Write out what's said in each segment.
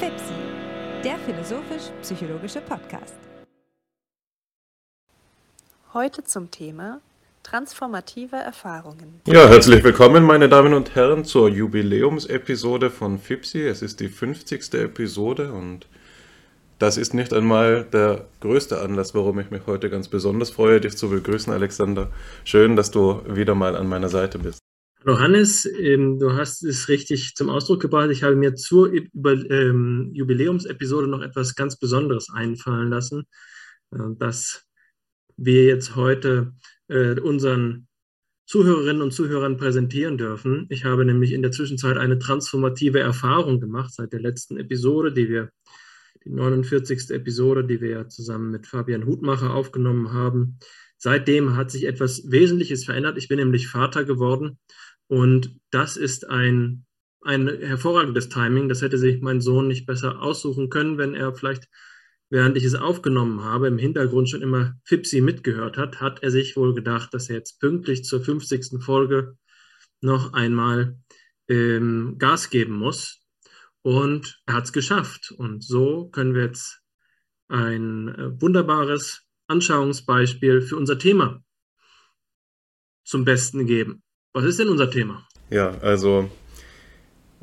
FIPSI, der philosophisch-psychologische Podcast. Heute zum Thema transformative Erfahrungen. Ja, herzlich willkommen, meine Damen und Herren, zur Jubiläumsepisode von FIPSI. Es ist die 50. Episode und das ist nicht einmal der größte Anlass, warum ich mich heute ganz besonders freue, dich zu begrüßen, Alexander. Schön, dass du wieder mal an meiner Seite bist. Hallo Hannes, ähm, du hast es richtig zum Ausdruck gebracht. Ich habe mir zur Über ähm, Jubiläumsepisode noch etwas ganz Besonderes einfallen lassen, äh, dass wir jetzt heute äh, unseren Zuhörerinnen und Zuhörern präsentieren dürfen. Ich habe nämlich in der Zwischenzeit eine transformative Erfahrung gemacht seit der letzten Episode, die wir, die 49. Episode, die wir ja zusammen mit Fabian Hutmacher aufgenommen haben. Seitdem hat sich etwas Wesentliches verändert. Ich bin nämlich Vater geworden und das ist ein, ein hervorragendes Timing. Das hätte sich mein Sohn nicht besser aussuchen können, wenn er vielleicht, während ich es aufgenommen habe, im Hintergrund schon immer Fipsi mitgehört hat, hat er sich wohl gedacht, dass er jetzt pünktlich zur 50. Folge noch einmal ähm, Gas geben muss. Und er hat es geschafft. Und so können wir jetzt ein äh, wunderbares Anschauungsbeispiel für unser Thema zum Besten geben. Was ist denn unser Thema? Ja, also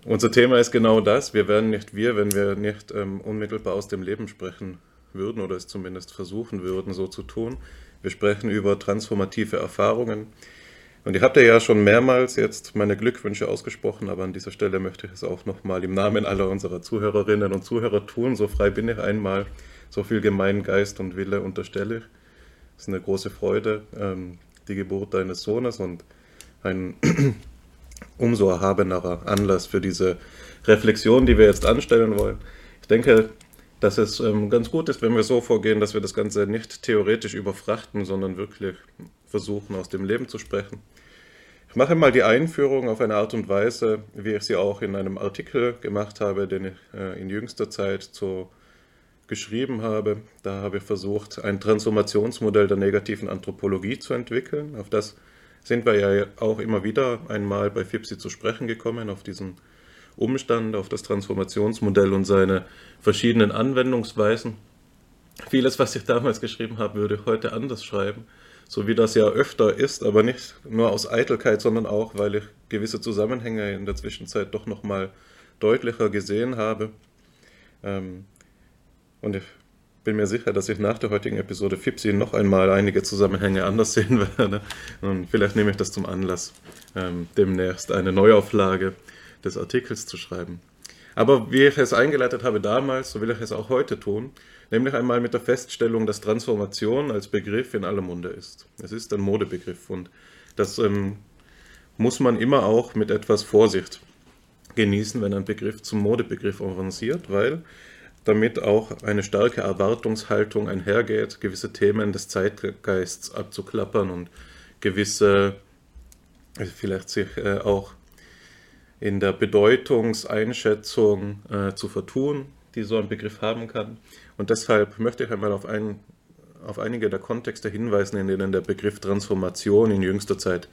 unser Thema ist genau das. Wir wären nicht wir, wenn wir nicht ähm, unmittelbar aus dem Leben sprechen würden oder es zumindest versuchen würden, so zu tun. Wir sprechen über transformative Erfahrungen. Und ihr habt ja schon mehrmals jetzt meine Glückwünsche ausgesprochen, aber an dieser Stelle möchte ich es auch nochmal im Namen aller unserer Zuhörerinnen und Zuhörer tun. So frei bin ich einmal, so viel Gemeingeist und Wille unterstelle ich. Es ist eine große Freude, ähm, die Geburt deines Sohnes und ein umso erhabenerer Anlass für diese Reflexion, die wir jetzt anstellen wollen. Ich denke, dass es ähm, ganz gut ist, wenn wir so vorgehen, dass wir das Ganze nicht theoretisch überfrachten, sondern wirklich versuchen, aus dem Leben zu sprechen. Ich mache mal die Einführung auf eine Art und Weise, wie ich sie auch in einem Artikel gemacht habe, den ich äh, in jüngster Zeit zu geschrieben habe. Da habe ich versucht, ein Transformationsmodell der negativen Anthropologie zu entwickeln, auf das sind wir ja auch immer wieder einmal bei FIPSI zu sprechen gekommen, auf diesen Umstand, auf das Transformationsmodell und seine verschiedenen Anwendungsweisen. Vieles, was ich damals geschrieben habe, würde ich heute anders schreiben, so wie das ja öfter ist, aber nicht nur aus Eitelkeit, sondern auch, weil ich gewisse Zusammenhänge in der Zwischenzeit doch nochmal deutlicher gesehen habe. Ähm, und ich bin mir sicher, dass ich nach der heutigen Episode Fipsi noch einmal einige Zusammenhänge anders sehen werde. Und vielleicht nehme ich das zum Anlass, ähm, demnächst eine Neuauflage des Artikels zu schreiben. Aber wie ich es eingeleitet habe damals, so will ich es auch heute tun, nämlich einmal mit der Feststellung, dass Transformation als Begriff in aller Munde ist. Es ist ein Modebegriff und das ähm, muss man immer auch mit etwas Vorsicht genießen, wenn ein Begriff zum Modebegriff avanciert, weil damit auch eine starke Erwartungshaltung einhergeht, gewisse Themen des Zeitgeists abzuklappern und gewisse, vielleicht sich äh, auch in der Bedeutungseinschätzung äh, zu vertun, die so ein Begriff haben kann. Und deshalb möchte ich einmal auf, ein, auf einige der Kontexte hinweisen, in denen der Begriff Transformation in jüngster Zeit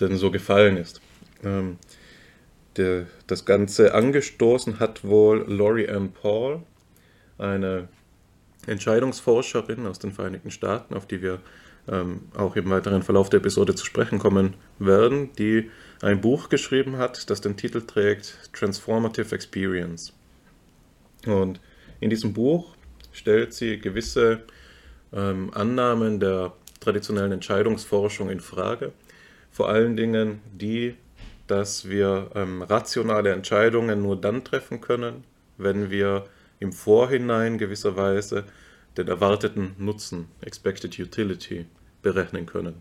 denn so gefallen ist. Ähm, der, das Ganze angestoßen hat wohl Laurie Ann Paul, eine Entscheidungsforscherin aus den Vereinigten Staaten, auf die wir ähm, auch im weiteren Verlauf der Episode zu sprechen kommen werden, die ein Buch geschrieben hat, das den Titel trägt Transformative Experience. Und in diesem Buch stellt sie gewisse ähm, Annahmen der traditionellen Entscheidungsforschung in Frage. Vor allen Dingen die, dass wir ähm, rationale Entscheidungen nur dann treffen können, wenn wir im Vorhinein gewisserweise den erwarteten Nutzen, Expected Utility, berechnen können.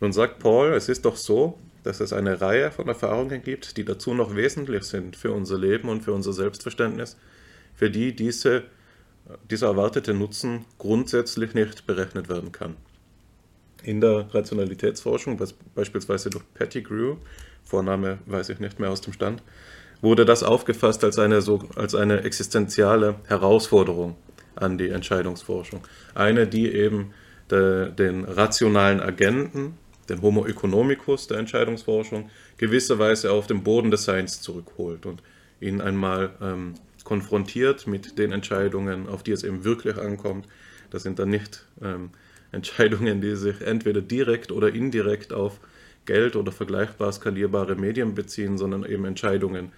Nun sagt Paul, es ist doch so, dass es eine Reihe von Erfahrungen gibt, die dazu noch wesentlich sind für unser Leben und für unser Selbstverständnis, für die diese, dieser erwartete Nutzen grundsätzlich nicht berechnet werden kann. In der Rationalitätsforschung, beispielsweise durch Pettigrew, Vorname weiß ich nicht mehr aus dem Stand, wurde das aufgefasst als eine, so, als eine existenziale Herausforderung an die Entscheidungsforschung. Eine, die eben de, den rationalen Agenten, den Homo economicus der Entscheidungsforschung, gewisserweise auf den Boden des Seins zurückholt und ihn einmal ähm, konfrontiert mit den Entscheidungen, auf die es eben wirklich ankommt. Das sind dann nicht ähm, Entscheidungen, die sich entweder direkt oder indirekt auf Geld oder vergleichbar skalierbare Medien beziehen, sondern eben Entscheidungen,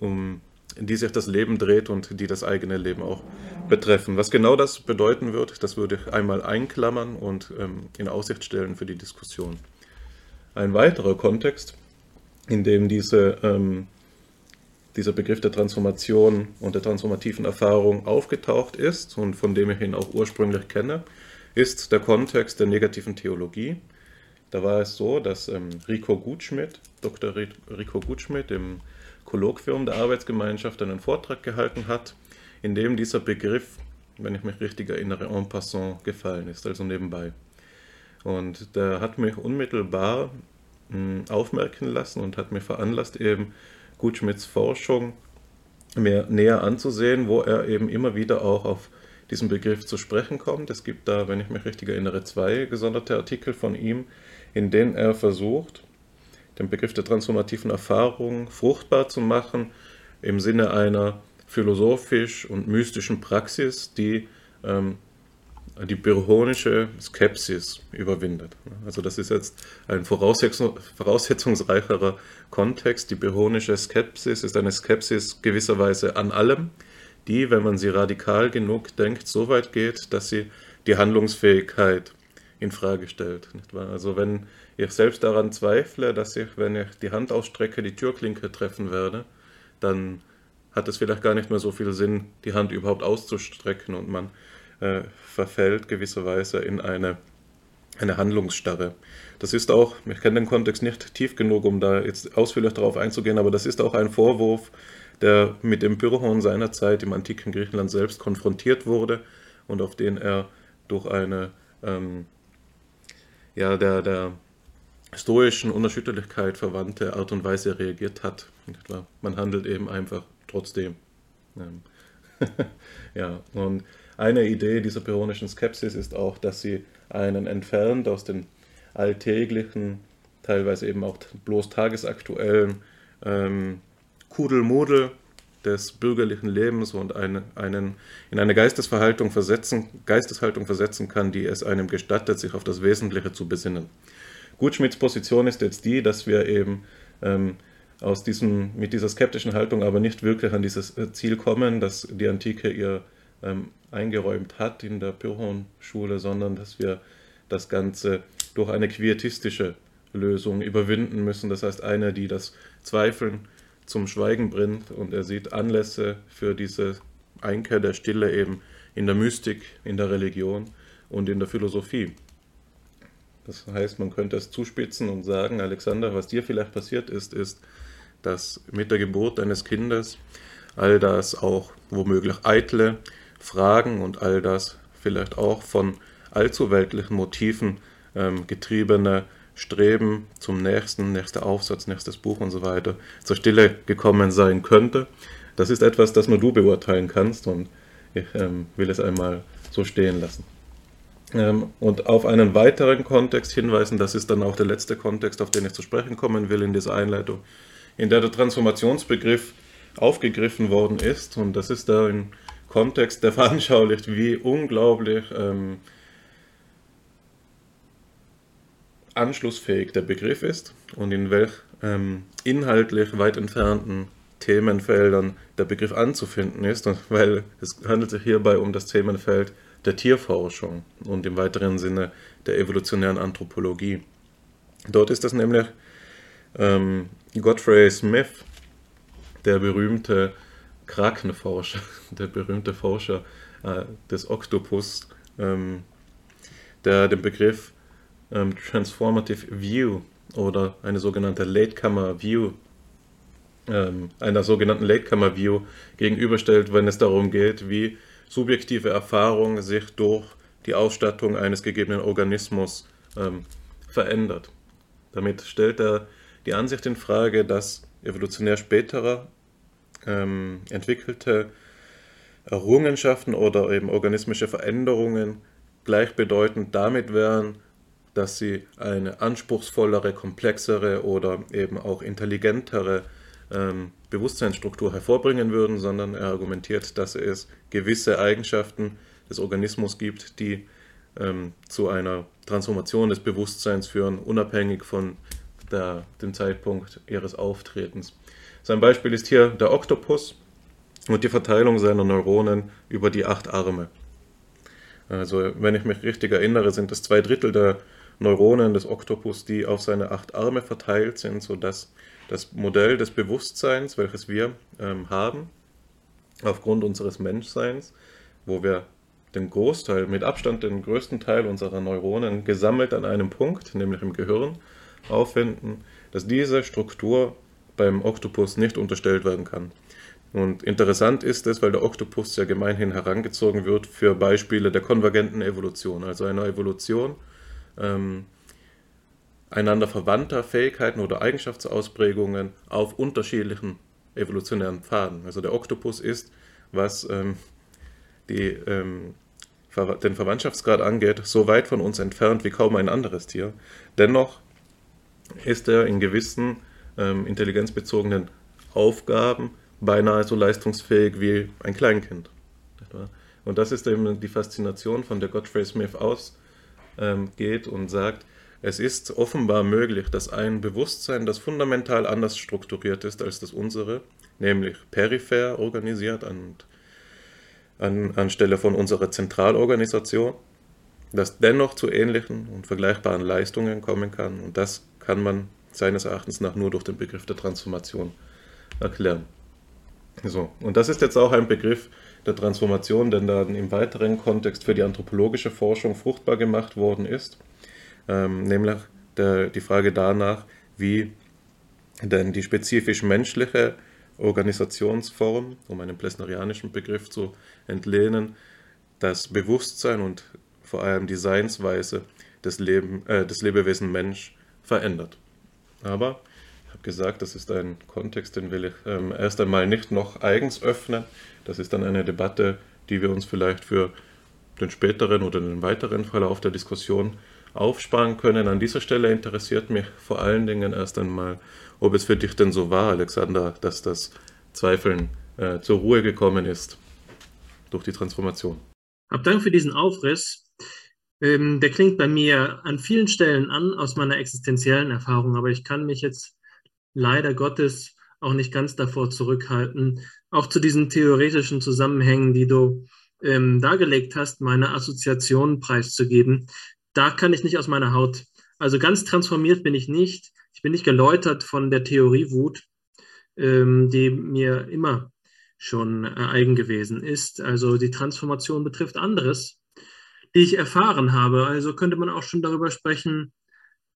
um die sich das Leben dreht und die das eigene Leben auch betreffen. Was genau das bedeuten wird, das würde ich einmal einklammern und ähm, in Aussicht stellen für die Diskussion. Ein weiterer Kontext, in dem diese, ähm, dieser Begriff der Transformation und der transformativen Erfahrung aufgetaucht ist und von dem ich ihn auch ursprünglich kenne, ist der Kontext der negativen Theologie. Da war es so, dass ähm, Rico Gutschmidt, Dr. Rico Gutschmidt im Kolloquium der Arbeitsgemeinschaft einen Vortrag gehalten hat, in dem dieser Begriff, wenn ich mich richtig erinnere, en passant gefallen ist, also nebenbei. Und der hat mich unmittelbar hm, aufmerken lassen und hat mir veranlasst, eben Gutschmidts Forschung mir näher anzusehen, wo er eben immer wieder auch auf diesen Begriff zu sprechen kommt. Es gibt da, wenn ich mich richtig erinnere, zwei gesonderte Artikel von ihm, in denen er versucht, den Begriff der transformativen Erfahrung fruchtbar zu machen im Sinne einer philosophisch und mystischen Praxis, die ähm, die pyrrhonische Skepsis überwindet. Also das ist jetzt ein voraussetzung, voraussetzungsreicherer Kontext. Die pyrrhonische Skepsis ist eine Skepsis gewisserweise an allem, die, wenn man sie radikal genug denkt, so weit geht, dass sie die Handlungsfähigkeit in Frage stellt. Also wenn ich selbst daran zweifle, dass ich, wenn ich die Hand ausstrecke, die Türklinke treffen werde, dann hat es vielleicht gar nicht mehr so viel Sinn, die Hand überhaupt auszustrecken und man äh, verfällt gewisserweise in eine, eine Handlungsstarre. Das ist auch, ich kenne den Kontext nicht tief genug, um da jetzt ausführlich darauf einzugehen, aber das ist auch ein Vorwurf, der mit dem Pyrrhon seiner Zeit im antiken Griechenland selbst konfrontiert wurde und auf den er durch eine ähm, ja, der, der stoischen Unerschütterlichkeit verwandte Art und Weise reagiert hat. Man handelt eben einfach trotzdem. ja, und eine Idee dieser pyrrhonischen Skepsis ist auch, dass sie einen entfernt aus den alltäglichen, teilweise eben auch bloß tagesaktuellen ähm, Kudelmudel des bürgerlichen Lebens und eine, einen in eine Geistesverhaltung versetzen, Geisteshaltung versetzen kann, die es einem gestattet, sich auf das Wesentliche zu besinnen. Gutschmidts Position ist jetzt die, dass wir eben ähm, aus diesem, mit dieser skeptischen Haltung aber nicht wirklich an dieses äh, Ziel kommen, das die Antike ihr ähm, eingeräumt hat in der Pyrrhon-Schule, sondern dass wir das Ganze durch eine quietistische Lösung überwinden müssen. Das heißt, eine, die das Zweifeln zum Schweigen bringt und er sieht Anlässe für diese Einkehr der Stille eben in der Mystik, in der Religion und in der Philosophie. Das heißt, man könnte es zuspitzen und sagen, Alexander, was dir vielleicht passiert ist, ist, dass mit der Geburt deines Kindes all das auch womöglich eitle Fragen und all das vielleicht auch von allzu weltlichen Motiven ähm, getriebene Streben zum nächsten, nächster Aufsatz, nächstes Buch und so weiter zur Stille gekommen sein könnte. Das ist etwas, das nur du beurteilen kannst und ich ähm, will es einmal so stehen lassen. Ähm, und auf einen weiteren Kontext hinweisen, das ist dann auch der letzte Kontext, auf den ich zu sprechen kommen will in dieser Einleitung, in der der Transformationsbegriff aufgegriffen worden ist. Und das ist da ein Kontext, der veranschaulicht, wie unglaublich ähm, anschlussfähig der Begriff ist und in welch ähm, inhaltlich weit entfernten Themenfeldern der Begriff anzufinden ist, weil es handelt sich hierbei um das Themenfeld der Tierforschung und im weiteren Sinne der evolutionären Anthropologie. Dort ist das nämlich ähm, Godfrey Smith, der berühmte Krakenforscher, der berühmte Forscher äh, des Oktopus, ähm, der den Begriff ähm, Transformative View oder eine sogenannte Latecomer View, ähm, einer sogenannten Latecomer View gegenüberstellt, wenn es darum geht, wie subjektive Erfahrung sich durch die Ausstattung eines gegebenen Organismus ähm, verändert. Damit stellt er die Ansicht in Frage, dass evolutionär spätere ähm, entwickelte Errungenschaften oder eben organismische Veränderungen gleichbedeutend damit wären, dass sie eine anspruchsvollere, komplexere oder eben auch intelligentere ähm, Bewusstseinsstruktur hervorbringen würden, sondern er argumentiert, dass es gewisse Eigenschaften des Organismus gibt, die ähm, zu einer Transformation des Bewusstseins führen, unabhängig von der, dem Zeitpunkt ihres Auftretens. Sein Beispiel ist hier der Oktopus und die Verteilung seiner Neuronen über die acht Arme. Also, wenn ich mich richtig erinnere, sind es zwei Drittel der Neuronen des Oktopus, die auf seine acht Arme verteilt sind, sodass das Modell des Bewusstseins, welches wir ähm, haben, aufgrund unseres Menschseins, wo wir den Großteil, mit Abstand den größten Teil unserer Neuronen gesammelt an einem Punkt, nämlich im Gehirn, auffinden, dass diese Struktur beim Oktopus nicht unterstellt werden kann. Und interessant ist es, weil der Oktopus ja gemeinhin herangezogen wird für Beispiele der konvergenten Evolution, also einer Evolution ähm, einander verwandter Fähigkeiten oder Eigenschaftsausprägungen auf unterschiedlichen evolutionären Pfaden. Also der Oktopus ist, was ähm, die, ähm, den Verwandtschaftsgrad angeht, so weit von uns entfernt wie kaum ein anderes Tier. Dennoch ist er in gewissen ähm, intelligenzbezogenen Aufgaben beinahe so leistungsfähig wie ein Kleinkind. Und das ist eben die Faszination, von der Godfrey Smith ausgeht und sagt, es ist offenbar möglich, dass ein Bewusstsein, das fundamental anders strukturiert ist als das unsere, nämlich peripher organisiert an, an, anstelle von unserer Zentralorganisation, das dennoch zu ähnlichen und vergleichbaren Leistungen kommen kann. Und das kann man seines Erachtens nach nur durch den Begriff der Transformation erklären. So, und das ist jetzt auch ein Begriff der Transformation, der dann im weiteren Kontext für die anthropologische Forschung fruchtbar gemacht worden ist, ähm, nämlich der, die Frage danach, wie denn die spezifisch menschliche Organisationsform, um einen plesnerianischen Begriff zu entlehnen, das Bewusstsein und vor allem die Seinsweise des, Leben, äh, des Lebewesen Mensch verändert. Aber ich habe gesagt, das ist ein Kontext, den will ich ähm, erst einmal nicht noch eigens öffnen. Das ist dann eine Debatte, die wir uns vielleicht für den späteren oder den weiteren Verlauf der Diskussion aufsparen können. An dieser Stelle interessiert mich vor allen Dingen erst einmal, ob es für dich denn so war, Alexander, dass das Zweifeln äh, zur Ruhe gekommen ist durch die Transformation. Hab Dank für diesen Aufriss. Ähm, der klingt bei mir an vielen Stellen an aus meiner existenziellen Erfahrung, aber ich kann mich jetzt leider Gottes auch nicht ganz davor zurückhalten, auch zu diesen theoretischen Zusammenhängen, die du ähm, dargelegt hast, meine Assoziationen preiszugeben. Da kann ich nicht aus meiner Haut. Also ganz transformiert bin ich nicht. Ich bin nicht geläutert von der Theoriewut, ähm, die mir immer schon äh, eigen gewesen ist. Also die Transformation betrifft anderes die ich erfahren habe. Also könnte man auch schon darüber sprechen,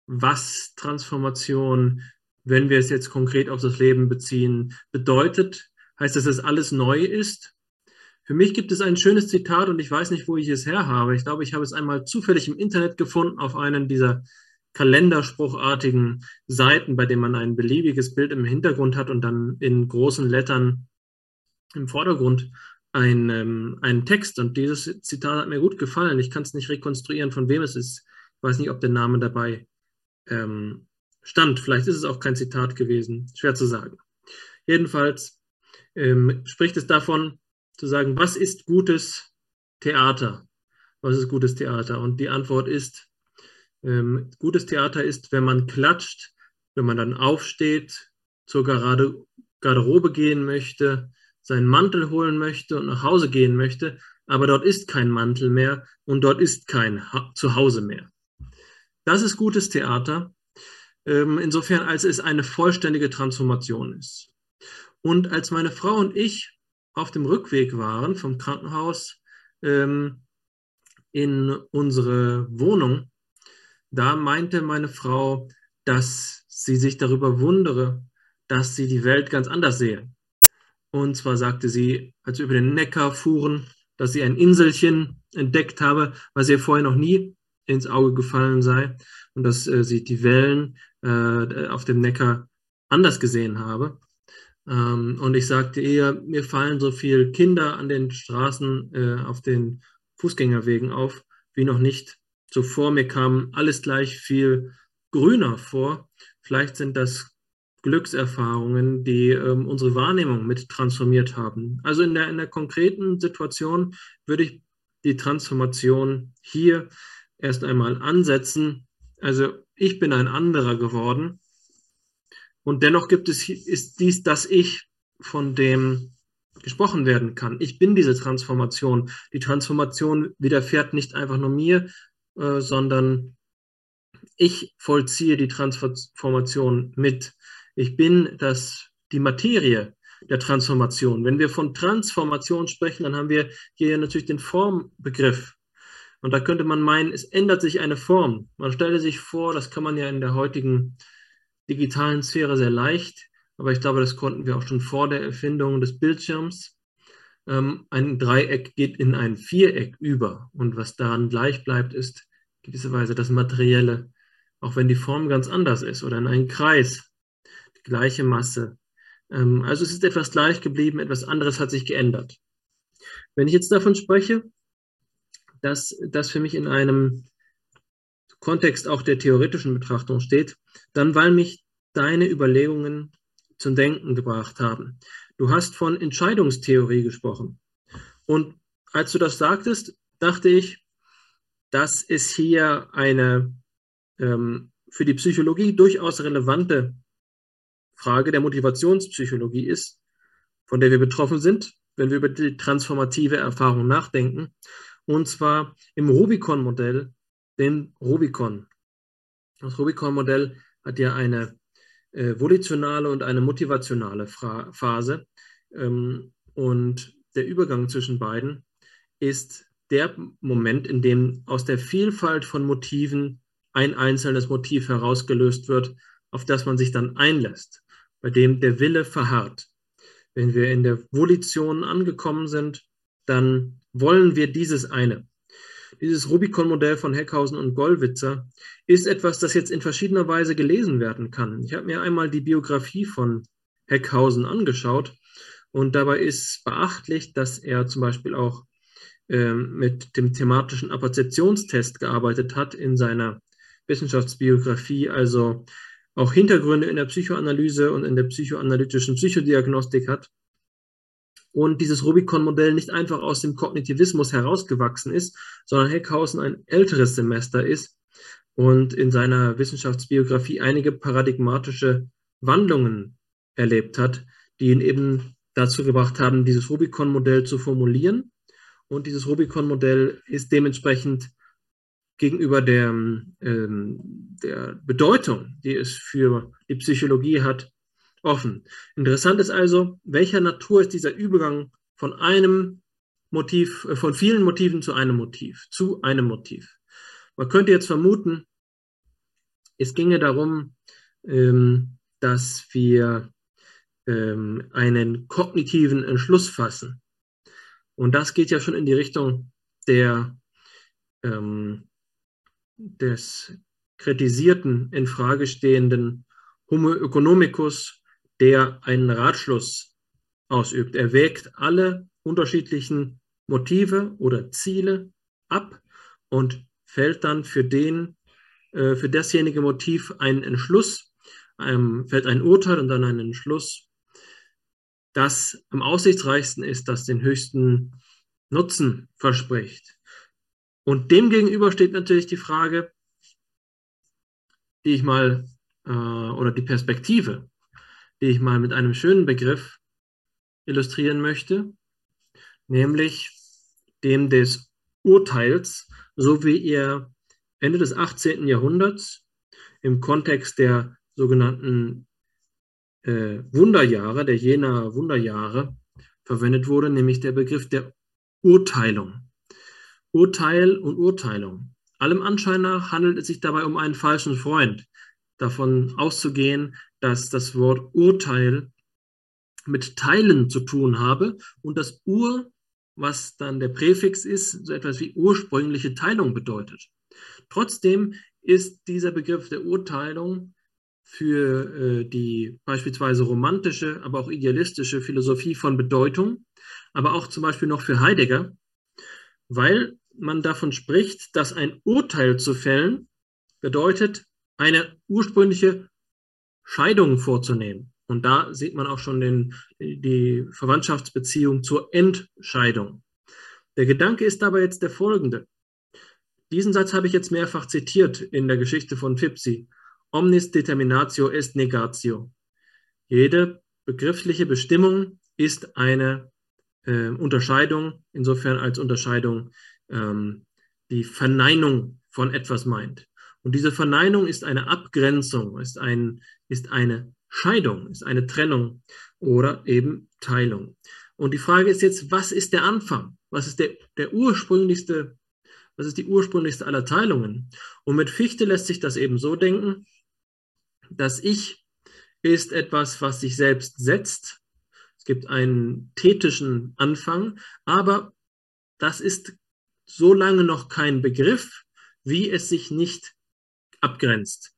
was Transformation, wenn wir es jetzt konkret auf das Leben beziehen, bedeutet. Heißt das, dass alles neu ist? Für mich gibt es ein schönes Zitat und ich weiß nicht, wo ich es her habe. Ich glaube, ich habe es einmal zufällig im Internet gefunden auf einem dieser kalenderspruchartigen Seiten, bei dem man ein beliebiges Bild im Hintergrund hat und dann in großen Lettern im Vordergrund ein, ähm, einen Text und dieses Zitat hat mir gut gefallen. Ich kann es nicht rekonstruieren, von wem es ist. Ich weiß nicht, ob der Name dabei ähm, stand. Vielleicht ist es auch kein Zitat gewesen. Schwer zu sagen. Jedenfalls ähm, spricht es davon, zu sagen, was ist gutes Theater? Was ist gutes Theater? Und die Antwort ist, ähm, gutes Theater ist, wenn man klatscht, wenn man dann aufsteht, zur Garde Garderobe gehen möchte, seinen Mantel holen möchte und nach Hause gehen möchte, aber dort ist kein Mantel mehr und dort ist kein ha Zuhause mehr. Das ist gutes Theater, ähm, insofern als es eine vollständige Transformation ist. Und als meine Frau und ich auf dem Rückweg waren vom Krankenhaus ähm, in unsere Wohnung, da meinte meine Frau, dass sie sich darüber wundere, dass sie die Welt ganz anders sehe. Und zwar sagte sie, als wir über den Neckar fuhren, dass sie ein Inselchen entdeckt habe, was ihr vorher noch nie ins Auge gefallen sei und dass äh, sie die Wellen äh, auf dem Neckar anders gesehen habe. Ähm, und ich sagte ihr, mir fallen so viele Kinder an den Straßen äh, auf den Fußgängerwegen auf, wie noch nicht zuvor. Mir kam alles gleich viel grüner vor. Vielleicht sind das Glückserfahrungen, die ähm, unsere Wahrnehmung mit transformiert haben. Also in der, in der konkreten Situation würde ich die Transformation hier erst einmal ansetzen. Also ich bin ein anderer geworden und dennoch gibt es, ist dies das Ich, von dem gesprochen werden kann. Ich bin diese Transformation. Die Transformation widerfährt nicht einfach nur mir, äh, sondern ich vollziehe die Transformation mit. Ich bin das, die Materie der Transformation. Wenn wir von Transformation sprechen, dann haben wir hier natürlich den Formbegriff. Und da könnte man meinen, es ändert sich eine Form. Man stelle sich vor, das kann man ja in der heutigen digitalen Sphäre sehr leicht, aber ich glaube, das konnten wir auch schon vor der Erfindung des Bildschirms. Ähm, ein Dreieck geht in ein Viereck über und was daran gleich bleibt, ist gewisserweise das Materielle, auch wenn die Form ganz anders ist oder in einen Kreis, die gleiche Masse. Ähm, also es ist etwas gleich geblieben, etwas anderes hat sich geändert. Wenn ich jetzt davon spreche, dass das für mich in einem Kontext auch der theoretischen Betrachtung steht, dann weil mich deine Überlegungen zum Denken gebracht haben. Du hast von Entscheidungstheorie gesprochen. Und als du das sagtest, dachte ich, dass es hier eine ähm, für die Psychologie durchaus relevante Frage der Motivationspsychologie ist, von der wir betroffen sind, wenn wir über die transformative Erfahrung nachdenken. Und zwar im Rubicon-Modell, dem Rubicon. Das Rubicon-Modell hat ja eine äh, volitionale und eine motivationale Fra Phase. Ähm, und der Übergang zwischen beiden ist der Moment, in dem aus der Vielfalt von Motiven ein einzelnes Motiv herausgelöst wird, auf das man sich dann einlässt, bei dem der Wille verharrt. Wenn wir in der Volition angekommen sind, dann wollen wir dieses eine. Dieses Rubicon-Modell von Heckhausen und Gollwitzer ist etwas, das jetzt in verschiedener Weise gelesen werden kann. Ich habe mir einmal die Biografie von Heckhausen angeschaut und dabei ist beachtlich, dass er zum Beispiel auch ähm, mit dem thematischen Apperzeptionstest gearbeitet hat in seiner Wissenschaftsbiografie, also auch Hintergründe in der Psychoanalyse und in der psychoanalytischen Psychodiagnostik hat und dieses Rubicon-Modell nicht einfach aus dem Kognitivismus herausgewachsen ist, sondern Heckhausen ein älteres Semester ist und in seiner Wissenschaftsbiografie einige paradigmatische Wandlungen erlebt hat, die ihn eben dazu gebracht haben, dieses Rubicon-Modell zu formulieren. Und dieses Rubicon-Modell ist dementsprechend gegenüber der, ähm, der Bedeutung, die es für die Psychologie hat, offen. Interessant ist also, welcher Natur ist dieser Übergang von einem Motiv, äh, von vielen Motiven zu einem Motiv, zu einem Motiv. Man könnte jetzt vermuten, es ginge darum, ähm, dass wir ähm, einen kognitiven Entschluss fassen. Und das geht ja schon in die Richtung der, ähm, des kritisierten, in Frage stehenden Homo economicus der einen Ratschluss ausübt. Er wägt alle unterschiedlichen Motive oder Ziele ab und fällt dann für den, äh, für dasjenige Motiv einen Entschluss, ähm, fällt ein Urteil und dann einen Entschluss, das am aussichtsreichsten ist, das den höchsten Nutzen verspricht. Und dem gegenüber steht natürlich die Frage, die ich mal, äh, oder die Perspektive, die ich mal mit einem schönen Begriff illustrieren möchte, nämlich dem des Urteils, so wie er Ende des 18. Jahrhunderts im Kontext der sogenannten äh, Wunderjahre, der Jenaer Wunderjahre, verwendet wurde, nämlich der Begriff der Urteilung. Urteil und Urteilung. Allem Anschein nach handelt es sich dabei um einen falschen Freund, davon auszugehen, dass das Wort Urteil mit Teilen zu tun habe und das Ur, was dann der Präfix ist, so etwas wie ursprüngliche Teilung bedeutet. Trotzdem ist dieser Begriff der Urteilung für äh, die beispielsweise romantische, aber auch idealistische Philosophie von Bedeutung, aber auch zum Beispiel noch für Heidegger, weil man davon spricht, dass ein Urteil zu fällen bedeutet, eine ursprüngliche Scheidung vorzunehmen. Und da sieht man auch schon den, die Verwandtschaftsbeziehung zur Entscheidung. Der Gedanke ist dabei jetzt der folgende. Diesen Satz habe ich jetzt mehrfach zitiert in der Geschichte von Fipsi. Omnis determinatio est negatio. Jede begriffliche Bestimmung ist eine äh, Unterscheidung, insofern als Unterscheidung ähm, die Verneinung von etwas meint. Und diese Verneinung ist eine Abgrenzung, ist, ein, ist eine Scheidung, ist eine Trennung oder eben Teilung. Und die Frage ist jetzt, was ist der Anfang? Was ist der, der ursprünglichste, was ist die ursprünglichste aller Teilungen? Und mit Fichte lässt sich das eben so denken, dass Ich ist etwas, was sich selbst setzt. Es gibt einen thetischen Anfang, aber das ist so lange noch kein Begriff, wie es sich nicht abgrenzt.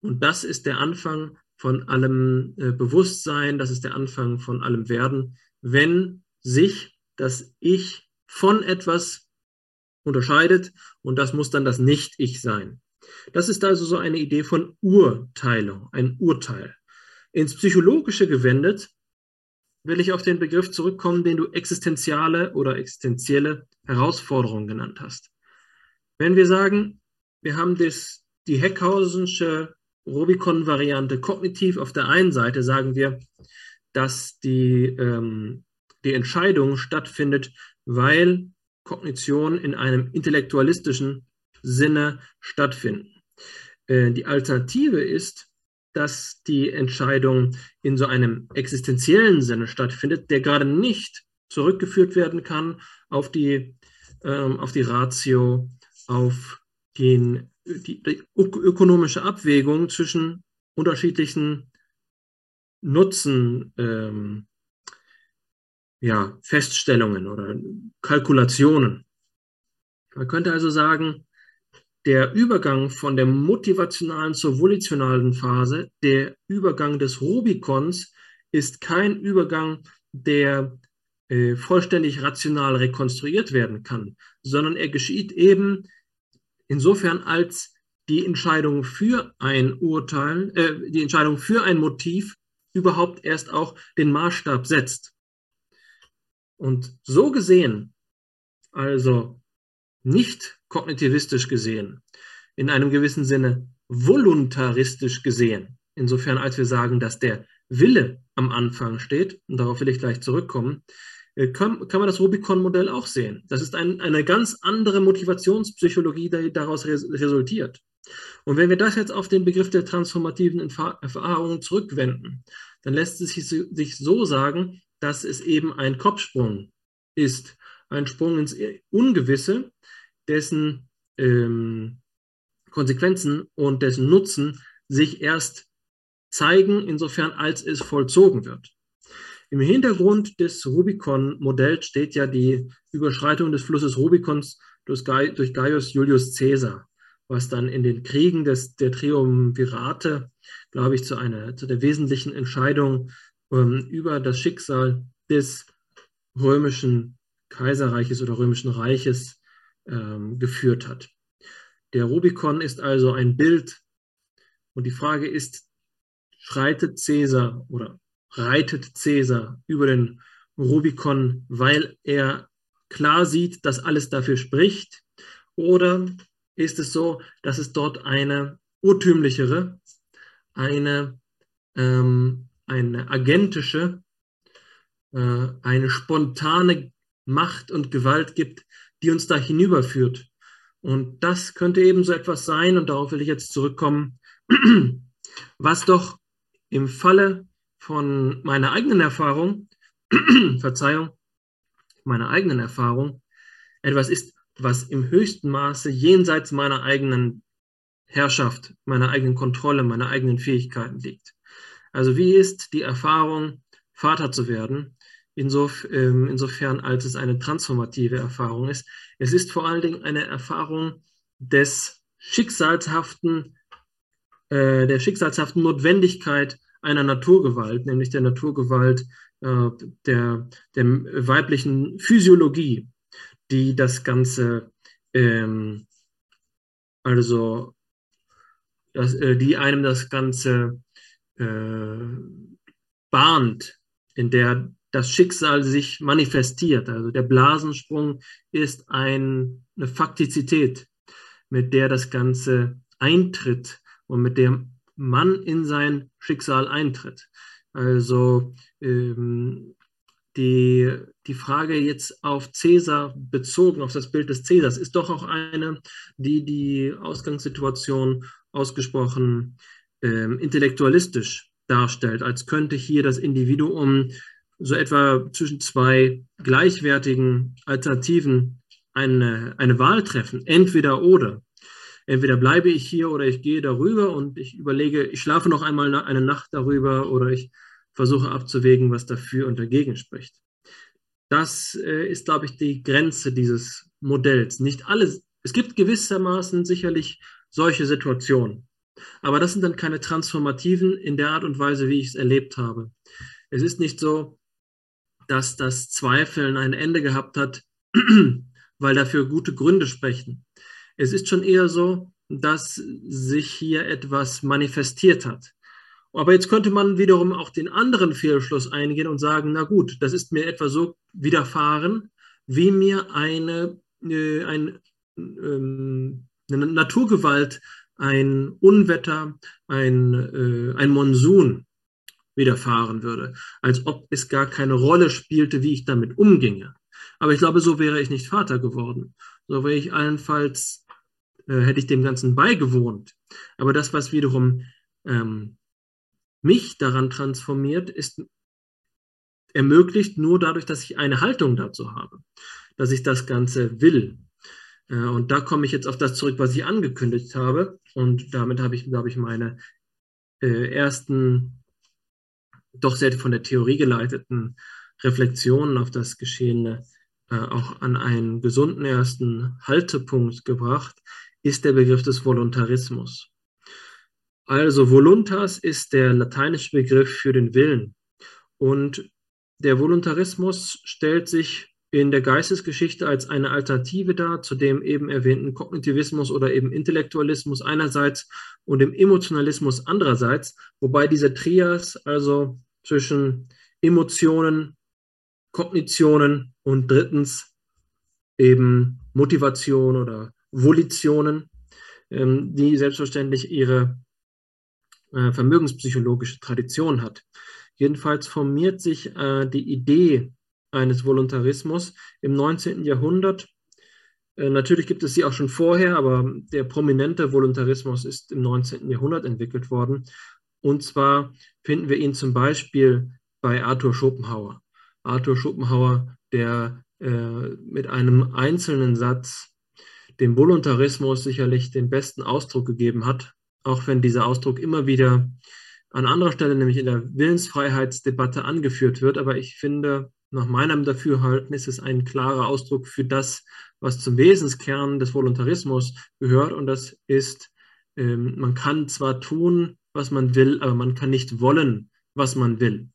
Und das ist der Anfang von allem äh, Bewusstsein, das ist der Anfang von allem Werden, wenn sich das Ich von etwas unterscheidet und das muss dann das Nicht-Ich sein. Das ist also so eine Idee von Urteilung, ein Urteil. Ins Psychologische gewendet will ich auf den Begriff zurückkommen, den du existenziale oder existenzielle Herausforderung genannt hast. Wenn wir sagen, wir haben das, die Heckhausen'sche Rubicon-Variante kognitiv auf der einen Seite, sagen wir, dass die, ähm, die Entscheidung stattfindet, weil Kognition in einem intellektualistischen Sinne stattfinden. Äh, die Alternative ist, dass die Entscheidung in so einem existenziellen Sinne stattfindet, der gerade nicht zurückgeführt werden kann auf die, ähm, auf die Ratio, auf den, die, die ökonomische Abwägung zwischen unterschiedlichen Nutzen, ähm, ja, Feststellungen oder Kalkulationen. Man könnte also sagen, der Übergang von der motivationalen zur volitionalen Phase, der Übergang des Rubikons, ist kein Übergang, der äh, vollständig rational rekonstruiert werden kann, sondern er geschieht eben insofern als die Entscheidung für ein Urteil, äh, die Entscheidung für ein Motiv überhaupt erst auch den Maßstab setzt. Und so gesehen, also nicht kognitivistisch gesehen, in einem gewissen Sinne voluntaristisch gesehen, insofern als wir sagen, dass der Wille am Anfang steht, und darauf will ich gleich zurückkommen, kann, kann man das Rubicon-Modell auch sehen. Das ist ein, eine ganz andere Motivationspsychologie, die daraus res resultiert. Und wenn wir das jetzt auf den Begriff der transformativen Erfahrungen zurückwenden, dann lässt es sich so sagen, dass es eben ein Kopfsprung ist, ein Sprung ins Ungewisse, dessen ähm, Konsequenzen und dessen Nutzen sich erst zeigen, insofern als es vollzogen wird. Im Hintergrund des Rubicon-Modells steht ja die Überschreitung des Flusses Rubicons durch, durch Gaius Julius Caesar, was dann in den Kriegen des, der Triumvirate, glaube ich, zu, einer, zu der wesentlichen Entscheidung ähm, über das Schicksal des römischen Kaiserreiches oder römischen Reiches ähm, geführt hat. Der Rubikon ist also ein Bild und die Frage ist, schreitet Cäsar oder reitet Cäsar über den Rubikon, weil er klar sieht, dass alles dafür spricht? Oder ist es so, dass es dort eine urtümlichere, eine, ähm, eine agentische, äh, eine spontane Macht und Gewalt gibt, die uns da hinüberführt. Und das könnte eben so etwas sein, und darauf will ich jetzt zurückkommen, was doch im Falle von meiner eigenen Erfahrung, Verzeihung, meiner eigenen Erfahrung, etwas ist, was im höchsten Maße jenseits meiner eigenen Herrschaft, meiner eigenen Kontrolle, meiner eigenen Fähigkeiten liegt. Also wie ist die Erfahrung, Vater zu werden, insof, ähm, insofern als es eine transformative Erfahrung ist. Es ist vor allen Dingen eine Erfahrung des schicksalshaften, äh, der schicksalshaften Notwendigkeit einer Naturgewalt, nämlich der Naturgewalt äh, der, der weiblichen Physiologie, die das Ganze, ähm, also das, äh, die einem das Ganze äh, bahnt, in der das Schicksal sich manifestiert. Also der Blasensprung ist ein, eine Faktizität, mit der das Ganze eintritt und mit der man in sein Schicksal eintritt. Also ähm, die, die Frage jetzt auf Cäsar bezogen, auf das Bild des Cäsars, ist doch auch eine, die die Ausgangssituation ausgesprochen ähm, intellektualistisch darstellt, als könnte hier das Individuum so etwa zwischen zwei gleichwertigen Alternativen eine, eine Wahl treffen, entweder oder. Entweder bleibe ich hier oder ich gehe darüber und ich überlege, ich schlafe noch einmal eine Nacht darüber oder ich versuche abzuwägen, was dafür und dagegen spricht. Das äh, ist, glaube ich, die Grenze dieses Modells. Nicht alles, es gibt gewissermaßen sicherlich solche Situationen, aber das sind dann keine transformativen in der Art und Weise, wie ich es erlebt habe. Es ist nicht so, dass das Zweifeln ein Ende gehabt hat, weil dafür gute Gründe sprechen. Es ist schon eher so, dass sich hier etwas manifestiert hat. Aber jetzt könnte man wiederum auch den anderen Fehlschluss eingehen und sagen, na gut, das ist mir etwa so widerfahren, wie mir eine, äh, ein, ähm, eine Naturgewalt, ein Unwetter, ein, äh, ein Monsun widerfahren würde, als ob es gar keine Rolle spielte, wie ich damit umginge. Aber ich glaube, so wäre ich nicht Vater geworden. So wäre ich allenfalls, äh, hätte ich dem Ganzen beigewohnt. Aber das, was wiederum ähm, mich daran transformiert, ist ermöglicht nur dadurch, dass ich eine Haltung dazu habe, dass ich das Ganze will. Äh, und da komme ich jetzt auf das zurück, was ich angekündigt habe. Und damit habe ich, glaube ich, meine äh, ersten, doch sehr von der Theorie geleiteten Reflexionen auf das Geschehene äh, auch an einen gesunden ersten Haltepunkt gebracht, ist der Begriff des Voluntarismus. Also voluntas ist der lateinische Begriff für den Willen. Und der Voluntarismus stellt sich in der Geistesgeschichte als eine Alternative dar zu dem eben erwähnten Kognitivismus oder eben Intellektualismus einerseits und dem Emotionalismus andererseits, wobei dieser Trias also zwischen Emotionen, Kognitionen und drittens eben Motivation oder Volitionen, ähm, die selbstverständlich ihre äh, vermögenspsychologische Tradition hat. Jedenfalls formiert sich äh, die Idee eines Voluntarismus im 19. Jahrhundert. Äh, natürlich gibt es sie auch schon vorher, aber der prominente Voluntarismus ist im 19. Jahrhundert entwickelt worden. Und zwar finden wir ihn zum Beispiel bei Arthur Schopenhauer. Arthur Schopenhauer, der äh, mit einem einzelnen Satz dem Voluntarismus sicherlich den besten Ausdruck gegeben hat, auch wenn dieser Ausdruck immer wieder an anderer Stelle, nämlich in der Willensfreiheitsdebatte angeführt wird. Aber ich finde, nach meinem Dafürhalten ist es ein klarer Ausdruck für das, was zum Wesenskern des Voluntarismus gehört. Und das ist, ähm, man kann zwar tun, was man will, aber man kann nicht wollen, was man will.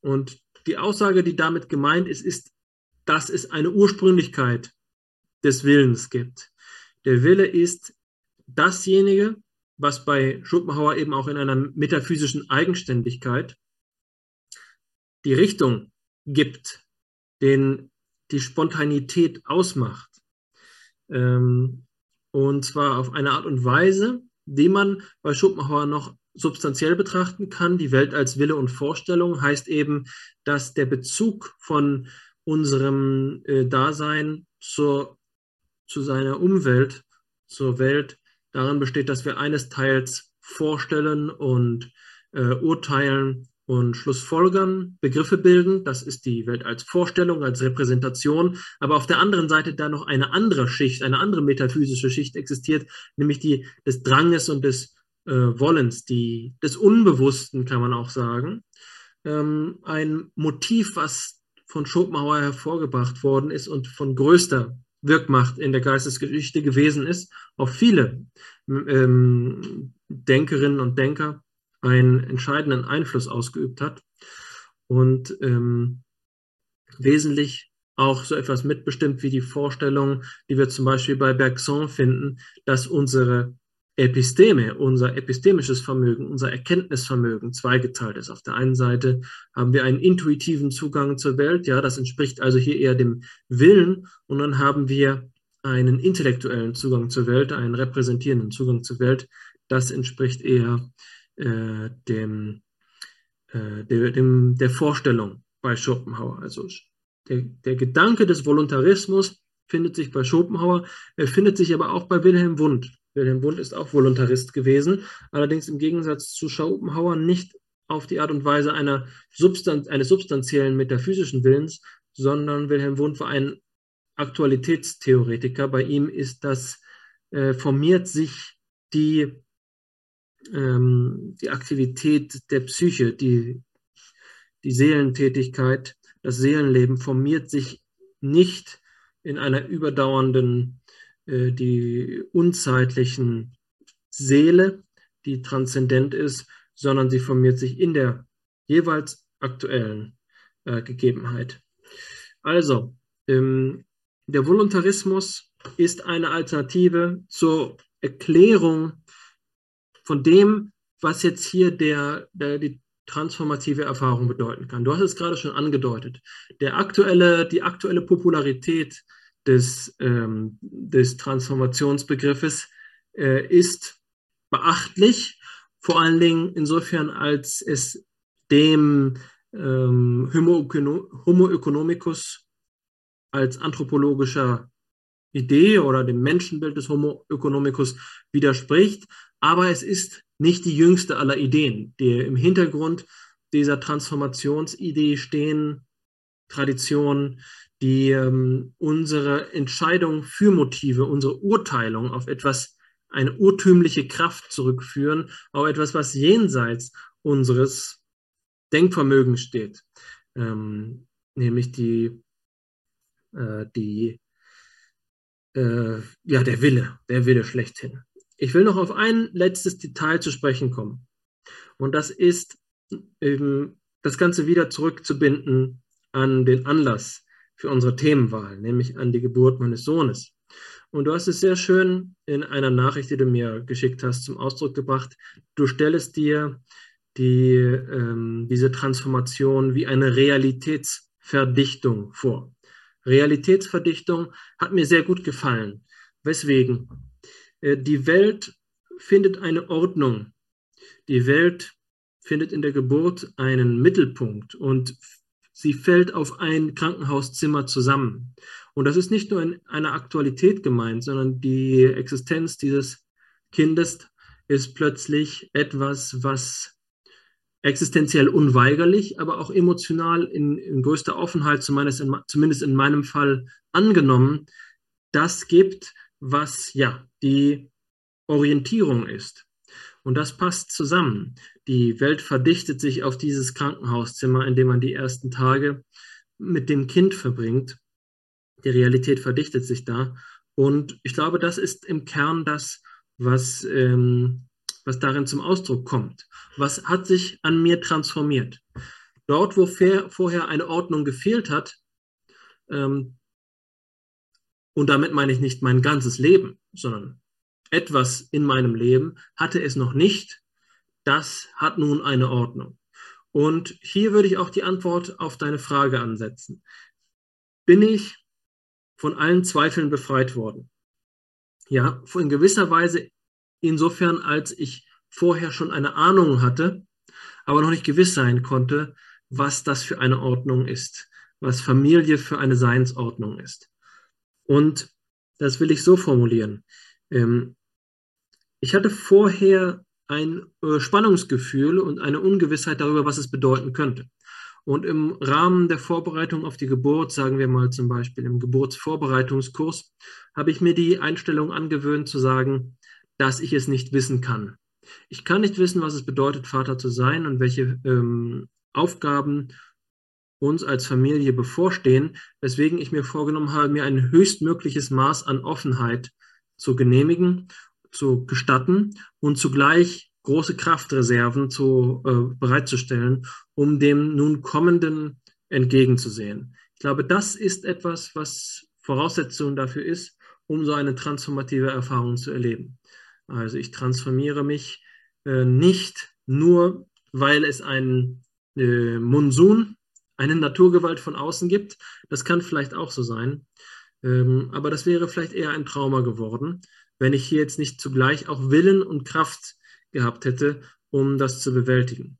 Und die Aussage, die damit gemeint ist, ist, dass es eine Ursprünglichkeit des Willens gibt. Der Wille ist dasjenige, was bei Schopenhauer eben auch in einer metaphysischen Eigenständigkeit die Richtung gibt, den die Spontanität ausmacht. Ähm, und zwar auf eine Art und Weise, die man bei Schopenhauer noch substanziell betrachten kann. Die Welt als Wille und Vorstellung heißt eben, dass der Bezug von unserem äh, Dasein zur, zu seiner Umwelt, zur Welt, darin besteht, dass wir eines Teils vorstellen und äh, urteilen und Schlussfolgern, Begriffe bilden. Das ist die Welt als Vorstellung, als Repräsentation. Aber auf der anderen Seite da noch eine andere Schicht, eine andere metaphysische Schicht existiert, nämlich die des Dranges und des äh, Wollens, die, des Unbewussten, kann man auch sagen. Ähm, ein Motiv, was von Schopenhauer hervorgebracht worden ist und von größter Wirkmacht in der Geistesgeschichte gewesen ist, auf viele ähm, Denkerinnen und Denker einen entscheidenden Einfluss ausgeübt hat und ähm, wesentlich auch so etwas mitbestimmt wie die Vorstellung, die wir zum Beispiel bei Bergson finden, dass unsere Episteme, unser epistemisches Vermögen, unser Erkenntnisvermögen zweigeteilt ist. Auf der einen Seite haben wir einen intuitiven Zugang zur Welt, ja, das entspricht also hier eher dem Willen, und dann haben wir einen intellektuellen Zugang zur Welt, einen repräsentierenden Zugang zur Welt, das entspricht eher äh, dem, äh, der, dem, der Vorstellung bei Schopenhauer. Also der, der Gedanke des Voluntarismus findet sich bei Schopenhauer, er findet sich aber auch bei Wilhelm Wundt. Wilhelm Wundt ist auch Voluntarist gewesen, allerdings im Gegensatz zu Schopenhauer nicht auf die Art und Weise einer Substan eines substanziellen metaphysischen Willens, sondern Wilhelm Wundt war ein Aktualitätstheoretiker. Bei ihm ist das, äh, formiert sich die, ähm, die Aktivität der Psyche, die, die Seelentätigkeit, das Seelenleben formiert sich nicht in einer überdauernden äh, die unzeitlichen Seele, die transzendent ist, sondern sie formiert sich in der jeweils aktuellen äh, Gegebenheit. Also, ähm, der Voluntarismus ist eine Alternative zur Erklärung von dem, was jetzt hier der, der, die transformative Erfahrung bedeuten kann. Du hast es gerade schon angedeutet. Der aktuelle, die aktuelle Popularität des, ähm, des Transformationsbegriffes äh, ist beachtlich, vor allen Dingen insofern, als es dem ähm, Homo, economicus als anthropologischer Idee oder dem Menschenbild des Homo economicus widerspricht, aber es ist nicht die jüngste aller Ideen. Die im Hintergrund dieser Transformationsidee stehen Traditionen, die ähm, unsere Entscheidung für Motive, unsere Urteilung auf etwas, eine urtümliche Kraft zurückführen, auf etwas, was jenseits unseres Denkvermögens steht, ähm, nämlich die, äh, die äh, ja, der Wille, der Wille schlechthin. Ich will noch auf ein letztes Detail zu sprechen kommen. Und das ist, ähm, das Ganze wieder zurückzubinden an den Anlass, für unsere Themenwahl, nämlich an die Geburt meines Sohnes. Und du hast es sehr schön in einer Nachricht, die du mir geschickt hast, zum Ausdruck gebracht. Du stellst dir die, ähm, diese Transformation wie eine Realitätsverdichtung vor. Realitätsverdichtung hat mir sehr gut gefallen. Weswegen? Äh, die Welt findet eine Ordnung. Die Welt findet in der Geburt einen Mittelpunkt und sie fällt auf ein Krankenhauszimmer zusammen. Und das ist nicht nur in einer Aktualität gemeint, sondern die Existenz dieses Kindes ist plötzlich etwas, was existenziell unweigerlich, aber auch emotional in, in größter Offenheit, zumindest in, zumindest in meinem Fall, angenommen, das gibt, was ja die Orientierung ist. Und das passt zusammen. Die Welt verdichtet sich auf dieses Krankenhauszimmer, in dem man die ersten Tage mit dem Kind verbringt. Die Realität verdichtet sich da. Und ich glaube, das ist im Kern das, was, ähm, was darin zum Ausdruck kommt. Was hat sich an mir transformiert? Dort, wo vorher eine Ordnung gefehlt hat, ähm, und damit meine ich nicht mein ganzes Leben, sondern etwas in meinem Leben hatte es noch nicht, das hat nun eine Ordnung. Und hier würde ich auch die Antwort auf deine Frage ansetzen. Bin ich von allen Zweifeln befreit worden? Ja, in gewisser Weise insofern, als ich vorher schon eine Ahnung hatte, aber noch nicht gewiss sein konnte, was das für eine Ordnung ist, was Familie für eine Seinsordnung ist. Und das will ich so formulieren. Ähm, ich hatte vorher ein äh, Spannungsgefühl und eine Ungewissheit darüber, was es bedeuten könnte. Und im Rahmen der Vorbereitung auf die Geburt, sagen wir mal zum Beispiel im Geburtsvorbereitungskurs, habe ich mir die Einstellung angewöhnt zu sagen, dass ich es nicht wissen kann. Ich kann nicht wissen, was es bedeutet, Vater zu sein und welche ähm, Aufgaben uns als Familie bevorstehen, weswegen ich mir vorgenommen habe, mir ein höchstmögliches Maß an Offenheit zu genehmigen zu gestatten und zugleich große Kraftreserven zu, äh, bereitzustellen, um dem nun kommenden entgegenzusehen. Ich glaube, das ist etwas, was Voraussetzung dafür ist, um so eine transformative Erfahrung zu erleben. Also ich transformiere mich äh, nicht nur, weil es einen äh, Monsun, eine Naturgewalt von außen gibt. Das kann vielleicht auch so sein. Ähm, aber das wäre vielleicht eher ein Trauma geworden, wenn ich hier jetzt nicht zugleich auch Willen und Kraft gehabt hätte, um das zu bewältigen.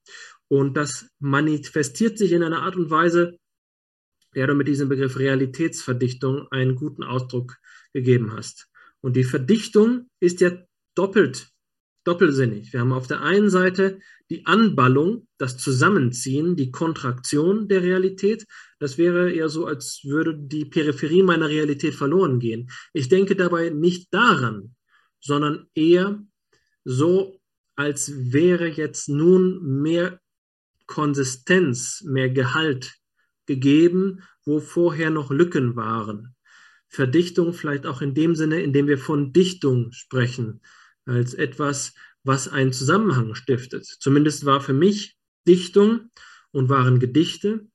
Und das manifestiert sich in einer Art und Weise, der du mit diesem Begriff Realitätsverdichtung einen guten Ausdruck gegeben hast. Und die Verdichtung ist ja doppelt, doppelsinnig. Wir haben auf der einen Seite die Anballung, das Zusammenziehen, die Kontraktion der Realität. Das wäre eher so, als würde die Peripherie meiner Realität verloren gehen. Ich denke dabei nicht daran, sondern eher so, als wäre jetzt nun mehr Konsistenz, mehr Gehalt gegeben, wo vorher noch Lücken waren. Verdichtung vielleicht auch in dem Sinne, in dem wir von Dichtung sprechen, als etwas, was einen Zusammenhang stiftet. Zumindest war für mich Dichtung und waren Gedichte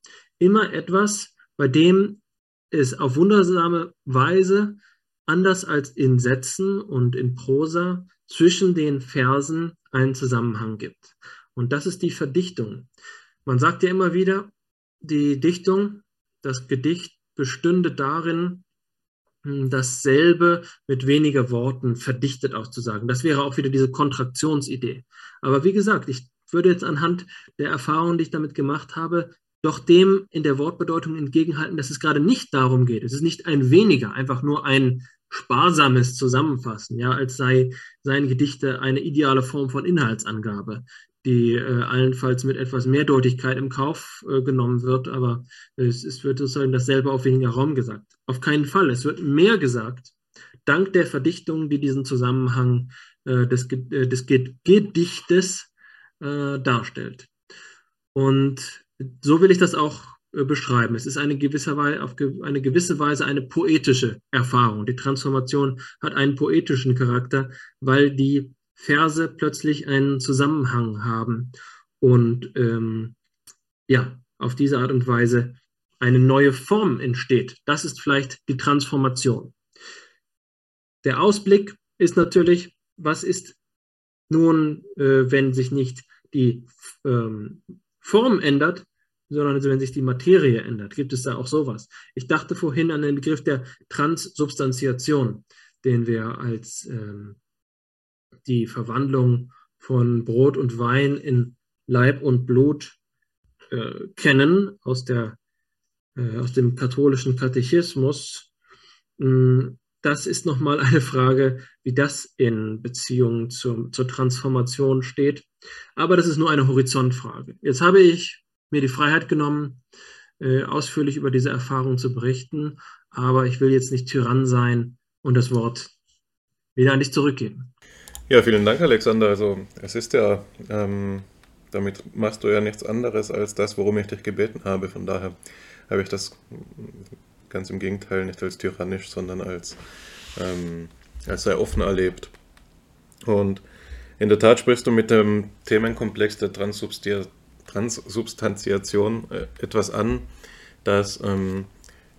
immer etwas, bei dem es auf wundersame Weise, anders als in Sätzen und in Prosa, zwischen den Versen einen Zusammenhang gibt. Und das ist die Verdichtung. Man sagt ja immer wieder, die Dichtung, das Gedicht bestünde darin, dasselbe mit weniger Worten verdichtet auszusagen. Das wäre auch wieder diese Kontraktionsidee. Aber wie gesagt, ich würde jetzt anhand der Erfahrungen, die ich damit gemacht habe, doch dem in der Wortbedeutung entgegenhalten, dass es gerade nicht darum geht. Es ist nicht ein weniger, einfach nur ein sparsames Zusammenfassen, ja, als sei seien Gedichte eine ideale Form von Inhaltsangabe die äh, allenfalls mit etwas Mehrdeutigkeit im Kauf äh, genommen wird, aber es, es wird sozusagen dasselbe auf weniger Raum gesagt. Auf keinen Fall. Es wird mehr gesagt, dank der Verdichtung, die diesen Zusammenhang äh, des, äh, des Gedichtes äh, darstellt. Und so will ich das auch äh, beschreiben. Es ist eine gewisse, Weise, auf eine gewisse Weise eine poetische Erfahrung. Die Transformation hat einen poetischen Charakter, weil die Verse plötzlich einen Zusammenhang haben und ähm, ja, auf diese Art und Weise eine neue Form entsteht. Das ist vielleicht die Transformation. Der Ausblick ist natürlich, was ist nun, äh, wenn sich nicht die ähm, Form ändert, sondern wenn sich die Materie ändert. Gibt es da auch sowas? Ich dachte vorhin an den Begriff der Transsubstantiation, den wir als ähm, die Verwandlung von Brot und Wein in Leib und Blut äh, kennen aus, der, äh, aus dem katholischen Katechismus. Hm, das ist nochmal eine Frage, wie das in Beziehung zum, zur Transformation steht. Aber das ist nur eine Horizontfrage. Jetzt habe ich mir die Freiheit genommen, äh, ausführlich über diese Erfahrung zu berichten, aber ich will jetzt nicht Tyrann sein und das Wort wieder an dich zurückgeben. Ja, vielen Dank, Alexander. Also es ist ja, ähm, damit machst du ja nichts anderes als das, worum ich dich gebeten habe. Von daher habe ich das ganz im Gegenteil nicht als tyrannisch, sondern als, ähm, als sehr offen erlebt. Und in der Tat sprichst du mit dem Themenkomplex der Transsubstantiation äh, etwas an, das ähm,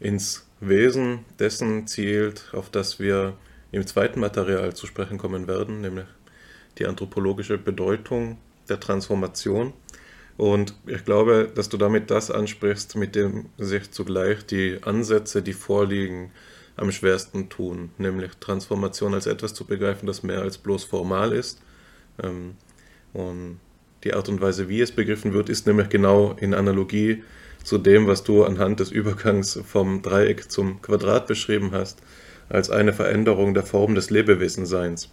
ins Wesen dessen zielt, auf das wir im zweiten Material zu sprechen kommen werden, nämlich die anthropologische Bedeutung der Transformation. Und ich glaube, dass du damit das ansprichst, mit dem sich zugleich die Ansätze, die vorliegen, am schwersten tun, nämlich Transformation als etwas zu begreifen, das mehr als bloß formal ist. Ähm, und die Art und Weise, wie es begriffen wird, ist nämlich genau in Analogie zu dem, was du anhand des Übergangs vom Dreieck zum Quadrat beschrieben hast als eine Veränderung der Form des Lebewesenseins.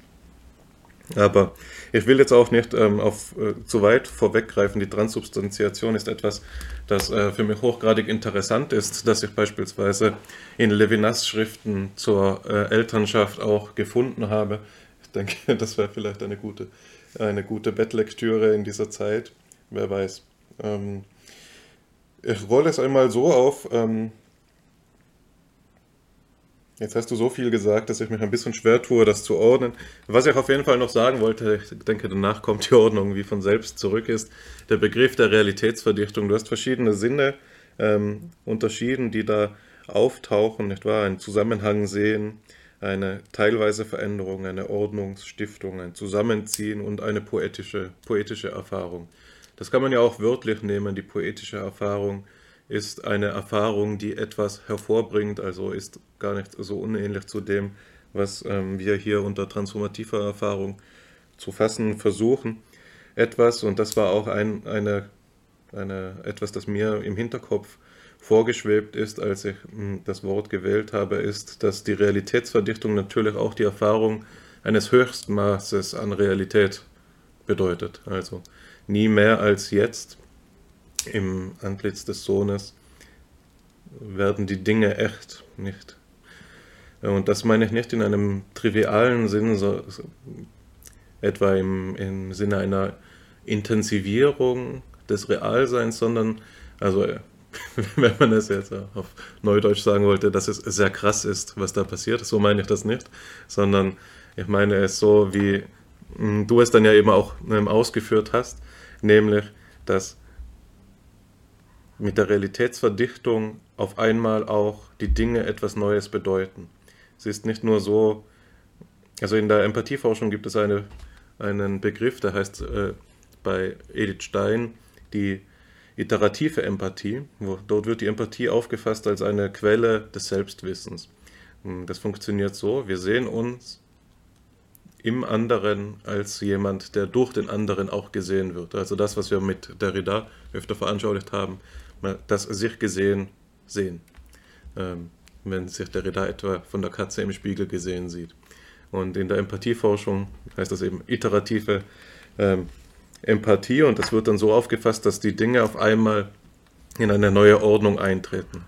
Aber ich will jetzt auch nicht ähm, auf, äh, zu weit vorweggreifen. Die Transsubstantiation ist etwas, das äh, für mich hochgradig interessant ist, das ich beispielsweise in Levinas Schriften zur äh, Elternschaft auch gefunden habe. Ich denke, das wäre vielleicht eine gute, eine gute Bettlektüre in dieser Zeit. Wer weiß. Ähm, ich rolle es einmal so auf. Ähm, Jetzt hast du so viel gesagt, dass ich mich ein bisschen schwer tue, das zu ordnen. Was ich auf jeden Fall noch sagen wollte, ich denke, danach kommt die Ordnung wie von selbst zurück, ist der Begriff der Realitätsverdichtung. Du hast verschiedene Sinne ähm, unterschieden, die da auftauchen, nicht wahr? Einen Zusammenhang sehen, eine teilweise Veränderung, eine Ordnungsstiftung, ein Zusammenziehen und eine poetische, poetische Erfahrung. Das kann man ja auch wörtlich nehmen. Die poetische Erfahrung ist eine Erfahrung, die etwas hervorbringt, also ist gar nicht so unähnlich zu dem, was ähm, wir hier unter transformativer Erfahrung zu fassen versuchen. Etwas, und das war auch ein, eine, eine, etwas, das mir im Hinterkopf vorgeschwebt ist, als ich hm, das Wort gewählt habe, ist, dass die Realitätsverdichtung natürlich auch die Erfahrung eines Höchstmaßes an Realität bedeutet. Also nie mehr als jetzt im Antlitz des Sohnes werden die Dinge echt, nicht? Und das meine ich nicht in einem trivialen Sinn, so, so etwa im, im Sinne einer Intensivierung des Realseins, sondern also wenn man es jetzt auf Neudeutsch sagen wollte, dass es sehr krass ist, was da passiert. So meine ich das nicht, sondern ich meine es so, wie hm, du es dann ja eben auch ähm, ausgeführt hast, nämlich, dass mit der Realitätsverdichtung auf einmal auch die Dinge etwas Neues bedeuten. Es ist nicht nur so, also in der Empathieforschung gibt es eine, einen Begriff, der heißt äh, bei Edith Stein die iterative Empathie. Dort wird die Empathie aufgefasst als eine Quelle des Selbstwissens. Hm, das funktioniert so, wir sehen uns im anderen als jemand, der durch den anderen auch gesehen wird. Also das, was wir mit Derrida öfter veranschaulicht haben, das sich gesehen sehen. Ähm, wenn sich Derrida etwa von der Katze im Spiegel gesehen sieht. Und in der Empathieforschung heißt das eben iterative ähm, Empathie und das wird dann so aufgefasst, dass die Dinge auf einmal in eine neue Ordnung eintreten.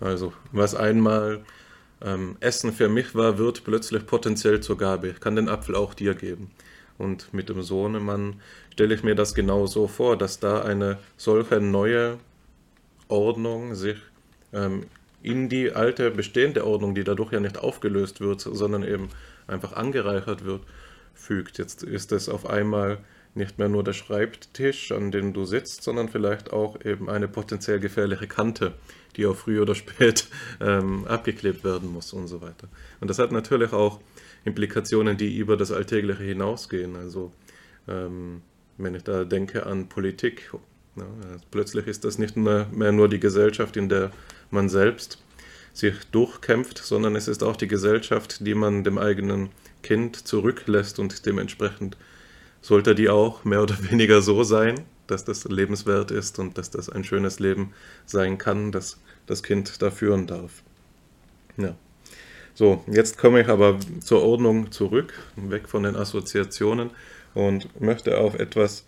Also was einmal ähm, Essen für mich war, wird plötzlich potenziell zur Gabe. Ich kann den Apfel auch dir geben. Und mit dem Sohnemann stelle ich mir das genau so vor, dass da eine solche neue Ordnung sich ähm, in die alte bestehende Ordnung, die dadurch ja nicht aufgelöst wird, sondern eben einfach angereichert wird, fügt. Jetzt ist es auf einmal nicht mehr nur der Schreibtisch, an dem du sitzt, sondern vielleicht auch eben eine potenziell gefährliche Kante, die auch früh oder spät ähm, abgeklebt werden muss und so weiter. Und das hat natürlich auch Implikationen, die über das Alltägliche hinausgehen. Also ähm, wenn ich da denke an Politik, ja, plötzlich ist das nicht mehr, mehr nur die Gesellschaft, in der man selbst sich durchkämpft, sondern es ist auch die Gesellschaft, die man dem eigenen Kind zurücklässt und dementsprechend sollte die auch mehr oder weniger so sein, dass das lebenswert ist und dass das ein schönes Leben sein kann, das das Kind da führen darf. Ja. So, jetzt komme ich aber zur Ordnung zurück, weg von den Assoziationen und möchte auf etwas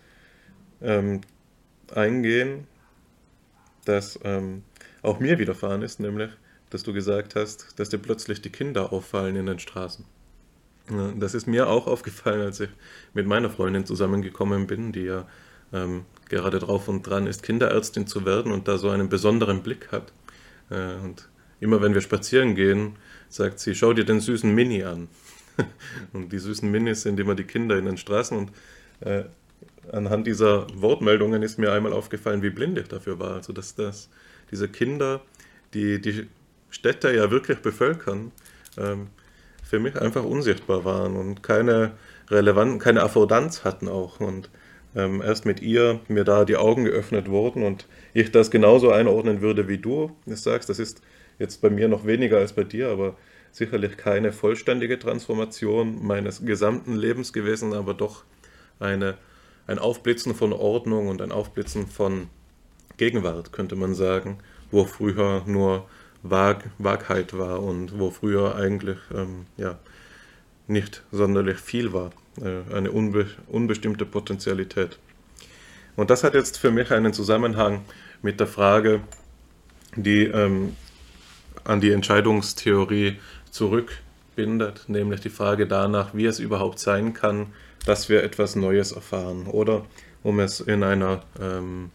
ähm, eingehen, das ähm, auch mir widerfahren ist, nämlich, dass du gesagt hast, dass dir plötzlich die Kinder auffallen in den Straßen. Das ist mir auch aufgefallen, als ich mit meiner Freundin zusammengekommen bin, die ja ähm, gerade drauf und dran ist, Kinderärztin zu werden und da so einen besonderen Blick hat. Äh, und immer wenn wir spazieren gehen, sagt sie, schau dir den süßen Mini an. und die süßen Minis sind immer die Kinder in den Straßen und äh, anhand dieser Wortmeldungen ist mir einmal aufgefallen, wie blind ich dafür war. Also dass das, diese Kinder, die die Städte ja wirklich bevölkern, ähm, für mich einfach unsichtbar waren und keine relevanten, keine Affordanz hatten auch. Und ähm, erst mit ihr mir da die Augen geöffnet wurden und ich das genauso einordnen würde, wie du es sagst. Das ist jetzt bei mir noch weniger als bei dir, aber sicherlich keine vollständige Transformation meines gesamten Lebens gewesen, aber doch eine, ein Aufblitzen von Ordnung und ein Aufblitzen von Gegenwart, könnte man sagen, wo früher nur Vag Vagheit war und wo früher eigentlich ähm, ja, nicht sonderlich viel war, äh, eine unbe unbestimmte Potentialität. Und das hat jetzt für mich einen Zusammenhang mit der Frage, die ähm, an die Entscheidungstheorie zurückbindet, nämlich die Frage danach, wie es überhaupt sein kann, dass wir etwas Neues erfahren. Oder um es in einer ähm,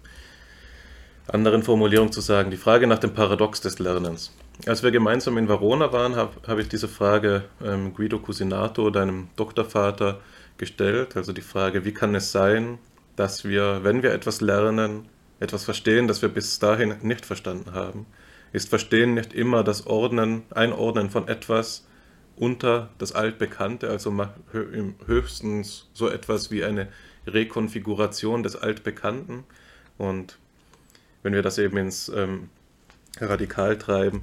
anderen Formulierung zu sagen, die Frage nach dem Paradox des Lernens. Als wir gemeinsam in Verona waren, habe hab ich diese Frage ähm, Guido Cusinato, deinem Doktorvater, gestellt. Also die Frage, wie kann es sein, dass wir, wenn wir etwas lernen, etwas verstehen, das wir bis dahin nicht verstanden haben? Ist Verstehen nicht immer das Ordnen, Einordnen von etwas, unter das Altbekannte, also höchstens so etwas wie eine Rekonfiguration des Altbekannten. Und wenn wir das eben ins ähm, Radikal treiben,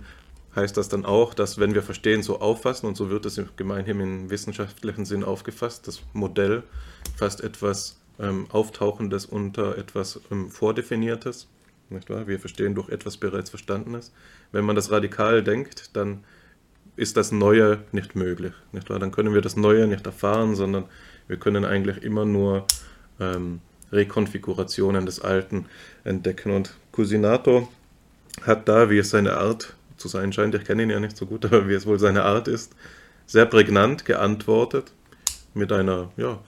heißt das dann auch, dass wenn wir Verstehen so auffassen, und so wird es gemeinhin im wissenschaftlichen Sinn aufgefasst, das Modell fasst etwas ähm, Auftauchendes unter etwas ähm, Vordefiniertes. Nicht wahr? Wir verstehen durch etwas bereits Verstandenes. Wenn man das radikal denkt, dann ist das Neue nicht möglich. Nicht wahr? Dann können wir das Neue nicht erfahren, sondern wir können eigentlich immer nur ähm, Rekonfigurationen des Alten entdecken. Und Cusinato hat da, wie es seine Art zu sein scheint, ich kenne ihn ja nicht so gut, aber wie es wohl seine Art ist, sehr prägnant geantwortet mit einer, ja,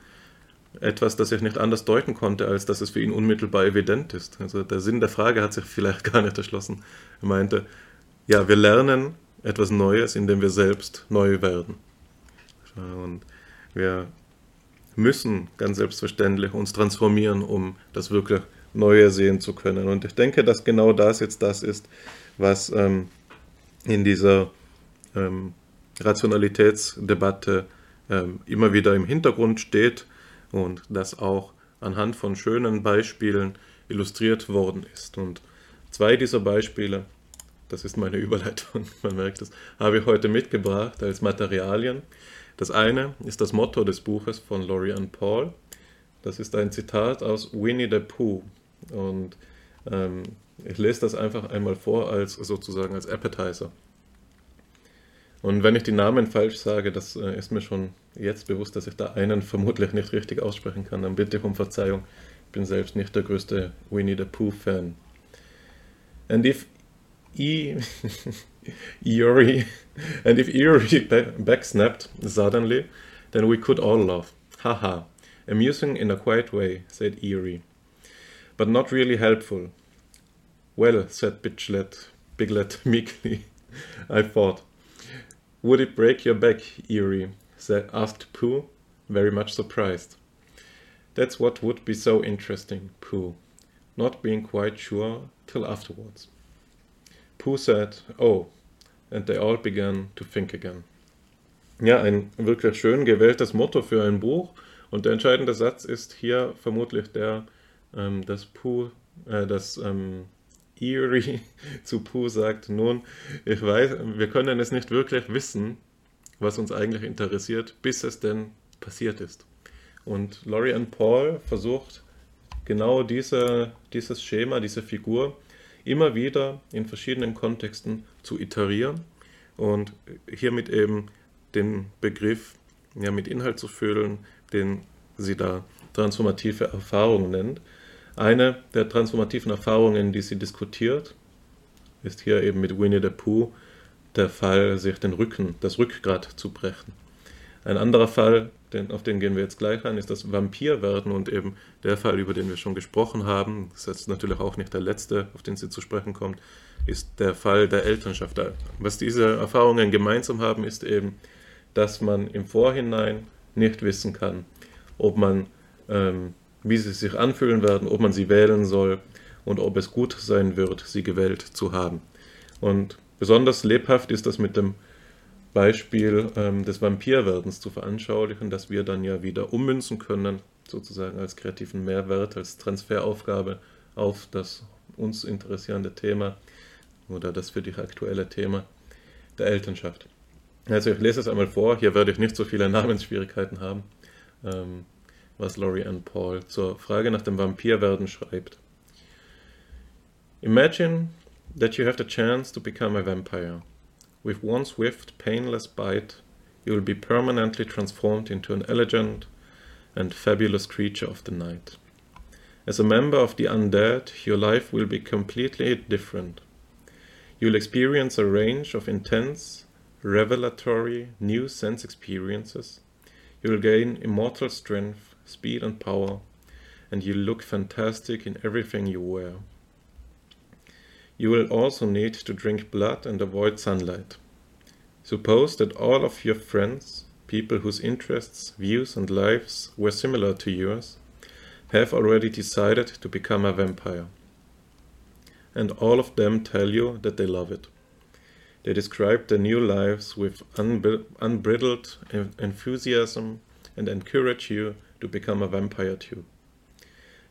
etwas, das ich nicht anders deuten konnte, als dass es für ihn unmittelbar evident ist. Also der Sinn der Frage hat sich vielleicht gar nicht erschlossen. Er meinte, ja, wir lernen etwas Neues, indem wir selbst neu werden. Und wir müssen ganz selbstverständlich uns transformieren, um das wirklich Neue sehen zu können. Und ich denke, dass genau das jetzt das ist, was ähm, in dieser ähm, Rationalitätsdebatte ähm, immer wieder im Hintergrund steht und das auch anhand von schönen Beispielen illustriert worden ist. Und zwei dieser Beispiele das ist meine Überleitung, man merkt es, habe ich heute mitgebracht als Materialien. Das eine ist das Motto des Buches von Lorian Paul. Das ist ein Zitat aus Winnie the Pooh. Und ähm, ich lese das einfach einmal vor als sozusagen als Appetizer. Und wenn ich die Namen falsch sage, das äh, ist mir schon jetzt bewusst, dass ich da einen vermutlich nicht richtig aussprechen kann, dann bitte ich um Verzeihung. Ich bin selbst nicht der größte Winnie the Pooh-Fan. And if E Eeyore, and if Eeyore backsnapped suddenly, then we could all laugh. Haha, amusing in a quiet way, said Eeyore, but not really helpful. Well, said Bitchlet, Biglet meekly, I thought. Would it break your back? Said, asked Pooh, very much surprised. That's what would be so interesting, Pooh, not being quite sure till afterwards. Pooh said, Oh, and they all began to think again. Ja, ein wirklich schön gewähltes Motto für ein Buch. Und der entscheidende Satz ist hier vermutlich der, ähm, dass Pooh, äh, dass ähm, Erie zu Pooh sagt, nun, ich weiß, wir können es nicht wirklich wissen, was uns eigentlich interessiert, bis es denn passiert ist. Und Laurie and Paul versucht genau diese, dieses Schema, diese Figur immer wieder in verschiedenen Kontexten zu iterieren und hiermit eben den Begriff ja, mit Inhalt zu füllen, den sie da transformative Erfahrung nennt. Eine der transformativen Erfahrungen, die sie diskutiert, ist hier eben mit Winnie the Pooh der Fall, sich den Rücken, das Rückgrat zu brechen. Ein anderer Fall, den, auf den gehen wir jetzt gleich ein, ist das Vampirwerden und eben der Fall, über den wir schon gesprochen haben, das ist natürlich auch nicht der letzte, auf den sie zu sprechen kommt, ist der Fall der Elternschaft. Was diese Erfahrungen gemeinsam haben, ist eben, dass man im Vorhinein nicht wissen kann, ob man, ähm, wie sie sich anfühlen werden, ob man sie wählen soll und ob es gut sein wird, sie gewählt zu haben. Und besonders lebhaft ist das mit dem Beispiel ähm, des Vampirwerdens zu veranschaulichen, das wir dann ja wieder ummünzen können, sozusagen als kreativen Mehrwert, als Transferaufgabe auf das uns interessierende Thema oder das für dich aktuelle Thema der Elternschaft. Also ich lese es einmal vor, hier werde ich nicht so viele Namensschwierigkeiten haben, ähm, was Laurie Ann Paul zur Frage nach dem Vampirwerden schreibt. Imagine that you have the chance to become a vampire. With one swift, painless bite, you will be permanently transformed into an elegant and fabulous creature of the night. As a member of the undead, your life will be completely different. You'll experience a range of intense, revelatory, new sense experiences. You'll gain immortal strength, speed, and power, and you'll look fantastic in everything you wear. You will also need to drink blood and avoid sunlight. Suppose that all of your friends, people whose interests, views, and lives were similar to yours, have already decided to become a vampire. And all of them tell you that they love it. They describe their new lives with unbridled enthusiasm and encourage you to become a vampire too.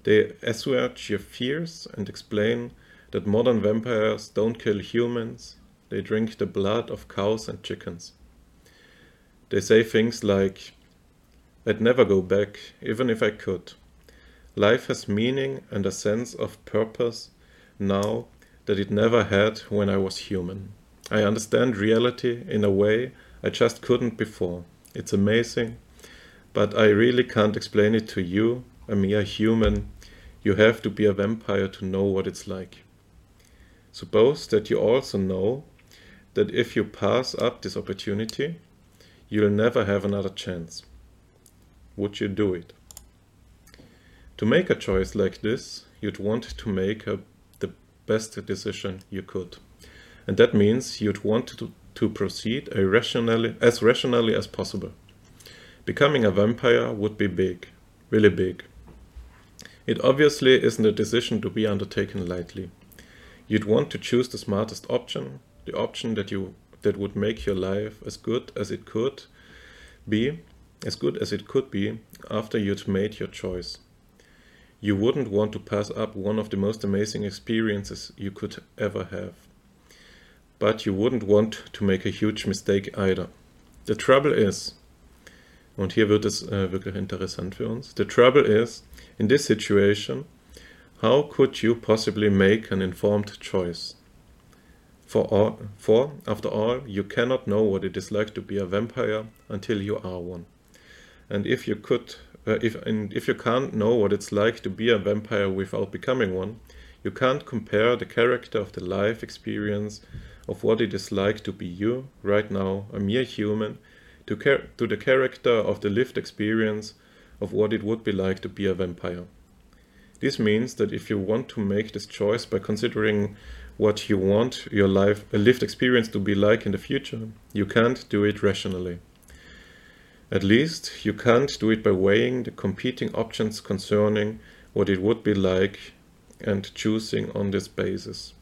They assuage your fears and explain that modern vampires don't kill humans, they drink the blood of cows and chickens. They say things like, I'd never go back, even if I could. Life has meaning and a sense of purpose now that it never had when I was human. I understand reality in a way I just couldn't before. It's amazing, but I really can't explain it to you, a mere human. You have to be a vampire to know what it's like. Suppose that you also know that if you pass up this opportunity, you'll never have another chance. Would you do it? To make a choice like this, you'd want to make a, the best decision you could. And that means you'd want to, to proceed rationally, as rationally as possible. Becoming a vampire would be big, really big. It obviously isn't a decision to be undertaken lightly. You'd want to choose the smartest option, the option that you that would make your life as good as it could be, as good as it could be after you'd made your choice. You wouldn't want to pass up one of the most amazing experiences you could ever have but you wouldn't want to make a huge mistake either. The trouble is, und hier wird es äh, wirklich interessant für uns, the trouble is, in this situation, how could you possibly make an informed choice? For, all, for, after all, you cannot know what it is like to be a vampire until you are one. And if you could, uh, if, and if you can't know what it's like to be a vampire without becoming one, you can't compare the character of the life experience of what it is like to be you, right now, a mere human, to, to the character of the lived experience of what it would be like to be a vampire. This means that if you want to make this choice by considering what you want your life, a lived experience to be like in the future, you can't do it rationally. At least, you can't do it by weighing the competing options concerning what it would be like and choosing on this basis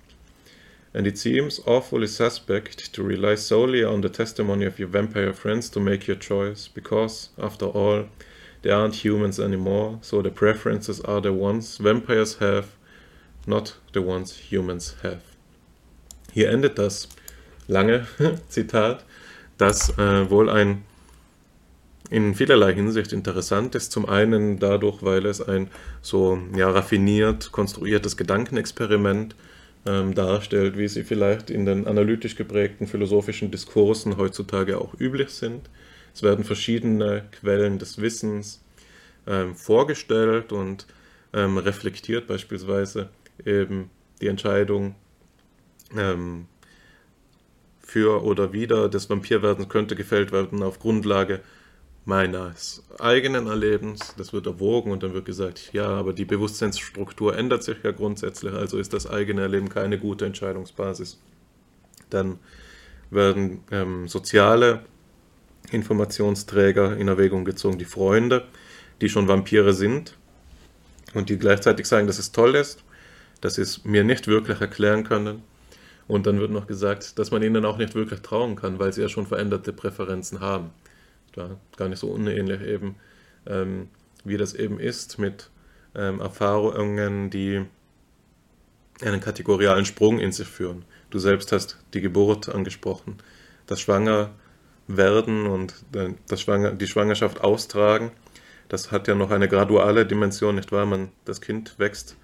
and it seems awfully suspect to rely solely on the testimony of your vampire friends to make your choice, because, after all, they aren't humans anymore, so the preferences are the ones vampires have, not the ones humans have. Hier endet das lange Zitat, das äh, wohl ein in vielerlei Hinsicht interessant ist. Zum einen dadurch, weil es ein so ja, raffiniert konstruiertes Gedankenexperiment ähm, darstellt, wie sie vielleicht in den analytisch geprägten philosophischen Diskursen heutzutage auch üblich sind. Es werden verschiedene Quellen des Wissens ähm, vorgestellt und ähm, reflektiert beispielsweise eben die Entscheidung ähm, für oder wider des Vampirwerdens könnte gefällt werden auf Grundlage meines eigenen Erlebens, das wird erwogen und dann wird gesagt, ja, aber die Bewusstseinsstruktur ändert sich ja grundsätzlich, also ist das eigene Erleben keine gute Entscheidungsbasis. Dann werden ähm, soziale Informationsträger in Erwägung gezogen, die Freunde, die schon Vampire sind und die gleichzeitig sagen, dass es toll ist, dass sie es mir nicht wirklich erklären können. Und dann wird noch gesagt, dass man ihnen auch nicht wirklich trauen kann, weil sie ja schon veränderte Präferenzen haben ja, gar nicht so unähnlich eben, ähm, wie das eben ist mit ähm, Erfahrungen, die einen kategorialen Sprung in sich führen. Du selbst hast die Geburt angesprochen, das Schwangerwerden und das Schwanger, die Schwangerschaft austragen. Das hat ja noch eine graduale Dimension, nicht wahr? Man, das Kind wächst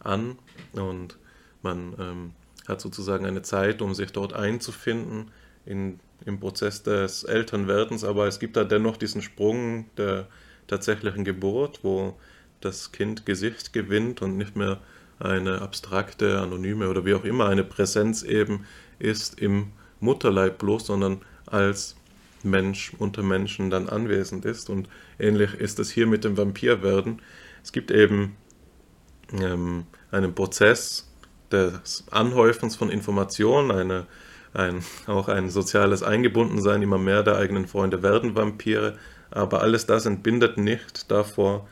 an und man ähm, hat sozusagen eine Zeit, um sich dort einzufinden in im Prozess des Elternwerdens, aber es gibt da dennoch diesen Sprung der tatsächlichen Geburt, wo das Kind Gesicht gewinnt und nicht mehr eine abstrakte, anonyme oder wie auch immer eine Präsenz eben ist im Mutterleib bloß, sondern als Mensch unter Menschen dann anwesend ist. Und ähnlich ist es hier mit dem Vampirwerden. Es gibt eben ähm, einen Prozess des Anhäufens von Informationen, eine ein, auch ein soziales Eingebundensein, immer mehr der eigenen Freunde werden Vampire, aber alles das entbindet nicht davor,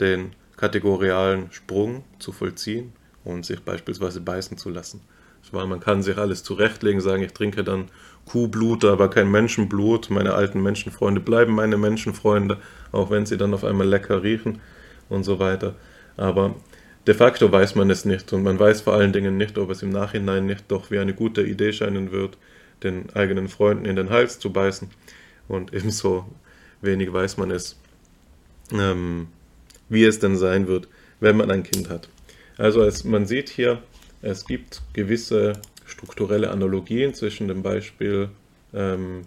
den kategorialen Sprung zu vollziehen und sich beispielsweise beißen zu lassen. Zwar, man kann sich alles zurechtlegen, sagen, ich trinke dann Kuhblut, aber kein Menschenblut. Meine alten Menschenfreunde bleiben meine Menschenfreunde, auch wenn sie dann auf einmal lecker riechen und so weiter. Aber de facto weiß man es nicht und man weiß vor allen Dingen nicht, ob es im Nachhinein nicht doch wie eine gute Idee scheinen wird, den eigenen Freunden in den Hals zu beißen. Und ebenso wenig weiß man es, ähm, wie es denn sein wird, wenn man ein Kind hat. Also es, man sieht hier, es gibt gewisse strukturelle Analogien zwischen dem Beispiel, ähm,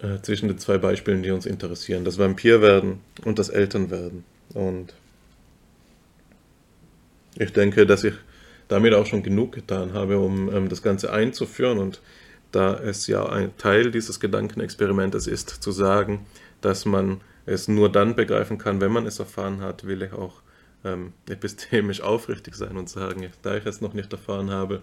äh, zwischen den zwei Beispielen, die uns interessieren, das Vampirwerden und das Elternwerden. Und ich denke, dass ich damit auch schon genug getan habe, um ähm, das Ganze einzuführen und da es ja ein Teil dieses Gedankenexperimentes ist, zu sagen, dass man es nur dann begreifen kann, wenn man es erfahren hat, will ich auch ähm, epistemisch aufrichtig sein und sagen, da ich es noch nicht erfahren habe,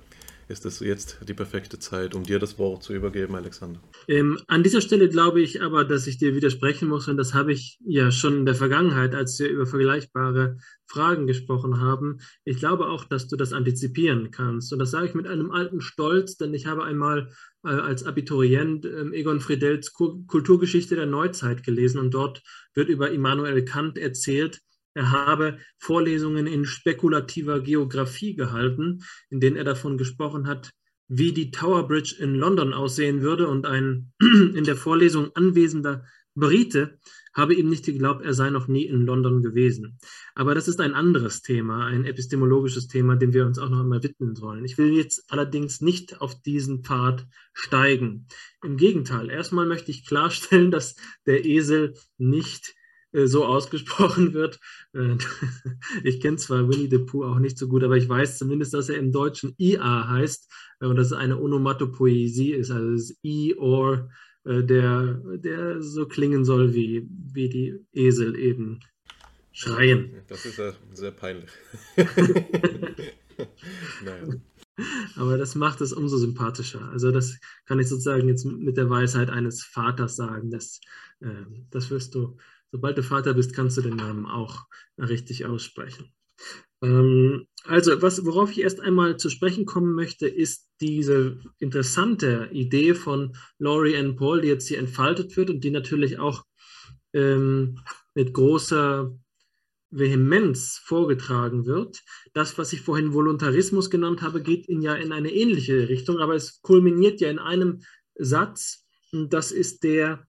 ist es jetzt die perfekte Zeit, um dir das Wort zu übergeben, Alexander. Ähm, an dieser Stelle glaube ich aber, dass ich dir widersprechen muss, und das habe ich ja schon in der Vergangenheit, als wir über vergleichbare Fragen gesprochen haben. Ich glaube auch, dass du das antizipieren kannst. Und das sage ich mit einem alten Stolz, denn ich habe einmal äh, als Abiturient äh, Egon Friedels Kulturgeschichte der Neuzeit gelesen und dort wird über Immanuel Kant erzählt, er habe Vorlesungen in spekulativer Geographie gehalten, in denen er davon gesprochen hat, wie die Tower Bridge in London aussehen würde und ein in der Vorlesung anwesender Brite habe ihm nicht geglaubt, er sei noch nie in London gewesen. Aber das ist ein anderes Thema, ein epistemologisches Thema, dem wir uns auch noch einmal widmen sollen. Ich will jetzt allerdings nicht auf diesen Pfad steigen. Im Gegenteil, erstmal möchte ich klarstellen, dass der Esel nicht so ausgesprochen wird. Äh, ich kenne zwar Winnie the Pooh auch nicht so gut, aber ich weiß zumindest, dass er im Deutschen IA heißt äh, und dass es eine Onomatopoesie ist, also das I or der, der so klingen soll, wie, wie die Esel eben schreien. Das ist ja sehr peinlich. naja. Aber das macht es umso sympathischer. Also das kann ich sozusagen jetzt mit der Weisheit eines Vaters sagen. Das, äh, das wirst du sobald du Vater bist, kannst du den Namen auch richtig aussprechen. Ähm, also, was, worauf ich erst einmal zu sprechen kommen möchte, ist diese interessante Idee von Laurie Ann Paul, die jetzt hier entfaltet wird und die natürlich auch ähm, mit großer Vehemenz vorgetragen wird. Das, was ich vorhin Voluntarismus genannt habe, geht in ja in eine ähnliche Richtung, aber es kulminiert ja in einem Satz, und das ist der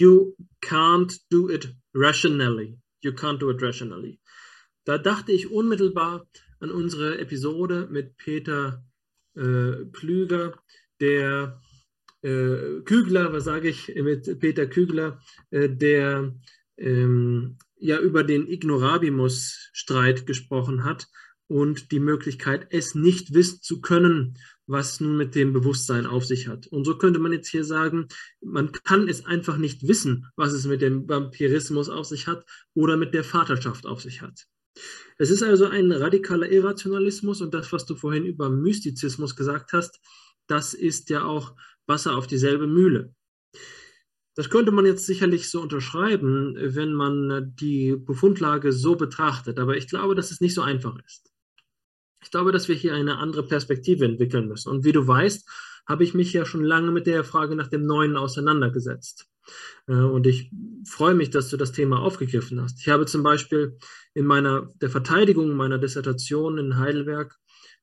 You can't do it rationally. You can't do it rationally. Da dachte ich unmittelbar an unsere Episode mit Peter äh, Klüger, der äh, Kügler, was sage ich, mit Peter Kügler, äh, der ähm, ja über den Ignorabimus-Streit gesprochen hat und die Möglichkeit, es nicht wissen zu können, was nun mit dem Bewusstsein auf sich hat. Und so könnte man jetzt hier sagen, man kann es einfach nicht wissen, was es mit dem Vampirismus auf sich hat oder mit der Vaterschaft auf sich hat. Es ist also ein radikaler Irrationalismus und das, was du vorhin über Mystizismus gesagt hast, das ist ja auch Wasser auf dieselbe Mühle. Das könnte man jetzt sicherlich so unterschreiben, wenn man die Befundlage so betrachtet, aber ich glaube, dass es nicht so einfach ist. Ich glaube, dass wir hier eine andere Perspektive entwickeln müssen. Und wie du weißt, habe ich mich ja schon lange mit der Frage nach dem Neuen auseinandergesetzt. Äh, und ich freue mich, dass du das Thema aufgegriffen hast. Ich habe zum Beispiel in meiner der Verteidigung meiner Dissertation in Heidelberg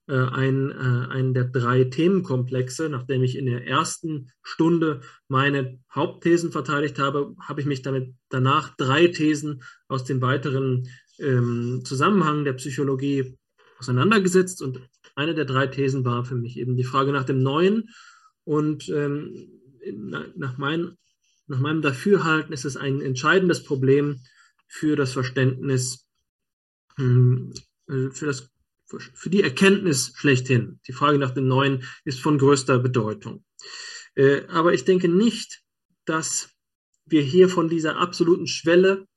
äh, einen, äh, einen der drei Themenkomplexe, nachdem ich in der ersten Stunde meine Hauptthesen verteidigt habe, habe ich mich damit danach drei Thesen aus dem weiteren ähm, Zusammenhang der Psychologie auseinandergesetzt und eine der drei Thesen war für mich eben die Frage nach dem Neuen. Und ähm, nach, mein, nach meinem Dafürhalten ist es ein entscheidendes Problem für das Verständnis, ähm, für, das, für die Erkenntnis schlechthin. Die Frage nach dem Neuen ist von größter Bedeutung. Äh, aber ich denke nicht, dass wir hier von dieser absoluten Schwelle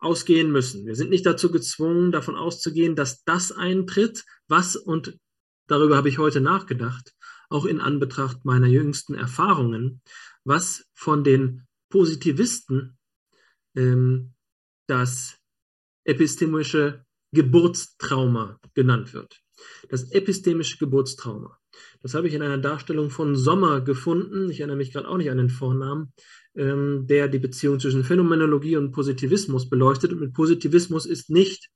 ausgehen müssen. Wir sind nicht dazu gezwungen, davon auszugehen, dass das eintritt, was, und darüber habe ich heute nachgedacht, auch in Anbetracht meiner jüngsten Erfahrungen, was von den Positivisten ähm, das epistemische Geburtstrauma genannt wird. Das epistemische Geburtstrauma. Das habe ich in einer Darstellung von Sommer gefunden. Ich erinnere mich gerade auch nicht an den Vornamen, ähm, der die Beziehung zwischen Phänomenologie und Positivismus beleuchtet. Und mit Positivismus ist nicht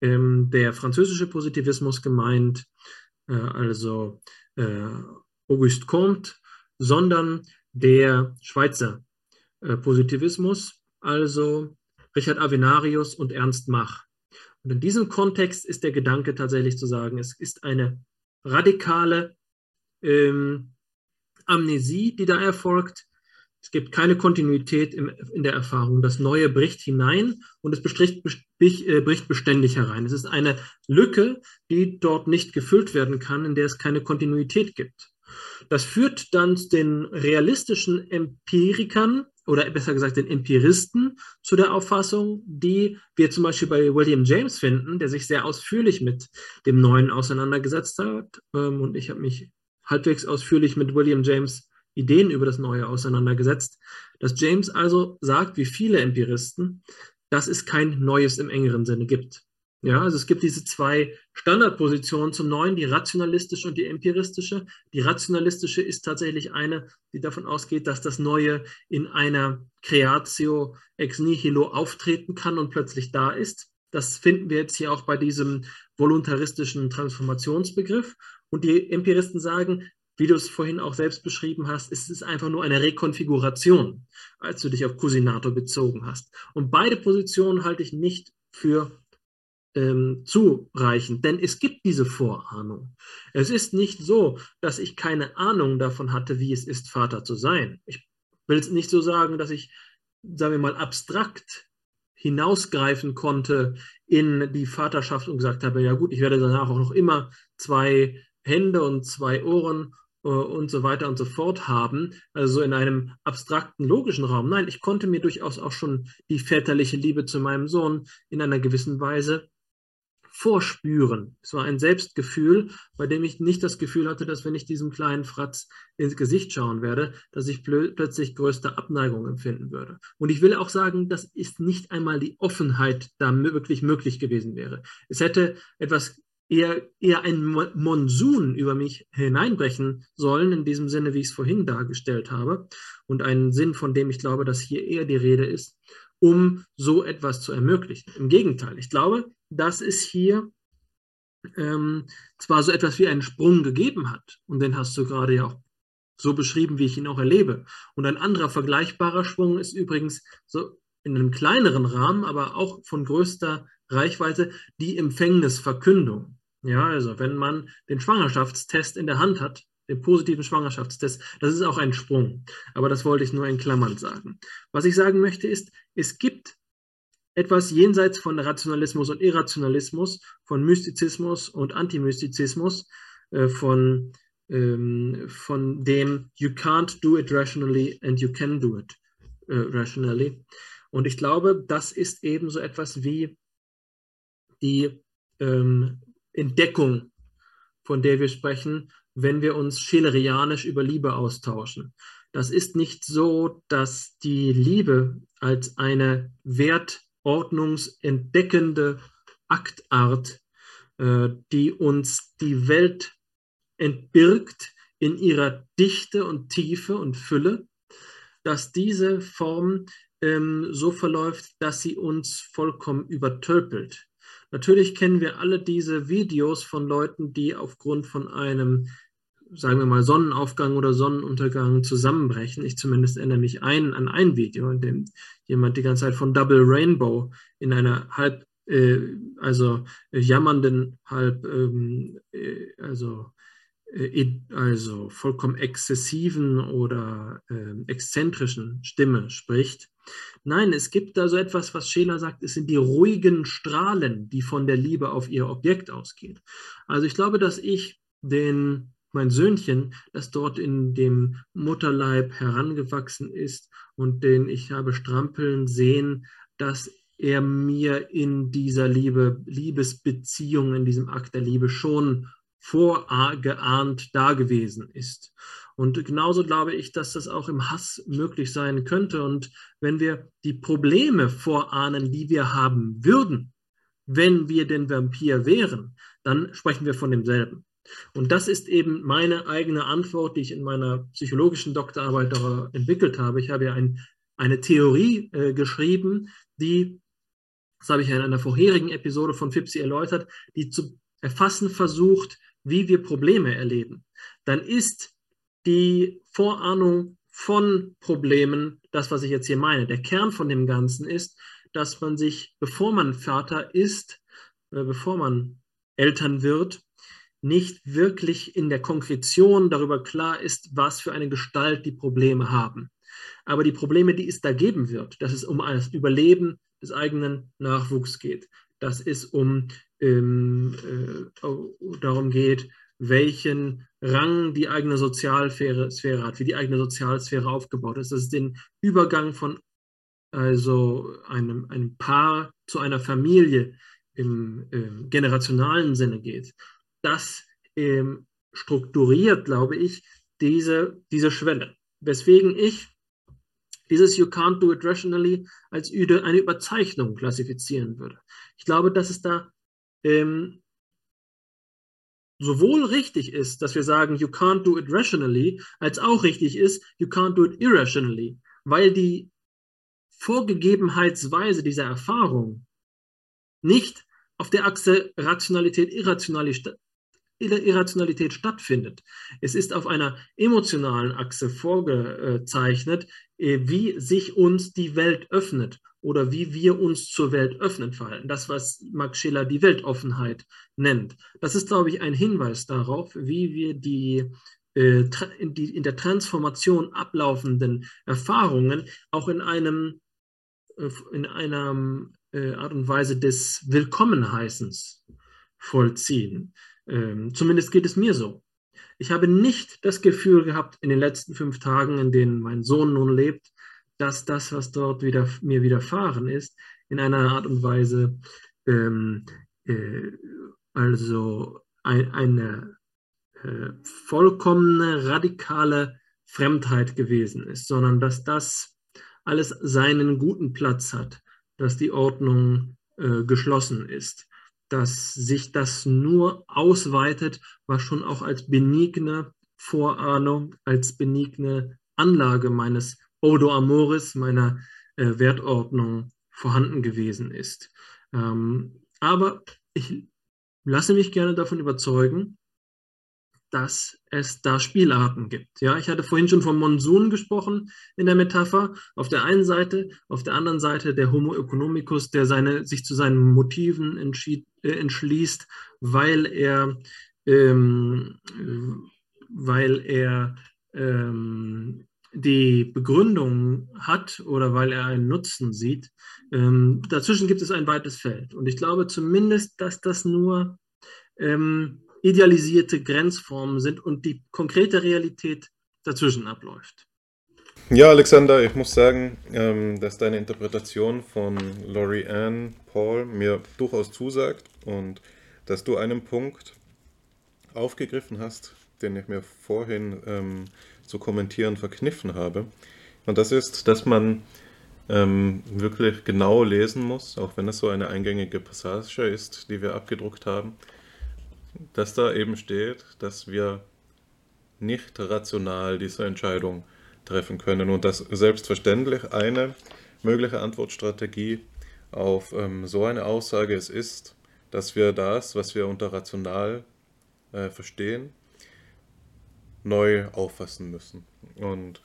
ähm, der französische Positivismus gemeint, äh, also äh, Auguste Comte, sondern der Schweizer äh, Positivismus, also Richard Avenarius und Ernst Mach. Und in diesem Kontext ist der Gedanke tatsächlich zu sagen, es ist eine radikale ähm, Amnesie, die da erfolgt. Es gibt keine Kontinuität im, in der Erfahrung. Das Neue bricht hinein und es bestricht, äh, bricht beständig herein. Es ist eine Lücke, die dort nicht gefüllt werden kann, in der es keine Kontinuität gibt. Das führt dann den realistischen Empirikern oder besser gesagt den Empiristen zu der Auffassung, die wir zum Beispiel bei William James finden, der sich sehr ausführlich mit dem Neuen auseinandergesetzt hat. Ähm, und ich habe mich halbwegs ausführlich mit William James Ideen über das Neue auseinandergesetzt, dass James also sagt, wie viele Empiristen, dass es kein Neues im engeren Sinne gibt. Ja, also es gibt diese zwei Standardpositionen zum Neuen, die rationalistische und die empiristische. Die rationalistische ist tatsächlich eine, die davon ausgeht, dass das Neue in einer Creatio ex nihilo auftreten kann und plötzlich da ist. Das finden wir jetzt hier auch bei diesem voluntaristischen Transformationsbegriff. Und die Empiristen sagen, wie du es vorhin auch selbst beschrieben hast, ist es einfach nur eine Rekonfiguration, als du dich auf Cusinato bezogen hast. Und beide Positionen halte ich nicht für ähm, zureichend, denn es gibt diese Vorahnung. Es ist nicht so, dass ich keine Ahnung davon hatte, wie es ist, Vater zu sein. Ich will es nicht so sagen, dass ich, sagen wir mal, abstrakt hinausgreifen konnte in die Vaterschaft und gesagt habe, ja gut, ich werde danach auch noch immer zwei Hände und zwei Ohren äh, und so weiter und so fort haben, also in einem abstrakten logischen Raum. Nein, ich konnte mir durchaus auch schon die väterliche Liebe zu meinem Sohn in einer gewissen Weise vorspüren. Es war ein Selbstgefühl, bei dem ich nicht das Gefühl hatte, dass wenn ich diesem kleinen Fratz ins Gesicht schauen werde, dass ich plötzlich größte Abneigung empfinden würde. Und ich will auch sagen, dass ist nicht einmal die Offenheit da wirklich möglich gewesen wäre. Es hätte etwas eher, eher ein Monsun über mich hineinbrechen sollen, in diesem Sinne, wie ich es vorhin dargestellt habe. Und einen Sinn, von dem ich glaube, dass hier eher die Rede ist, um so etwas zu ermöglichen. Im Gegenteil, ich glaube, dass es hier ähm, zwar so etwas wie einen Sprung gegeben hat, und den hast du gerade ja auch so beschrieben, wie ich ihn auch erlebe. Und ein anderer vergleichbarer Sprung ist übrigens so in einem kleineren Rahmen, aber auch von größter Reichweite die Empfängnisverkündung. Ja, also wenn man den Schwangerschaftstest in der Hand hat, den positiven Schwangerschaftstest, das ist auch ein Sprung. Aber das wollte ich nur in Klammern sagen. Was ich sagen möchte ist, es gibt etwas jenseits von Rationalismus und Irrationalismus, von Mystizismus und Antimystizismus, äh, von, ähm, von dem You can't do it rationally and you can do it äh, rationally. Und ich glaube, das ist eben so etwas wie die ähm, Entdeckung, von der wir sprechen, wenn wir uns schelerianisch über Liebe austauschen. Das ist nicht so, dass die Liebe als eine Wert ordnungsentdeckende Aktart, äh, die uns die Welt entbirgt in ihrer Dichte und Tiefe und Fülle, dass diese Form ähm, so verläuft, dass sie uns vollkommen übertölpelt. Natürlich kennen wir alle diese Videos von Leuten, die aufgrund von einem sagen wir mal, Sonnenaufgang oder Sonnenuntergang zusammenbrechen. Ich zumindest erinnere mich ein, an ein Video, in dem jemand die ganze Zeit von Double Rainbow in einer halb, äh, also äh, jammernden, halb, ähm, äh, also, äh, also vollkommen exzessiven oder ähm, exzentrischen Stimme spricht. Nein, es gibt da so etwas, was Scheler sagt, es sind die ruhigen Strahlen, die von der Liebe auf ihr Objekt ausgehen. Also ich glaube, dass ich den mein Söhnchen, das dort in dem Mutterleib herangewachsen ist und den ich habe strampeln sehen, dass er mir in dieser Liebe, Liebesbeziehung, in diesem Akt der Liebe schon vorgeahnt dagewesen ist. Und genauso glaube ich, dass das auch im Hass möglich sein könnte. Und wenn wir die Probleme vorahnen, die wir haben würden, wenn wir den Vampir wären, dann sprechen wir von demselben. Und das ist eben meine eigene Antwort, die ich in meiner psychologischen Doktorarbeit entwickelt habe. Ich habe ja ein, eine Theorie äh, geschrieben, die, das habe ich ja in einer vorherigen Episode von FIPSI erläutert, die zu erfassen versucht, wie wir Probleme erleben. Dann ist die Vorahnung von Problemen das, was ich jetzt hier meine. Der Kern von dem Ganzen ist, dass man sich, bevor man Vater ist, äh, bevor man Eltern wird, nicht wirklich in der Konkretion darüber klar ist, was für eine Gestalt die Probleme haben. Aber die Probleme, die es da geben wird, dass es um das Überleben des eigenen Nachwuchs geht, dass es um ähm, äh, darum geht, welchen Rang die eigene Sozialsphäre Sphäre hat, wie die eigene Sozialsphäre aufgebaut ist, dass es den Übergang von also einem, einem Paar zu einer Familie im, im generationalen Sinne geht, das ähm, strukturiert, glaube ich, diese, diese Schwelle. Weswegen ich dieses You can't do it rationally als eine Überzeichnung klassifizieren würde. Ich glaube, dass es da ähm, sowohl richtig ist, dass wir sagen, you can't do it rationally, als auch richtig ist, you can't do it irrationally, weil die Vorgegebenheitsweise dieser Erfahrung nicht auf der Achse Rationalität, Irrationalität, Irrationalität stattfindet. Es ist auf einer emotionalen Achse vorgezeichnet, äh, wie sich uns die Welt öffnet oder wie wir uns zur Welt öffnen verhalten. Das, was Max Schiller die Weltoffenheit nennt. Das ist, glaube ich, ein Hinweis darauf, wie wir die äh, in der Transformation ablaufenden Erfahrungen auch in einem äh, in einer Art und Weise des Willkommenheißens vollziehen. Ähm, zumindest geht es mir so. Ich habe nicht das Gefühl gehabt in den letzten fünf Tagen, in denen mein Sohn nun lebt, dass das, was dort wieder, mir widerfahren ist, in einer Art und Weise ähm, äh, also ein, eine äh, vollkommene, radikale Fremdheit gewesen ist, sondern dass das alles seinen guten Platz hat, dass die Ordnung äh, geschlossen ist, dass sich das nur ausweitet, was schon auch als benigne Vorahnung, als benigne Anlage meines Odo Amoris, meiner äh, Wertordnung vorhanden gewesen ist. Ähm, aber ich lasse mich gerne davon überzeugen, dass es da Spielarten gibt. Ja, ich hatte vorhin schon vom Monsun gesprochen in der Metapher. Auf der einen Seite, auf der anderen Seite der Homo economicus, der seine, sich zu seinen Motiven entschied, äh, entschließt, weil er, ähm, weil er ähm, die Begründung hat oder weil er einen Nutzen sieht. Ähm, dazwischen gibt es ein weites Feld. Und ich glaube zumindest, dass das nur ähm, idealisierte Grenzformen sind und die konkrete Realität dazwischen abläuft. Ja, Alexander, ich muss sagen, ähm, dass deine Interpretation von Laurie Ann Paul mir durchaus zusagt und dass du einen Punkt aufgegriffen hast, den ich mir vorhin ähm, zu kommentieren verkniffen habe. Und das ist, dass man ähm, wirklich genau lesen muss, auch wenn es so eine eingängige Passage ist, die wir abgedruckt haben, dass da eben steht, dass wir nicht rational diese Entscheidung treffen können und dass selbstverständlich eine mögliche Antwortstrategie auf ähm, so eine Aussage es ist, dass wir das, was wir unter rational äh, verstehen, neu auffassen müssen. Und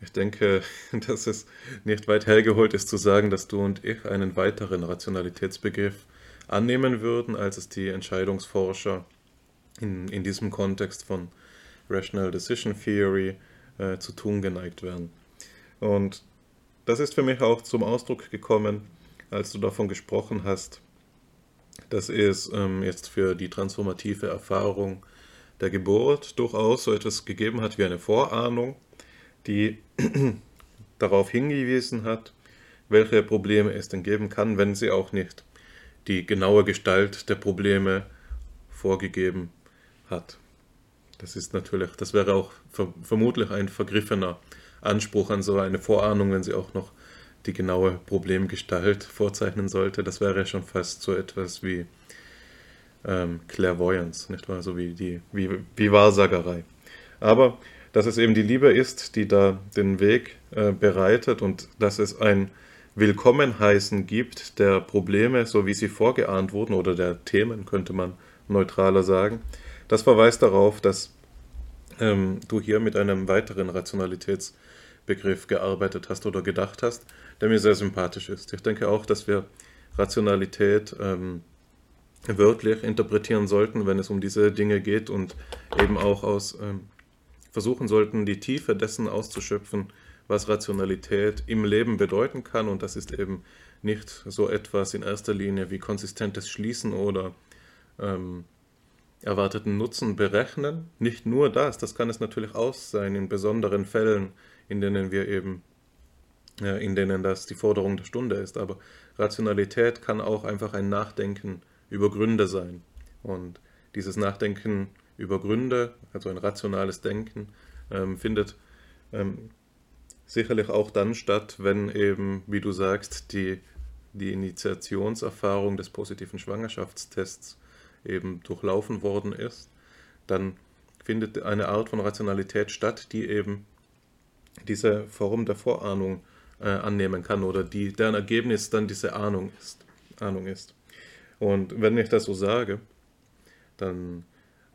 ich denke, dass es nicht weit hergeholt ist zu sagen, dass du und ich einen weiteren Rationalitätsbegriff annehmen würden, als es die Entscheidungsforscher in, in diesem Kontext von Rational Decision Theory äh, zu tun geneigt werden. Und das ist für mich auch zum Ausdruck gekommen, als du davon gesprochen hast, dass es ähm, jetzt für die transformative Erfahrung der Geburt durchaus so etwas gegeben hat wie eine Vorahnung, die darauf hingewiesen hat, welche Probleme es denn geben kann, wenn sie auch nicht die genaue Gestalt der Probleme vorgegeben hat. Das ist natürlich, das wäre auch ver vermutlich ein vergriffener Anspruch an so eine Vorahnung, wenn sie auch noch die genaue Problemgestalt vorzeichnen sollte. Das wäre schon fast so etwas wie ähm, Clairvoyance, nicht wahr? So wie die wie, wie Wahrsagerei. Aber dass es eben die Liebe ist, die da den Weg äh, bereitet und dass es ein Willkommenheißen gibt der Probleme, so wie sie vorgeahnt wurden, oder der Themen, könnte man neutraler sagen, das verweist darauf, dass ähm, du hier mit einem weiteren Rationalitätsbegriff gearbeitet hast oder gedacht hast, der mir sehr sympathisch ist. Ich denke auch, dass wir Rationalität ähm, wörtlich interpretieren sollten, wenn es um diese Dinge geht und eben auch aus ähm, versuchen sollten, die Tiefe dessen auszuschöpfen, was Rationalität im Leben bedeuten kann. Und das ist eben nicht so etwas in erster Linie wie konsistentes Schließen oder ähm, erwarteten Nutzen berechnen. Nicht nur das, das kann es natürlich auch sein in besonderen Fällen, in denen wir eben, äh, in denen das die Forderung der Stunde ist. Aber Rationalität kann auch einfach ein Nachdenken über Gründe sein. Und dieses Nachdenken über Gründe, also ein rationales Denken, ähm, findet ähm, sicherlich auch dann statt, wenn eben, wie du sagst, die, die Initiationserfahrung des positiven Schwangerschaftstests eben durchlaufen worden ist. Dann findet eine Art von Rationalität statt, die eben diese Form der Vorahnung äh, annehmen kann oder die, deren Ergebnis dann diese Ahnung ist. Ahnung ist. Und wenn ich das so sage, dann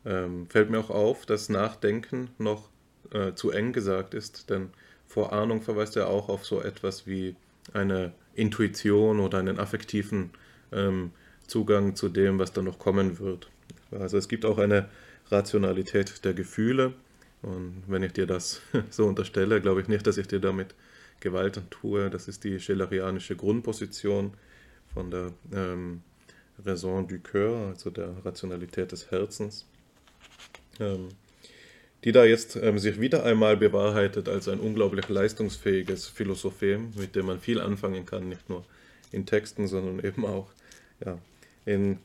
ähm, fällt mir auch auf, dass Nachdenken noch äh, zu eng gesagt ist, denn Vorahnung verweist ja auch auf so etwas wie eine Intuition oder einen affektiven ähm, Zugang zu dem, was dann noch kommen wird. Also es gibt auch eine Rationalität der Gefühle und wenn ich dir das so unterstelle, glaube ich nicht, dass ich dir damit Gewalt tue. Das ist die schillerianische Grundposition von der ähm, Raison du Coeur, also der Rationalität des Herzens, ähm, die da jetzt ähm, sich wieder einmal bewahrheitet als ein unglaublich leistungsfähiges Philosophem, mit dem man viel anfangen kann, nicht nur in Texten, sondern eben auch ja, in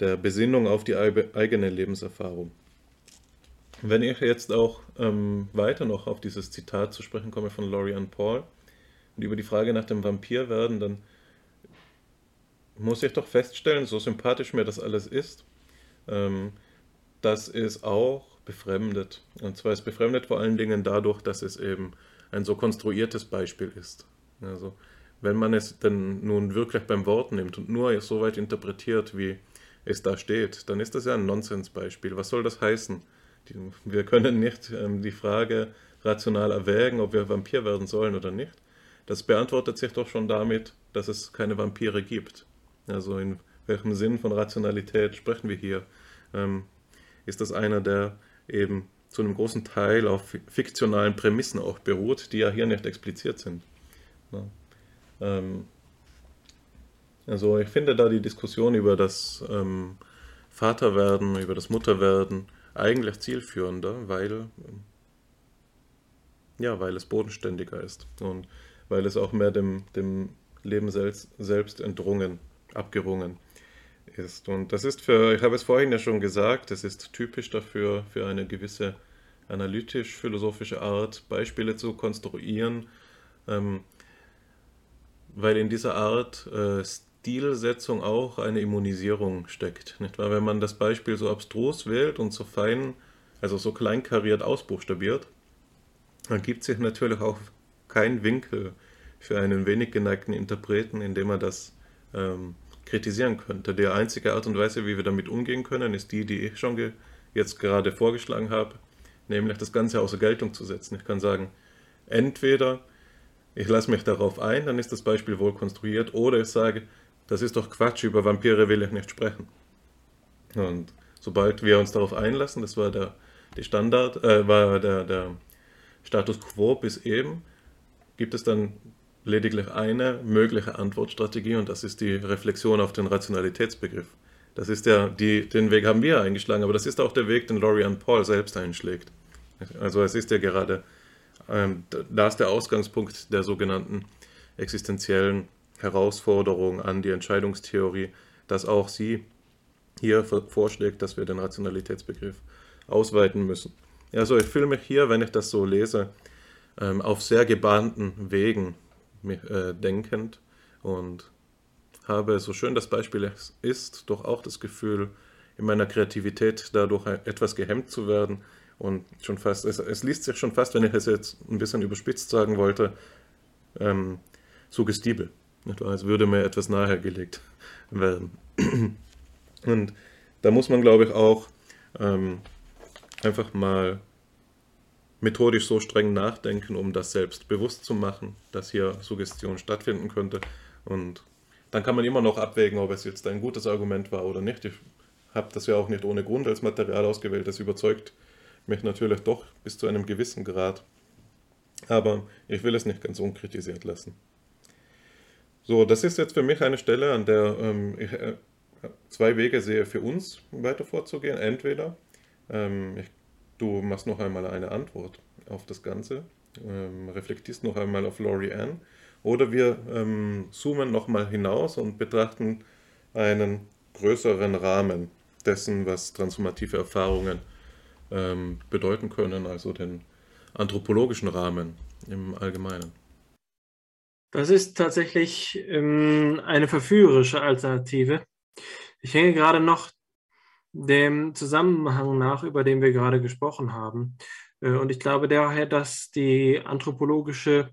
der Besinnung auf die eigene Lebenserfahrung. Wenn ich jetzt auch ähm, weiter noch auf dieses Zitat zu sprechen komme von Lorian Paul und über die Frage nach dem Vampir werden, dann muss ich doch feststellen, so sympathisch mir das alles ist, ähm, dass es auch befremdet. Und zwar ist befremdet vor allen Dingen dadurch, dass es eben ein so konstruiertes Beispiel ist. Also wenn man es denn nun wirklich beim Wort nimmt und nur so weit interpretiert, wie es da steht, dann ist das ja ein Nonsensbeispiel. Was soll das heißen? wir können nicht ähm, die Frage rational erwägen, ob wir Vampir werden sollen oder nicht. Das beantwortet sich doch schon damit, dass es keine Vampire gibt. Also in welchem Sinn von Rationalität sprechen wir hier? Ähm, ist das einer, der eben zu einem großen Teil auf fiktionalen Prämissen auch beruht, die ja hier nicht expliziert sind. Ja. Ähm, also ich finde da die Diskussion über das ähm, Vaterwerden, über das Mutterwerden eigentlich zielführender, weil, ja, weil es bodenständiger ist und weil es auch mehr dem, dem Leben selbst, selbst entrungen abgerungen ist. Und das ist für, ich habe es vorhin ja schon gesagt, es ist typisch dafür, für eine gewisse analytisch-philosophische Art Beispiele zu konstruieren, ähm, weil in dieser Art äh, Stilsetzung auch eine Immunisierung steckt. Nicht wahr? Wenn man das Beispiel so abstrus wählt und so fein, also so kleinkariert ausbuchstabiert, dann gibt sich natürlich auch kein Winkel für einen wenig geneigten Interpreten, indem er das ähm, kritisieren könnte. Die einzige Art und Weise, wie wir damit umgehen können, ist die, die ich schon ge jetzt gerade vorgeschlagen habe, nämlich das Ganze außer Geltung zu setzen. Ich kann sagen, entweder ich lasse mich darauf ein, dann ist das Beispiel wohl konstruiert, oder ich sage, das ist doch Quatsch, über Vampire will ich nicht sprechen. Und sobald wir uns darauf einlassen, das war der, die Standard, äh, war der, der Status quo bis eben, gibt es dann lediglich eine mögliche Antwortstrategie und das ist die Reflexion auf den Rationalitätsbegriff. Das ist ja, die, den Weg haben wir eingeschlagen, aber das ist auch der Weg, den Lorian Paul selbst einschlägt. Also es ist ja gerade, ähm, da ist der Ausgangspunkt der sogenannten existenziellen Herausforderung an die Entscheidungstheorie, dass auch sie hier vorschlägt, dass wir den Rationalitätsbegriff ausweiten müssen. Also ich fühle mich hier, wenn ich das so lese, ähm, auf sehr gebahnten Wegen äh, denkend und habe, so schön das Beispiel ist, doch auch das Gefühl, in meiner Kreativität dadurch etwas gehemmt zu werden und schon fast, es, es liest sich schon fast, wenn ich es jetzt ein bisschen überspitzt sagen wollte, ähm, suggestibel. Als würde mir etwas nahegelegt werden. Und da muss man, glaube ich, auch ähm, einfach mal methodisch so streng nachdenken, um das selbst bewusst zu machen, dass hier Suggestion stattfinden könnte. Und dann kann man immer noch abwägen, ob es jetzt ein gutes Argument war oder nicht. Ich habe das ja auch nicht ohne Grund als Material ausgewählt. Das überzeugt mich natürlich doch bis zu einem gewissen Grad. Aber ich will es nicht ganz unkritisiert lassen. So, das ist jetzt für mich eine Stelle, an der ähm, ich äh, zwei Wege sehe für uns weiter vorzugehen. Entweder ähm, ich, du machst noch einmal eine Antwort auf das Ganze, ähm, reflektierst noch einmal auf Laurie Ann, oder wir ähm, zoomen nochmal hinaus und betrachten einen größeren Rahmen dessen, was transformative Erfahrungen ähm, bedeuten können, also den anthropologischen Rahmen im Allgemeinen. Das ist tatsächlich ähm, eine verführerische Alternative. Ich hänge gerade noch dem Zusammenhang nach, über den wir gerade gesprochen haben. Äh, und ich glaube daher, dass die anthropologische,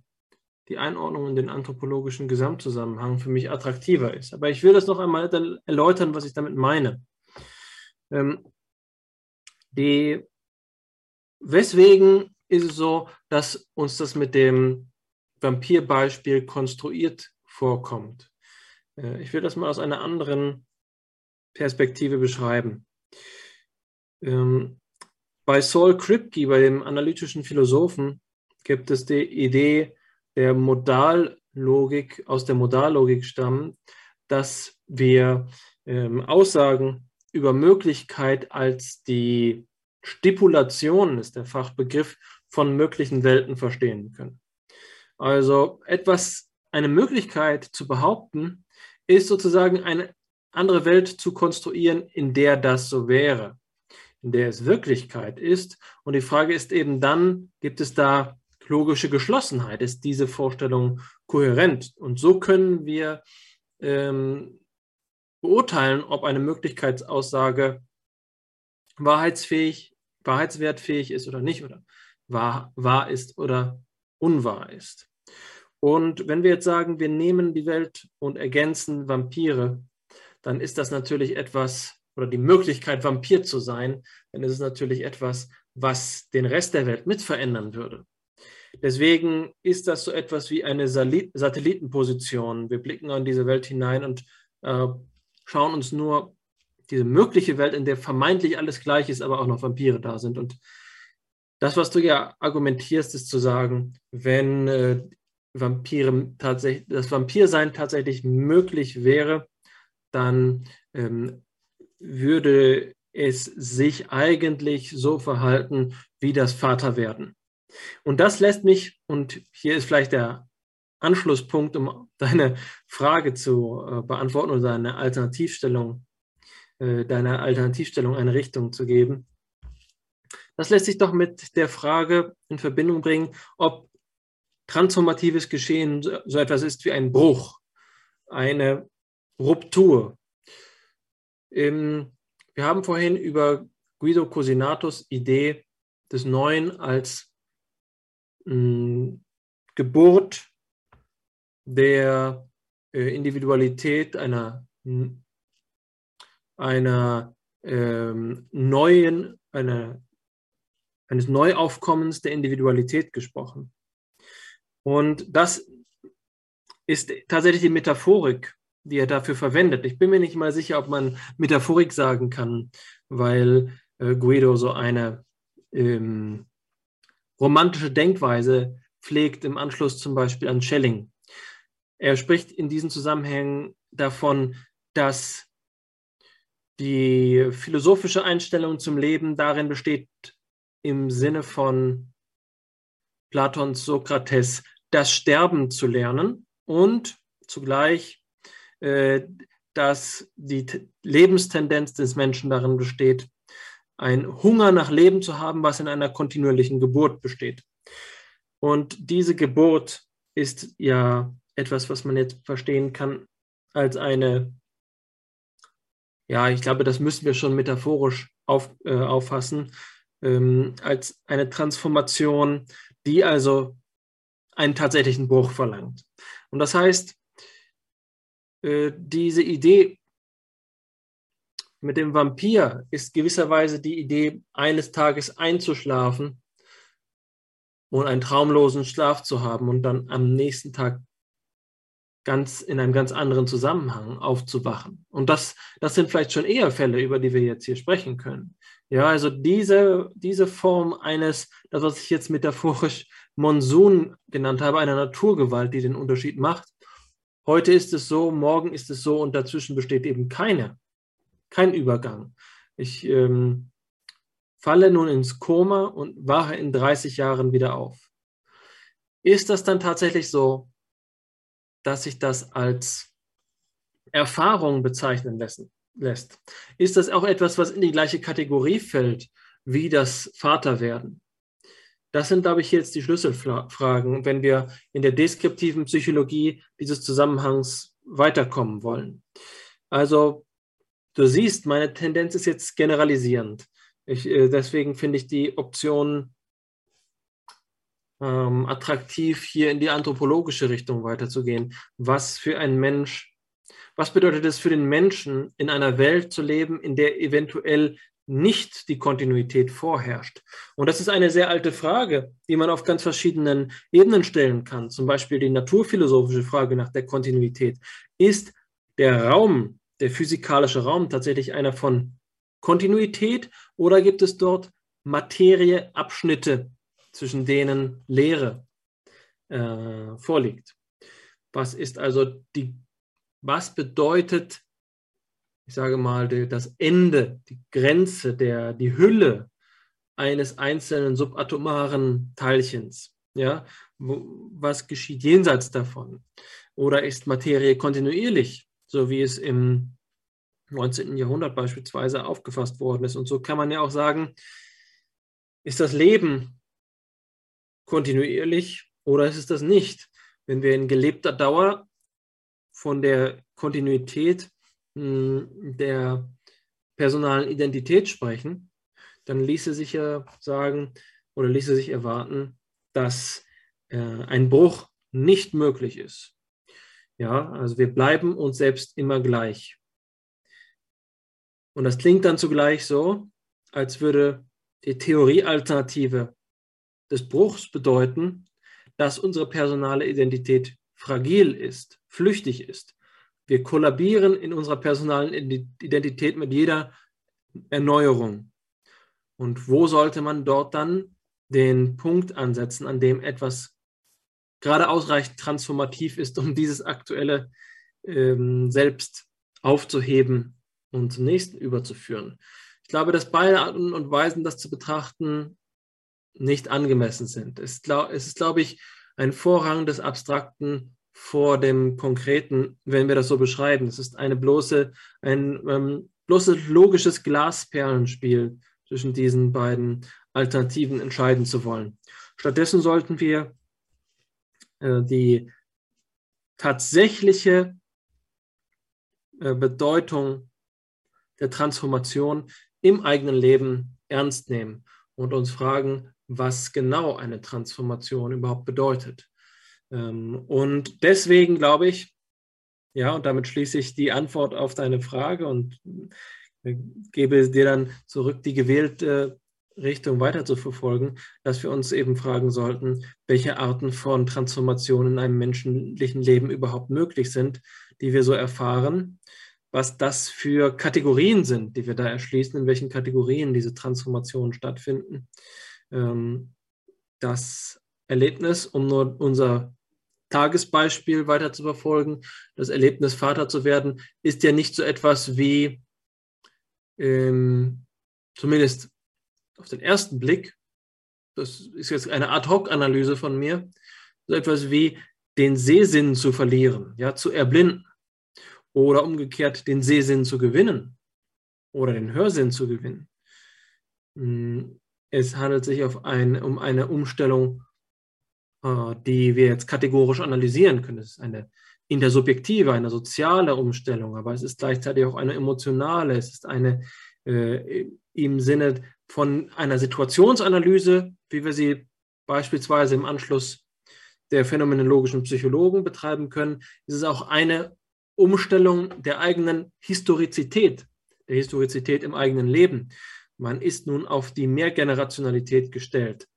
die Einordnung in den anthropologischen Gesamtzusammenhang für mich attraktiver ist. Aber ich will das noch einmal erläutern, was ich damit meine. Ähm, die, weswegen ist es so, dass uns das mit dem Vampirbeispiel konstruiert vorkommt. Äh, ich will das mal aus einer anderen Perspektive beschreiben. Ähm, bei Saul Kripke, bei dem analytischen Philosophen, gibt es die Idee der Modallogik, aus der Modallogik stammen, dass wir ähm, Aussagen über Möglichkeit als die Stipulation, ist der Fachbegriff, von möglichen Welten verstehen können. Also etwas, eine Möglichkeit zu behaupten, ist sozusagen eine andere Welt zu konstruieren, in der das so wäre, in der es Wirklichkeit ist. Und die Frage ist eben dann, gibt es da logische Geschlossenheit? Ist diese Vorstellung kohärent? Und so können wir ähm, beurteilen, ob eine Möglichkeitsaussage wahrheitsfähig, wahrheitswertfähig ist oder nicht, oder wahr, wahr ist oder unwahr ist. Und wenn wir jetzt sagen, wir nehmen die Welt und ergänzen Vampire, dann ist das natürlich etwas, oder die Möglichkeit, Vampir zu sein, dann ist es natürlich etwas, was den Rest der Welt mit verändern würde. Deswegen ist das so etwas wie eine Satellitenposition. Wir blicken an diese Welt hinein und äh, schauen uns nur diese mögliche Welt, in der vermeintlich alles gleich ist, aber auch noch Vampire da sind. Und das, was du ja argumentierst, ist zu sagen, wenn äh, Vampire tatsächlich, das Vampirsein tatsächlich möglich wäre, dann ähm, würde es sich eigentlich so verhalten wie das Vaterwerden. Und das lässt mich, und hier ist vielleicht der Anschlusspunkt, um deine Frage zu äh, beantworten oder deine Alternativstellung, äh, deiner Alternativstellung eine Richtung zu geben. Das lässt sich doch mit der Frage in Verbindung bringen, ob transformatives Geschehen so etwas ist wie ein Bruch, eine Ruptur. wir haben vorhin über Guido Cosinatos Idee des Neuen als Geburt der äh, Individualität einer, einer ähm, neuen, einer, eines Neuaufkommens der Individualität gesprochen. Und das ist tatsächlich die Metaphorik, die er dafür verwendet. Ich bin mir nicht mal sicher, ob man Metaphorik sagen kann, weil äh, Guido so eine ähm, romantische Denkweise pflegt im Anschluss zum Beispiel an Schelling. Er spricht in diesen Zusammenhängen davon, dass die philosophische Einstellung zum Leben darin besteht, im Sinne von Platons Sokrates das Sterben zu lernen und zugleich, dass die Lebenstendenz des Menschen darin besteht, ein Hunger nach Leben zu haben, was in einer kontinuierlichen Geburt besteht. Und diese Geburt ist ja etwas, was man jetzt verstehen kann als eine, ja, ich glaube, das müssen wir schon metaphorisch auf, äh, auffassen, ähm, als eine Transformation, die also einen tatsächlichen Bruch verlangt. Und das heißt, äh, diese Idee mit dem Vampir ist gewisserweise die Idee, eines Tages einzuschlafen und einen traumlosen Schlaf zu haben und dann am nächsten Tag ganz in einem ganz anderen Zusammenhang aufzuwachen. Und das, das sind vielleicht schon eher Fälle, über die wir jetzt hier sprechen können. Ja, also diese, diese Form eines, das was ich jetzt metaphorisch Monsun genannt habe, einer Naturgewalt, die den Unterschied macht. Heute ist es so, morgen ist es so und dazwischen besteht eben keine, kein Übergang. Ich ähm, falle nun ins Koma und wache in 30 Jahren wieder auf. Ist das dann tatsächlich so, dass sich das als Erfahrung bezeichnen lassen, lässt? Ist das auch etwas, was in die gleiche Kategorie fällt wie das Vaterwerden? Das sind, glaube ich, jetzt die Schlüsselfragen, wenn wir in der deskriptiven Psychologie dieses Zusammenhangs weiterkommen wollen. Also, du siehst, meine Tendenz ist jetzt generalisierend. Ich, äh, deswegen finde ich die Option ähm, attraktiv, hier in die anthropologische Richtung weiterzugehen. Was für ein Mensch, was bedeutet es für den Menschen, in einer Welt zu leben, in der eventuell nicht die Kontinuität vorherrscht? Und das ist eine sehr alte Frage, die man auf ganz verschiedenen Ebenen stellen kann. Zum Beispiel die naturphilosophische Frage nach der Kontinuität. Ist der Raum, der physikalische Raum tatsächlich einer von Kontinuität oder gibt es dort Materieabschnitte, zwischen denen Lehre äh, vorliegt? Was ist also die, was bedeutet, ich sage mal, das Ende, die Grenze, der, die Hülle eines einzelnen subatomaren Teilchens? Ja, was geschieht jenseits davon? Oder ist Materie kontinuierlich, so wie es im 19. Jahrhundert beispielsweise aufgefasst worden ist. Und so kann man ja auch sagen, ist das Leben kontinuierlich oder ist es das nicht? Wenn wir in gelebter Dauer von der Kontinuität der personalen Identität sprechen, dann ließe sich ja sagen oder ließe sich erwarten, dass äh, ein Bruch nicht möglich ist. Ja, also wir bleiben uns selbst immer gleich. Und das klingt dann zugleich so, als würde die Theoriealternative des Bruchs bedeuten, dass unsere personale Identität fragil ist, flüchtig ist. Wir kollabieren in unserer personalen Identität mit jeder Erneuerung. Und wo sollte man dort dann den Punkt ansetzen, an dem etwas gerade ausreichend transformativ ist, um dieses aktuelle ähm, Selbst aufzuheben und zum nächsten überzuführen. Ich glaube, dass beide Arten und Weisen, das zu betrachten, nicht angemessen sind. Es, ist, glaube ich, ein Vorrang des Abstrakten vor dem Konkreten, wenn wir das so beschreiben. Es ist eine bloße, ein ähm, bloßes logisches Glasperlenspiel zwischen diesen beiden Alternativen entscheiden zu wollen. Stattdessen sollten wir äh, die tatsächliche äh, Bedeutung der Transformation im eigenen Leben ernst nehmen und uns fragen, was genau eine Transformation überhaupt bedeutet. Ähm, und deswegen glaube ich, ja, und damit schließe ich die Antwort auf deine Frage und äh, gebe dir dann zurück, die gewählte Richtung weiter zu verfolgen, dass wir uns eben fragen sollten, welche Arten von Transformationen in einem menschlichen Leben überhaupt möglich sind, die wir so erfahren was das für Kategorien sind, die wir da erschließen, in welchen Kategorien diese Transformationen stattfinden. Ähm, das Erlebnis, um nur unser Tagesbeispiel weiter zu verfolgen, das Erlebnis, Vater zu werden, ist ja nicht so etwas wie, ähm, zumindest auf den ersten Blick, das ist jetzt eine Ad-Hoc-Analyse von mir, so etwas wie den Sehsinn zu verlieren, ja, zu erblinden oder umgekehrt den Sehsinn zu gewinnen oder den Hörsinn zu gewinnen. Hm, es handelt sich ein, um eine Umstellung die wir jetzt kategorisch analysieren können. Es ist eine intersubjektive, eine soziale Umstellung, aber es ist gleichzeitig auch eine emotionale, es ist eine äh, im Sinne von einer Situationsanalyse, wie wir sie beispielsweise im Anschluss der phänomenologischen Psychologen betreiben können, ist es auch eine Umstellung der eigenen Historizität, der Historizität im eigenen Leben. Man ist nun auf die Mehrgenerationalität gestellt.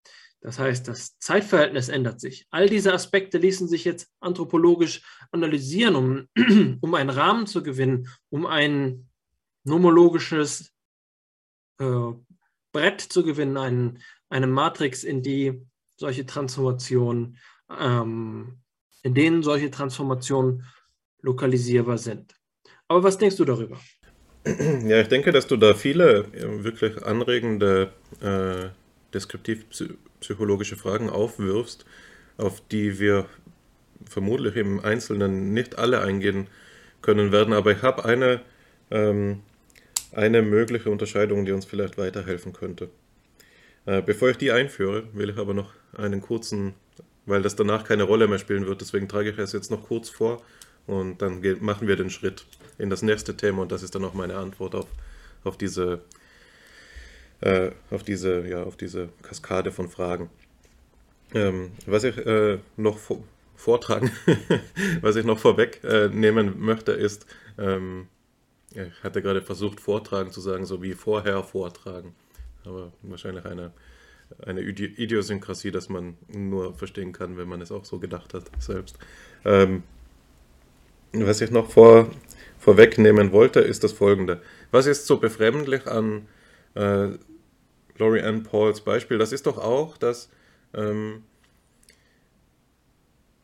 Das heißt, das Zeitverhältnis ändert sich. All diese Aspekte ließen sich jetzt anthropologisch analysieren, um, um einen Rahmen zu gewinnen, um ein nomologisches äh, Brett zu gewinnen, ein, eine Matrix, in die solche Transformationen, ähm, in denen solche Transformationen lokalisierbar sind. Aber was denkst du darüber? Ja, ich denke, dass du da viele äh, wirklich anregende äh, deskriptiv-psychologische Fragen aufwirfst, auf die wir vermutlich im Einzelnen nicht alle eingehen können werden. Aber ich habe eine, ähm, eine mögliche Unterscheidung, die uns vielleicht weiterhelfen könnte. Äh, bevor ich die einführe, will ich aber noch einen kurzen, weil das danach keine Rolle mehr spielen wird, deswegen trage ich es jetzt noch kurz vor und dann machen wir den Schritt in das nächste Thema und das ist dann auch meine Antwort auf, auf diese äh, auf diese ja auf diese Kaskade von Fragen. Ähm, was ich äh, noch vortragen, was ich noch vorweg äh, möchte, ist, ähm, ich hatte gerade versucht, vortragen zu sagen, so wie vorher vortragen, aber wahrscheinlich eine eine Idiosynkrasie, dass man nur verstehen kann, wenn man es auch so gedacht hat selbst. Ähm, was ich noch vor, vorwegnehmen wollte, ist das folgende. Was ist so befremdlich an äh, Laurie Ann Pauls Beispiel? Das ist doch auch, dass ähm,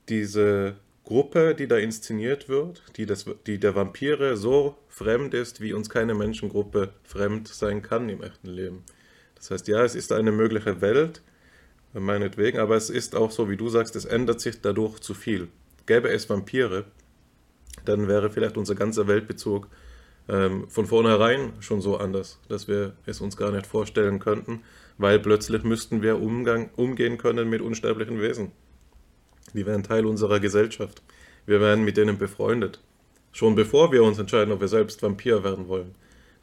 diese Gruppe, die da inszeniert wird, die, das, die der Vampire so fremd ist, wie uns keine Menschengruppe fremd sein kann im echten Leben. Das heißt, ja, es ist eine mögliche Welt, meinetwegen, aber es ist auch so, wie du sagst, es ändert sich dadurch zu viel. Gäbe es Vampire, dann wäre vielleicht unser ganzer Weltbezug ähm, von vornherein schon so anders, dass wir es uns gar nicht vorstellen könnten, weil plötzlich müssten wir Umgang, umgehen können mit unsterblichen Wesen. Die wären Teil unserer Gesellschaft. Wir wären mit denen befreundet. Schon bevor wir uns entscheiden, ob wir selbst Vampir werden wollen.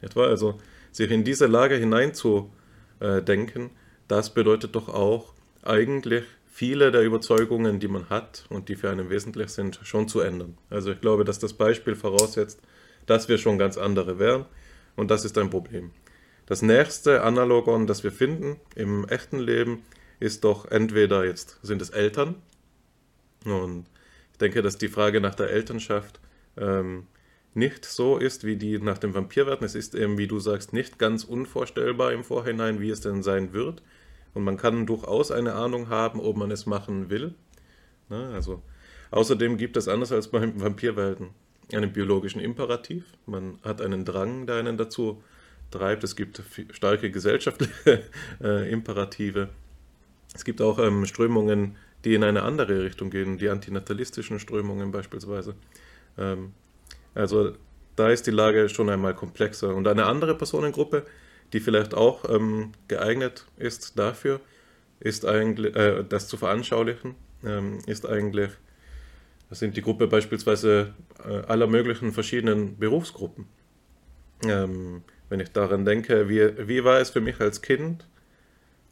Etwa also, sich in diese Lage hineinzudenken, das bedeutet doch auch eigentlich viele der Überzeugungen, die man hat und die für einen wesentlich sind, schon zu ändern. Also ich glaube, dass das Beispiel voraussetzt, dass wir schon ganz andere wären und das ist ein Problem. Das nächste Analogon, das wir finden im echten Leben, ist doch entweder jetzt sind es Eltern und ich denke, dass die Frage nach der Elternschaft ähm, nicht so ist, wie die nach dem Vampirwerden. Es ist eben, wie du sagst, nicht ganz unvorstellbar im Vorhinein, wie es denn sein wird. Und man kann durchaus eine Ahnung haben, ob man es machen will. Na, also, außerdem gibt es anders als beim Vampirwelten einen biologischen Imperativ. Man hat einen Drang, der einen dazu treibt. Es gibt starke gesellschaftliche äh, Imperative. Es gibt auch ähm, Strömungen, die in eine andere Richtung gehen, die antinatalistischen Strömungen beispielsweise. Ähm, also da ist die Lage schon einmal komplexer. Und eine andere Personengruppe, die vielleicht auch ähm, geeignet ist dafür, ist eigentlich, äh, das zu veranschaulichen, ähm, ist eigentlich, das sind die Gruppe beispielsweise äh, aller möglichen verschiedenen Berufsgruppen. Ähm, wenn ich daran denke, wie, wie war es für mich als Kind,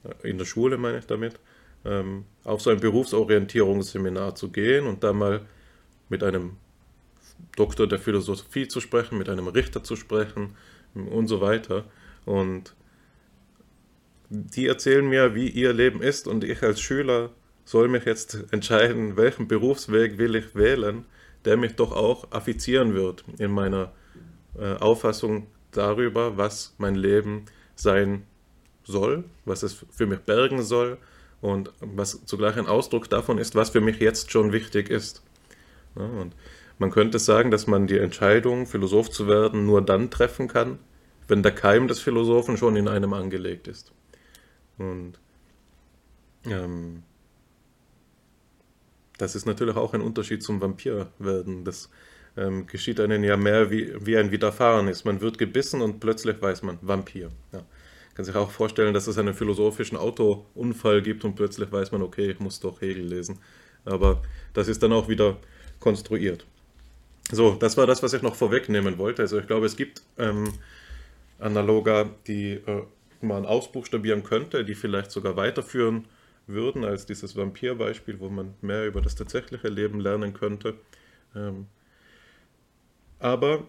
äh, in der Schule meine ich damit, ähm, auf so ein Berufsorientierungsseminar zu gehen und da mal mit einem Doktor der Philosophie zu sprechen, mit einem Richter zu sprechen und so weiter. Und die erzählen mir, wie ihr Leben ist und ich als Schüler soll mich jetzt entscheiden, welchen Berufsweg will ich wählen, der mich doch auch affizieren wird in meiner äh, Auffassung darüber, was mein Leben sein soll, was es für mich bergen soll und was zugleich ein Ausdruck davon ist, was für mich jetzt schon wichtig ist. Ja, und man könnte sagen, dass man die Entscheidung, Philosoph zu werden, nur dann treffen kann, wenn der Keim des Philosophen schon in einem angelegt ist. Und ähm, das ist natürlich auch ein Unterschied zum Vampirwerden. Das ähm, geschieht einem ja mehr wie, wie ein Widerfahren ist. Man wird gebissen und plötzlich weiß man, Vampir. Ja. kann sich auch vorstellen, dass es einen philosophischen Autounfall gibt und plötzlich weiß man, okay, ich muss doch Hegel lesen. Aber das ist dann auch wieder konstruiert. So, das war das, was ich noch vorwegnehmen wollte. Also ich glaube, es gibt ähm, Analoga, die äh, man ausbuchstabieren könnte, die vielleicht sogar weiterführen würden als dieses Vampirbeispiel, wo man mehr über das tatsächliche Leben lernen könnte. Ähm, aber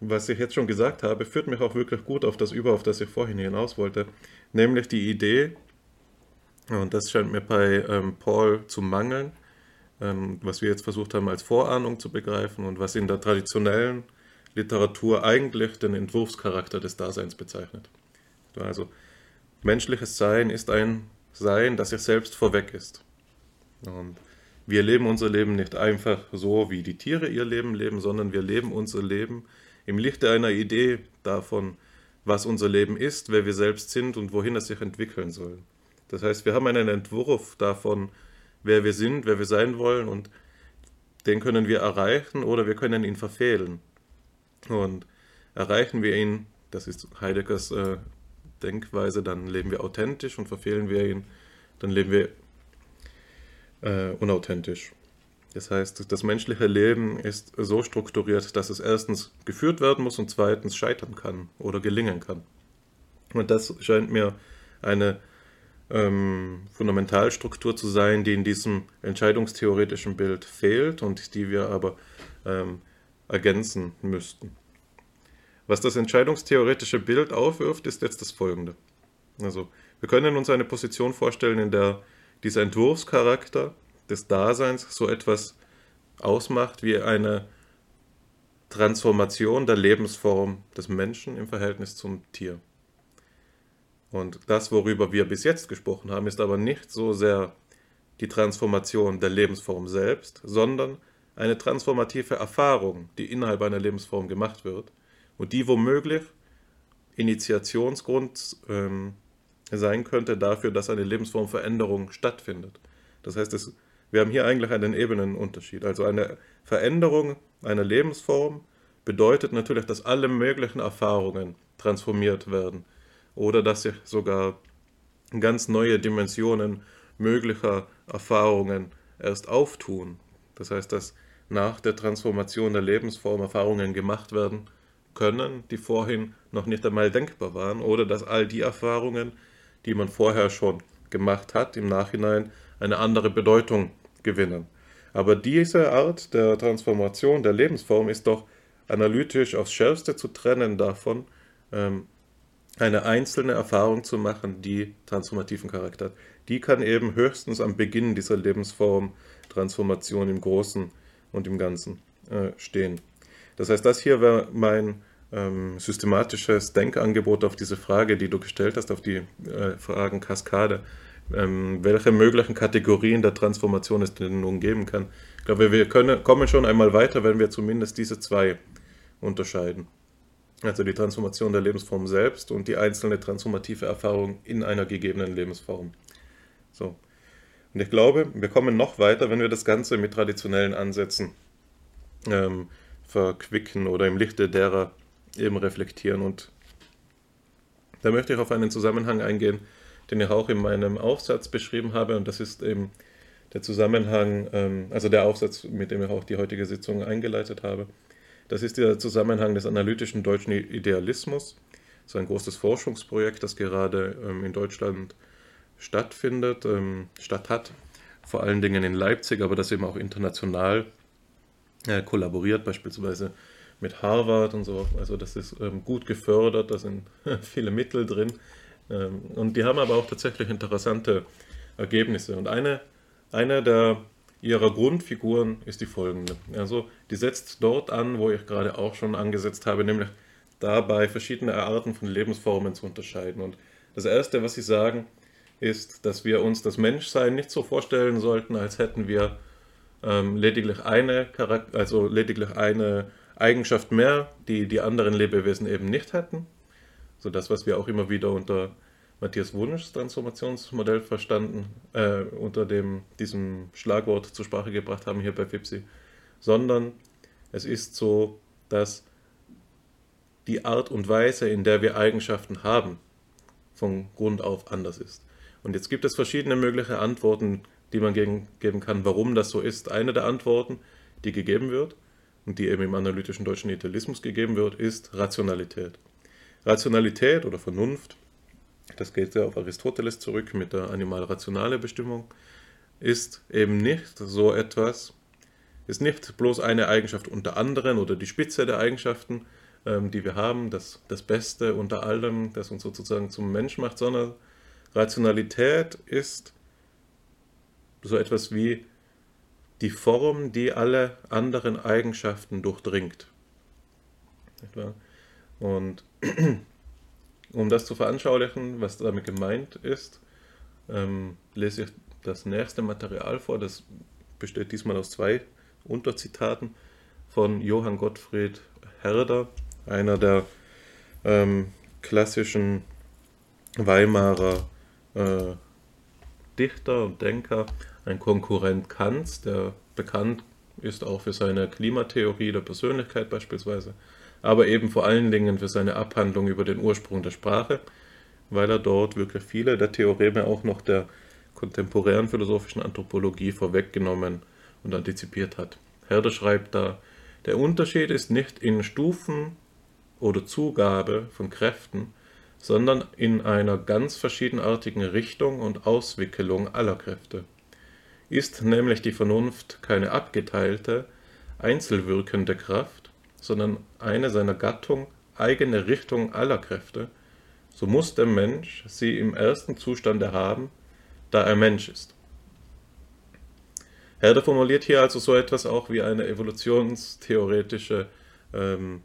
was ich jetzt schon gesagt habe, führt mich auch wirklich gut auf das über, auf das ich vorhin hinaus wollte, nämlich die Idee, und das scheint mir bei ähm, Paul zu mangeln, ähm, was wir jetzt versucht haben als Vorahnung zu begreifen und was in der traditionellen Literatur eigentlich den Entwurfscharakter des Daseins bezeichnet. Also menschliches Sein ist ein Sein, das sich selbst vorweg ist. Und wir leben unser Leben nicht einfach so, wie die Tiere ihr Leben leben, sondern wir leben unser Leben im Lichte einer Idee davon, was unser Leben ist, wer wir selbst sind und wohin es sich entwickeln soll. Das heißt, wir haben einen Entwurf davon, wer wir sind, wer wir sein wollen und den können wir erreichen oder wir können ihn verfehlen. Und erreichen wir ihn, das ist Heideggers äh, Denkweise, dann leben wir authentisch und verfehlen wir ihn, dann leben wir äh, unauthentisch. Das heißt, das menschliche Leben ist so strukturiert, dass es erstens geführt werden muss und zweitens scheitern kann oder gelingen kann. Und das scheint mir eine ähm, Fundamentalstruktur zu sein, die in diesem entscheidungstheoretischen Bild fehlt und die wir aber ähm, ergänzen müssten. Was das entscheidungstheoretische Bild aufwirft, ist jetzt das folgende. Also, wir können uns eine Position vorstellen, in der dieser Entwurfscharakter des Daseins so etwas ausmacht wie eine Transformation der Lebensform des Menschen im Verhältnis zum Tier. Und das, worüber wir bis jetzt gesprochen haben, ist aber nicht so sehr die Transformation der Lebensform selbst, sondern eine transformative Erfahrung, die innerhalb einer Lebensform gemacht wird und die womöglich Initiationsgrund ähm, sein könnte dafür, dass eine Lebensformveränderung stattfindet. Das heißt, es wir haben hier eigentlich einen Ebenenunterschied. Also eine Veränderung einer Lebensform bedeutet natürlich, dass alle möglichen Erfahrungen transformiert werden oder dass sich sogar ganz neue Dimensionen möglicher Erfahrungen erst auftun. Das heißt, dass nach der Transformation der Lebensform Erfahrungen gemacht werden können, die vorhin noch nicht einmal denkbar waren, oder dass all die Erfahrungen, die man vorher schon gemacht hat, im Nachhinein eine andere Bedeutung gewinnen. Aber diese Art der Transformation der Lebensform ist doch analytisch aufs Schärfste zu trennen davon, ähm, eine einzelne Erfahrung zu machen, die transformativen Charakter hat. Die kann eben höchstens am Beginn dieser Lebensform Transformation im Großen und im Ganzen äh, stehen. Das heißt, das hier wäre mein ähm, systematisches Denkangebot auf diese Frage, die du gestellt hast, auf die äh, Fragenkaskade ähm, welche möglichen Kategorien der Transformation es denn nun geben kann. Ich glaube, wir können, kommen schon einmal weiter, wenn wir zumindest diese zwei unterscheiden. Also die Transformation der Lebensform selbst und die einzelne transformative Erfahrung in einer gegebenen Lebensform. So. Und ich glaube, wir kommen noch weiter, wenn wir das Ganze mit traditionellen Ansätzen ähm, verquicken oder im Lichte derer eben reflektieren. Und da möchte ich auf einen Zusammenhang eingehen, den ich auch in meinem Aufsatz beschrieben habe. Und das ist eben der Zusammenhang, ähm, also der Aufsatz, mit dem ich auch die heutige Sitzung eingeleitet habe. Das ist der Zusammenhang des analytischen deutschen Idealismus. Das ist ein großes Forschungsprojekt, das gerade ähm, in Deutschland stattfindet, ähm, statt hat. Vor allen Dingen in Leipzig, aber das eben auch international äh, kollaboriert, beispielsweise mit Harvard und so. Also das ist gut gefördert, da sind viele Mittel drin. Ähm, und die haben aber auch tatsächlich interessante Ergebnisse. Und eine, eine der ihrer Grundfiguren ist die folgende. Also die setzt dort an, wo ich gerade auch schon angesetzt habe, nämlich dabei verschiedene Arten von Lebensformen zu unterscheiden. Und das Erste, was sie sagen, ist, dass wir uns das Menschsein nicht so vorstellen sollten, als hätten wir ähm, lediglich eine also lediglich eine Eigenschaft mehr, die die anderen Lebewesen eben nicht hätten, so das, was wir auch immer wieder unter Matthias Wunschs Transformationsmodell verstanden, äh, unter dem, diesem Schlagwort zur Sprache gebracht haben hier bei FIPSI, sondern es ist so, dass die Art und Weise, in der wir Eigenschaften haben, von Grund auf anders ist. Und jetzt gibt es verschiedene mögliche Antworten, die man geben kann, warum das so ist. Eine der Antworten, die gegeben wird und die eben im analytischen deutschen Idealismus gegeben wird, ist Rationalität. Rationalität oder Vernunft, das geht ja auf Aristoteles zurück mit der animal-rationale Bestimmung, ist eben nicht so etwas, ist nicht bloß eine Eigenschaft unter anderen oder die Spitze der Eigenschaften, ähm, die wir haben, das, das Beste unter allem, das uns sozusagen zum Mensch macht, sondern Rationalität ist so etwas wie die Form, die alle anderen Eigenschaften durchdringt. Und um das zu veranschaulichen, was damit gemeint ist, ähm, lese ich das nächste Material vor. Das besteht diesmal aus zwei Unterzitaten von Johann Gottfried Herder, einer der ähm, klassischen Weimarer äh, Dichter und Denker, ein Konkurrent Kants, der bekannt ist auch für seine Klimatheorie der Persönlichkeit beispielsweise, aber eben vor allen Dingen für seine Abhandlung über den Ursprung der Sprache, weil er dort wirklich viele der Theoreme auch noch der kontemporären philosophischen Anthropologie vorweggenommen und antizipiert hat. Herder schreibt da, der Unterschied ist nicht in Stufen oder Zugabe von Kräften, sondern in einer ganz verschiedenartigen Richtung und Auswickelung aller Kräfte. Ist nämlich die Vernunft keine abgeteilte, einzelwirkende Kraft, sondern eine seiner Gattung eigene Richtung aller Kräfte, so muss der Mensch sie im ersten Zustande haben, da er Mensch ist. Herder formuliert hier also so etwas auch wie eine evolutionstheoretische ähm,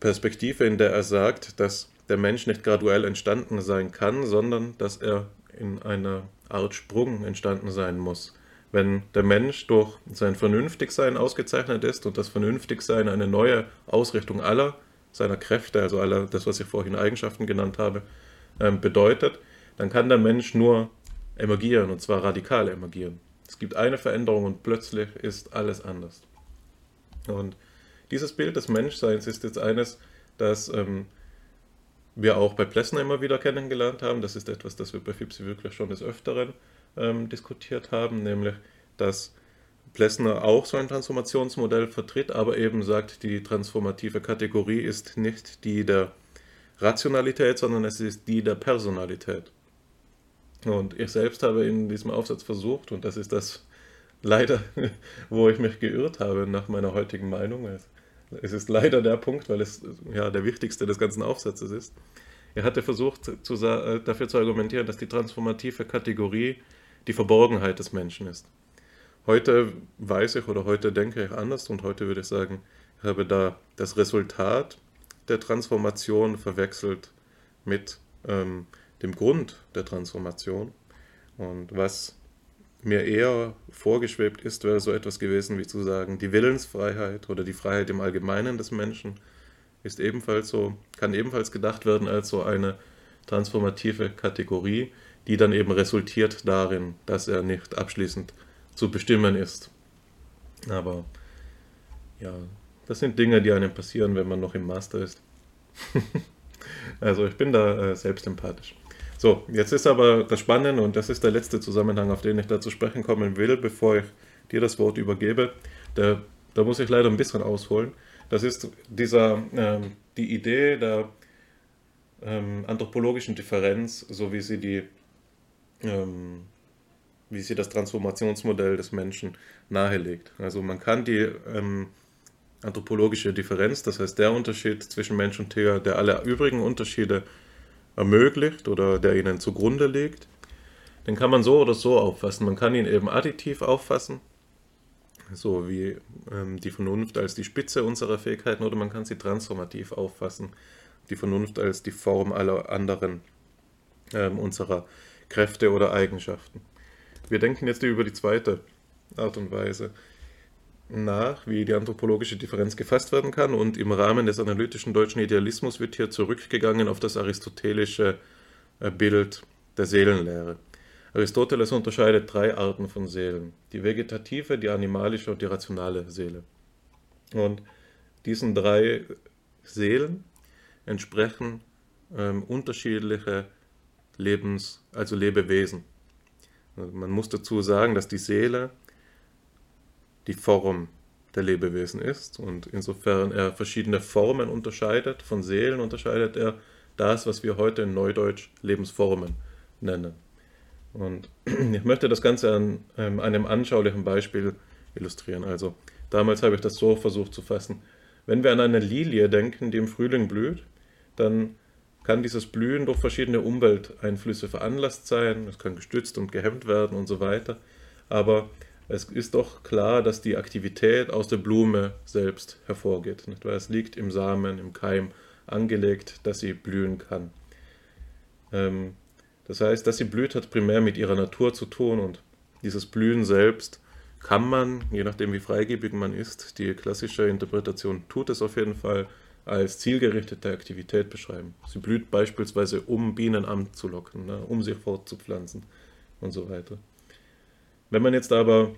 Perspektive, in der er sagt, dass der Mensch nicht graduell entstanden sein kann, sondern dass er in einer Art Sprung entstanden sein muss. Wenn der Mensch durch sein Vernünftigsein ausgezeichnet ist und das Vernünftigsein eine neue Ausrichtung aller seiner Kräfte, also aller das, was ich vorhin Eigenschaften genannt habe, ähm, bedeutet, dann kann der Mensch nur emergieren und zwar radikal emergieren. Es gibt eine Veränderung und plötzlich ist alles anders. Und dieses Bild des Menschseins ist jetzt eines, das ähm, wir auch bei Plessner immer wieder kennengelernt haben. Das ist etwas, das wir bei Fipsi wirklich schon des Öfteren ähm, diskutiert haben, nämlich dass Plessner auch so ein Transformationsmodell vertritt, aber eben sagt, die transformative Kategorie ist nicht die der Rationalität, sondern es ist die der Personalität. Und ich selbst habe in diesem Aufsatz versucht, und das ist das leider, wo ich mich geirrt habe nach meiner heutigen Meinung, es ist leider der Punkt, weil es ja der wichtigste des ganzen Aufsatzes ist. Er hatte versucht, zu, äh, dafür zu argumentieren, dass die transformative Kategorie die Verborgenheit des Menschen ist. Heute weiß ich oder heute denke ich anders und heute würde ich sagen, ich habe da das Resultat der Transformation verwechselt mit ähm, dem Grund der Transformation. Und was mir eher vorgeschwebt ist, wäre so etwas gewesen wie zu sagen, die Willensfreiheit oder die Freiheit im Allgemeinen des Menschen ist ebenfalls so, kann ebenfalls gedacht werden als so eine transformative Kategorie, die dann eben resultiert darin, dass er nicht abschließend zu bestimmen ist. Aber ja, das sind Dinge, die einem passieren, wenn man noch im Master ist. also ich bin da äh, selbst empathisch. So, jetzt ist aber das Spannende und das ist der letzte Zusammenhang, auf den ich da zu sprechen kommen will, bevor ich dir das Wort übergebe. Der, da muss ich leider ein bisschen ausholen. Das ist dieser, ähm, die Idee der ähm, anthropologischen Differenz, so wie sie die, ähm, wie sie das Transformationsmodell des Menschen nahelegt. Also man kann die ähm, anthropologische Differenz, das heißt der Unterschied zwischen Mensch und Tier, der alle übrigen Unterschiede ermöglicht oder der ihnen zugrunde liegt, den kann man so oder so auffassen. Man kann ihn eben additiv auffassen, so wie ähm, die Vernunft als die Spitze unserer Fähigkeiten, oder man kann sie transformativ auffassen, die Vernunft als die Form aller anderen ähm, unserer Kräfte oder Eigenschaften. Wir denken jetzt über die zweite Art und Weise nach, wie die anthropologische Differenz gefasst werden kann. Und im Rahmen des analytischen deutschen Idealismus wird hier zurückgegangen auf das aristotelische äh, Bild der Seelenlehre. Aristoteles unterscheidet drei Arten von Seelen: die vegetative, die animalische und die rationale Seele. Und diesen drei Seelen entsprechen ähm, unterschiedliche Lebens, also Lebewesen. Also man muss dazu sagen, dass die Seele die Form der Lebewesen ist und insofern er verschiedene Formen unterscheidet, von Seelen unterscheidet er das, was wir heute in Neudeutsch Lebensformen nennen. Und ich möchte das Ganze an ähm, einem anschaulichen Beispiel illustrieren. Also damals habe ich das so versucht zu fassen. Wenn wir an eine Lilie denken, die im Frühling blüht, dann kann dieses Blühen durch verschiedene Umwelteinflüsse veranlasst sein, es kann gestützt und gehemmt werden und so weiter. Aber es ist doch klar, dass die Aktivität aus der Blume selbst hervorgeht. Nicht Es liegt im Samen, im Keim angelegt, dass sie blühen kann. Ähm, das heißt, dass sie blüht, hat primär mit ihrer Natur zu tun und dieses Blühen selbst kann man, je nachdem wie freigebig man ist, die klassische Interpretation tut es auf jeden Fall, als zielgerichtete Aktivität beschreiben. Sie blüht beispielsweise, um Bienen anzulocken, ne, um sich fortzupflanzen und so weiter. Wenn man jetzt aber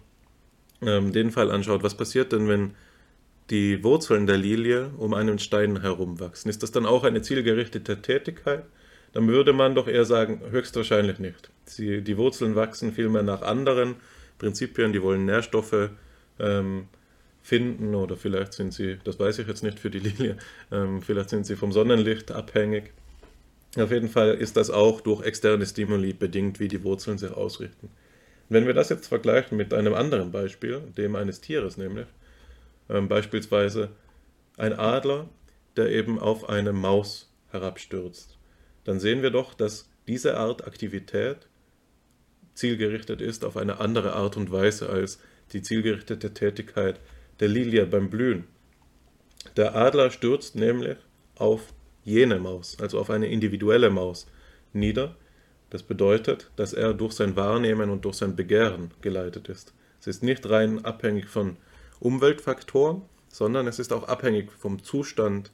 ähm, den Fall anschaut, was passiert denn, wenn die Wurzeln der Lilie um einen Stein herum wachsen? Ist das dann auch eine zielgerichtete Tätigkeit? Dann würde man doch eher sagen, höchstwahrscheinlich nicht. Sie, die Wurzeln wachsen vielmehr nach anderen Prinzipien, die wollen Nährstoffe ähm, finden oder vielleicht sind sie, das weiß ich jetzt nicht für die Lilie, ähm, vielleicht sind sie vom Sonnenlicht abhängig. Auf jeden Fall ist das auch durch externe Stimuli bedingt, wie die Wurzeln sich ausrichten. Wenn wir das jetzt vergleichen mit einem anderen Beispiel, dem eines Tieres nämlich, ähm, beispielsweise ein Adler, der eben auf eine Maus herabstürzt, dann sehen wir doch, dass diese Art Aktivität zielgerichtet ist auf eine andere Art und Weise als die zielgerichtete Tätigkeit der Lilie beim Blühen. Der Adler stürzt nämlich auf jene Maus, also auf eine individuelle Maus, nieder das bedeutet, dass er durch sein Wahrnehmen und durch sein Begehren geleitet ist. Es ist nicht rein abhängig von Umweltfaktoren, sondern es ist auch abhängig vom Zustand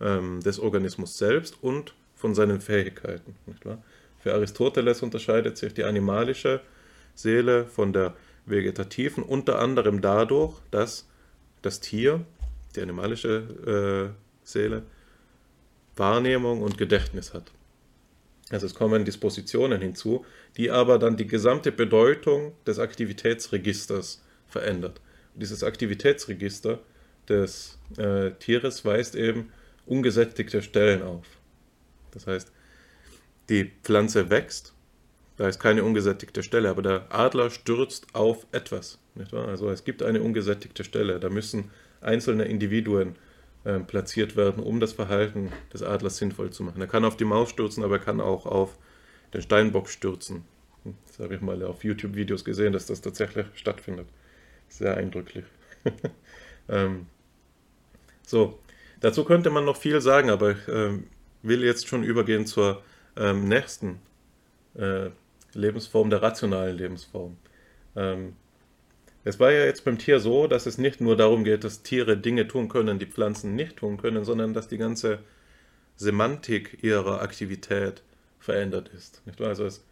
ähm, des Organismus selbst und von seinen Fähigkeiten. Für Aristoteles unterscheidet sich die animalische Seele von der vegetativen unter anderem dadurch, dass das Tier, die animalische äh, Seele, Wahrnehmung und Gedächtnis hat. Also es kommen Dispositionen hinzu, die aber dann die gesamte Bedeutung des Aktivitätsregisters verändert. Und dieses Aktivitätsregister des äh, Tieres weist eben ungesättigte Stellen auf. Das heißt, die Pflanze wächst, da ist keine ungesättigte Stelle, aber der Adler stürzt auf etwas. Also es gibt eine ungesättigte Stelle, da müssen einzelne Individuen ähm, platziert werden, um das Verhalten des Adlers sinnvoll zu machen. Er kann auf die Maus stürzen, aber er kann auch auf den Steinbock stürzen. Das habe ich mal auf YouTube-Videos gesehen, dass das tatsächlich stattfindet. Sehr eindrücklich. ähm, so, dazu könnte man noch viel sagen, aber ich äh, will jetzt schon übergehen zur ähm, nächsten äh, Lebensform, der rationalen Lebensform. Ähm, es war ja jetzt beim Tier so, dass es nicht nur darum geht, dass Tiere Dinge tun können, die Pflanzen nicht tun können, sondern dass die ganze Semantik ihrer Aktivität verändert ist. Also es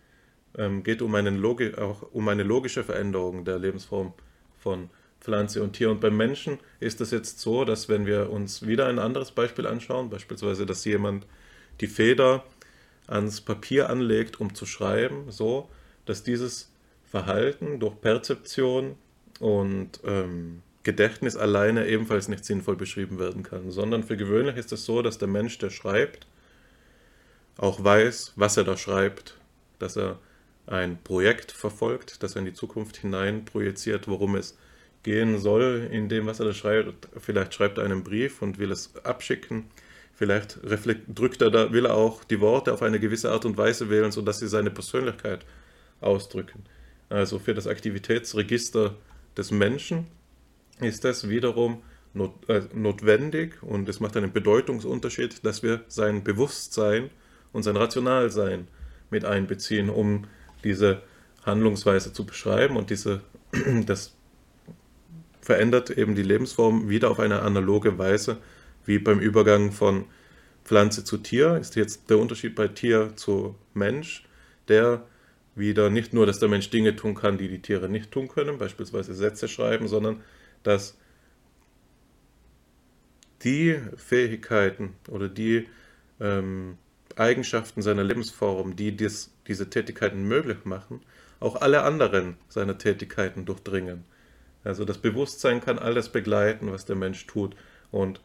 ähm, geht um, auch um eine logische Veränderung der Lebensform von Pflanze und Tier. Und beim Menschen ist es jetzt so, dass wenn wir uns wieder ein anderes Beispiel anschauen, beispielsweise, dass jemand die Feder ans Papier anlegt, um zu schreiben, so, dass dieses Verhalten durch Perzeption und ähm, Gedächtnis alleine ebenfalls nicht sinnvoll beschrieben werden kann, sondern für gewöhnlich ist es so, dass der Mensch, der schreibt, auch weiß, was er da schreibt, dass er ein Projekt verfolgt, dass er in die Zukunft hinein projiziert, worum es gehen soll in dem, was er da schreibt. Vielleicht schreibt er einen Brief und will es abschicken. Vielleicht drückt er da, will er auch die Worte auf eine gewisse Art und Weise wählen, sodass sie seine Persönlichkeit ausdrücken. Also für das Aktivitätsregister des Menschen ist es wiederum not, äh, notwendig und es macht einen Bedeutungsunterschied, dass wir sein Bewusstsein und sein Rationalsein mit einbeziehen, um diese Handlungsweise zu beschreiben und diese, das verändert eben die Lebensform wieder auf eine analoge Weise, wie beim Übergang von Pflanze zu Tier, ist jetzt der Unterschied bei Tier zu Mensch, der wieder nicht nur, dass der Mensch Dinge tun kann, die die Tiere nicht tun können, beispielsweise Sätze schreiben, sondern dass die Fähigkeiten oder die ähm, Eigenschaften seiner Lebensform, die dies, diese Tätigkeiten möglich machen, auch alle anderen seiner Tätigkeiten durchdringen. Also das Bewusstsein kann alles begleiten, was der Mensch tut. Und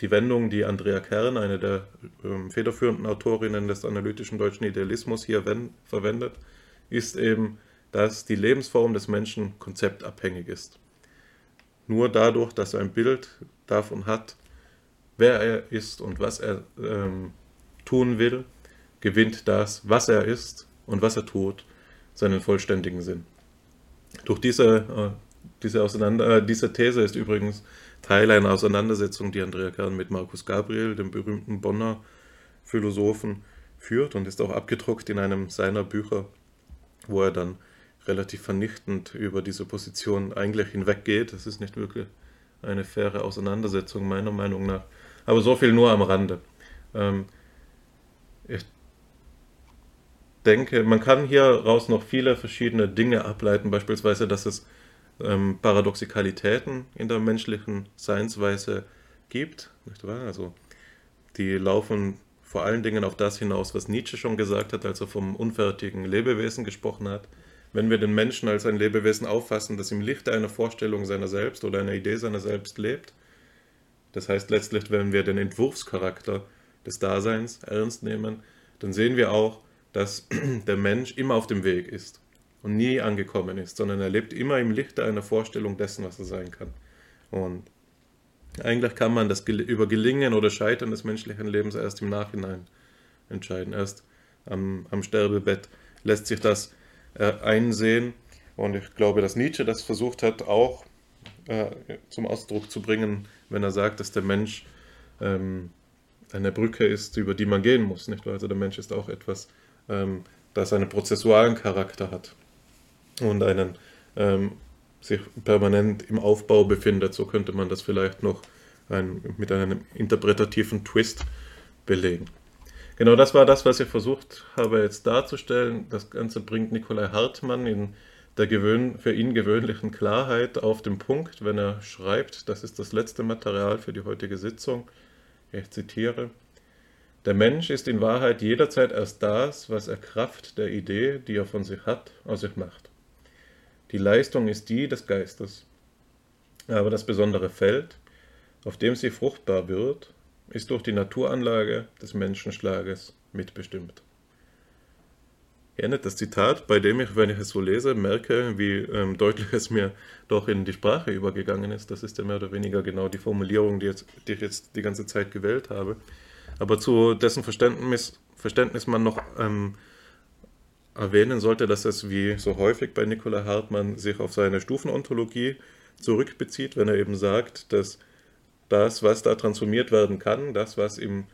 die Wendung, die Andrea Kern, eine der ähm, federführenden Autorinnen des analytischen deutschen Idealismus, hier wenn, verwendet, ist eben, dass die Lebensform des Menschen konzeptabhängig ist. Nur dadurch, dass er ein Bild davon hat, wer er ist und was er ähm, tun will, gewinnt das, was er ist und was er tut, seinen vollständigen Sinn. Durch diese, äh, diese, Auseinander äh, diese These ist übrigens Teil einer Auseinandersetzung, die Andrea Kern mit Markus Gabriel, dem berühmten Bonner Philosophen, führt und ist auch abgedruckt in einem seiner Bücher, wo er dann relativ vernichtend über diese Position eigentlich hinweggeht. Das ist nicht wirklich eine faire Auseinandersetzung, meiner Meinung nach. Aber so viel nur am Rande. Ähm, ich denke, man kann hieraus noch viele verschiedene Dinge ableiten, beispielsweise, dass es ähm, Paradoxikalitäten in der menschlichen Seinsweise gibt. Nicht wahr? Also die laufen vor allen Dingen auf das hinaus, was Nietzsche schon gesagt hat, als er vom unfertigen Lebewesen gesprochen hat. Wenn wir den Menschen als ein Lebewesen auffassen, das im Lichte einer Vorstellung seiner selbst oder einer Idee seiner selbst lebt, das heißt letztlich, wenn wir den Entwurfscharakter des Daseins ernst nehmen, dann sehen wir auch, dass der Mensch immer auf dem Weg ist und nie angekommen ist, sondern er lebt immer im Lichte einer Vorstellung dessen, was er sein kann. Und eigentlich kann man das über Gelingen oder Scheitern des menschlichen Lebens erst im Nachhinein entscheiden. Erst am, am Sterbebett lässt sich das äh, einsehen. Und ich glaube, dass Nietzsche das versucht hat, auch äh, zum Ausdruck zu bringen, wenn er sagt, dass der Mensch ähm, eine Brücke ist, über die man gehen muss. Nicht? Also der Mensch ist auch etwas, ähm, das einen prozessualen Charakter hat und einen ähm, sich permanent im Aufbau befindet. So könnte man das vielleicht noch ein, mit einem interpretativen Twist belegen. Genau das war das, was ich versucht habe jetzt darzustellen. Das Ganze bringt Nikolai Hartmann in der gewöhn, für ihn gewöhnlichen Klarheit auf den Punkt, wenn er schreibt, das ist das letzte Material für die heutige Sitzung, ich zitiere, der Mensch ist in Wahrheit jederzeit erst das, was er Kraft der Idee, die er von sich hat, aus sich macht. Die Leistung ist die des Geistes. Aber das besondere Feld, auf dem sie fruchtbar wird, ist durch die Naturanlage des Menschenschlages mitbestimmt. Endet das Zitat, bei dem ich, wenn ich es so lese, merke, wie ähm, deutlich es mir doch in die Sprache übergegangen ist. Das ist ja mehr oder weniger genau die Formulierung, die, jetzt, die ich jetzt die ganze Zeit gewählt habe. Aber zu dessen Verständnis, Verständnis man noch ähm, erwähnen sollte, dass es wie so häufig bei Nicola Hartmann sich auf seine Stufenontologie zurückbezieht, wenn er eben sagt, dass das, was da transformiert werden kann, das, was im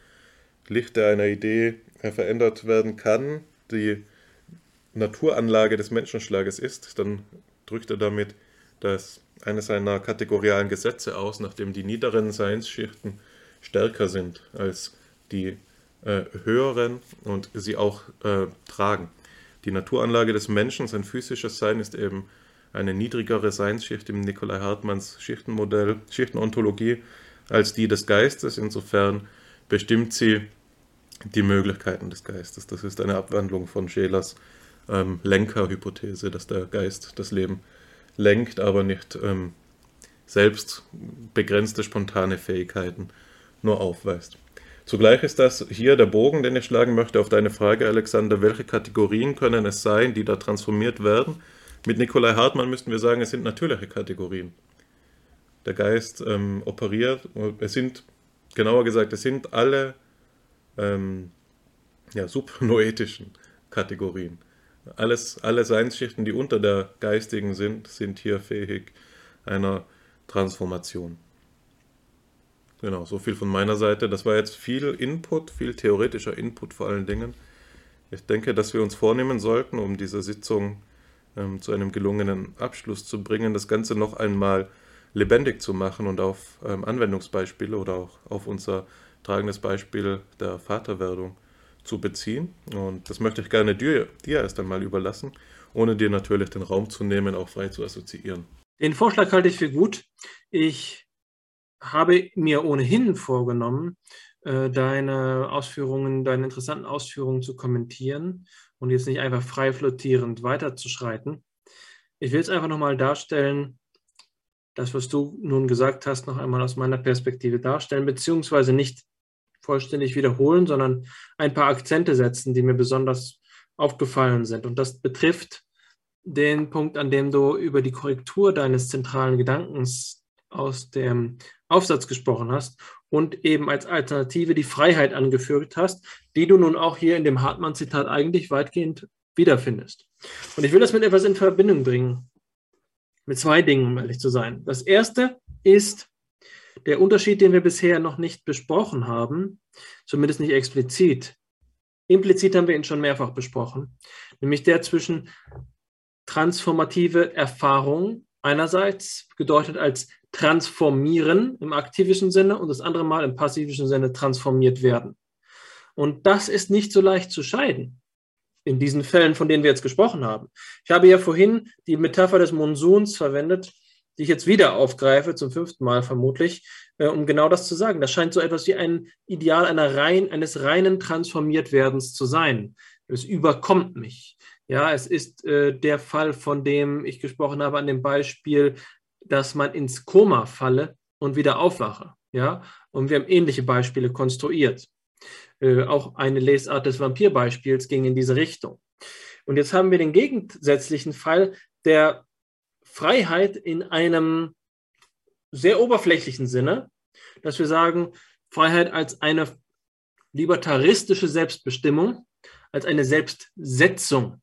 Lichte einer Idee verändert werden kann, die Naturanlage des Menschenschlages ist, dann drückt er damit das eines seiner kategorialen Gesetze aus, nachdem die niederen Seinsschichten stärker sind als die äh, höheren und sie auch äh, tragen. Die Naturanlage des Menschen, sein physisches Sein, ist eben eine niedrigere Seinsschicht im Nikolai Hartmanns Schichtenmodell, Schichtenontologie, als die des Geistes. Insofern bestimmt sie die Möglichkeiten des Geistes. Das ist eine Abwandlung von Schelers ähm, Lenkerhypothese, dass der Geist das Leben lenkt, aber nicht ähm, selbst begrenzte spontane Fähigkeiten nur aufweist. Zugleich ist das hier der Bogen, den ich schlagen möchte auf deine Frage, Alexander. Welche Kategorien können es sein, die da transformiert werden? Mit Nikolai Hartmann müssten wir sagen, es sind natürliche Kategorien. Der Geist ähm, operiert, es sind, genauer gesagt, es sind alle ähm, ja, subnoetischen Kategorien. Alles, alle Seinsschichten, die unter der geistigen sind, sind hier fähig einer Transformation. Genau, so viel von meiner Seite. Das war jetzt viel Input, viel theoretischer Input vor allen Dingen. Ich denke, dass wir uns vornehmen sollten, um diese Sitzung ähm, zu einem gelungenen Abschluss zu bringen, das Ganze noch einmal lebendig zu machen und auf ähm, Anwendungsbeispiele oder auch auf unser tragendes Beispiel der Vaterwerdung zu beziehen. Und das möchte ich gerne dir, dir erst einmal überlassen, ohne dir natürlich den Raum zu nehmen, auch frei zu assoziieren. Den Vorschlag halte ich für gut. Ich habe mir ohnehin vorgenommen, äh, deine Ausführungen, deine interessanten Ausführungen zu kommentieren und jetzt nicht einfach frei flottierend weiterzuschreiten. Ich will es einfach nochmal darstellen, das, was du nun gesagt hast, noch einmal aus meiner Perspektive darstellen, beziehungsweise nicht vollständig wiederholen, sondern ein paar Akzente setzen, die mir besonders aufgefallen sind. Und das betrifft den Punkt, an dem du über die Korrektur deines zentralen Gedankens aus dem Aufsatz gesprochen hast und eben als Alternative die Freiheit angeführt hast, die du nun auch hier in dem Hartmann-Zitat eigentlich weitgehend wiederfindest. Und ich will das mit etwas in Verbindung bringen. Mit zwei Dingen, um ehrlich zu sein. Das erste ist der Unterschied, den wir bisher noch nicht besprochen haben, zumindest nicht explizit. Implizit haben wir ihn schon mehrfach besprochen, nämlich der zwischen transformative Erfahrung einerseits gedeutet als transformieren im aktivischen Sinne und das andere Mal im passivischen Sinne transformiert werden. Und das ist nicht so leicht zu scheiden in diesen Fällen, von denen wir jetzt gesprochen haben. Ich habe ja vorhin die Metapher des Monsuns verwendet, die ich jetzt wieder aufgreife, zum fünften Mal vermutlich, äh, um genau das zu sagen. Das scheint so etwas wie ein Ideal einer rein, eines reinen Transformiertwerdens zu sein. Es überkommt mich. Ja, es ist äh, der Fall, von dem ich gesprochen habe, an dem Beispiel, dass man ins Koma falle und wieder aufwache. Ja, und wir haben ähnliche Beispiele konstruiert. Äh, auch eine Lesart des Vampirbeispiels ging in diese Richtung. Und jetzt haben wir den gegensätzlichen Fall der Freiheit in einem sehr oberflächlichen Sinne, dass wir sagen, Freiheit als eine libertaristische Selbstbestimmung, als eine Selbstsetzung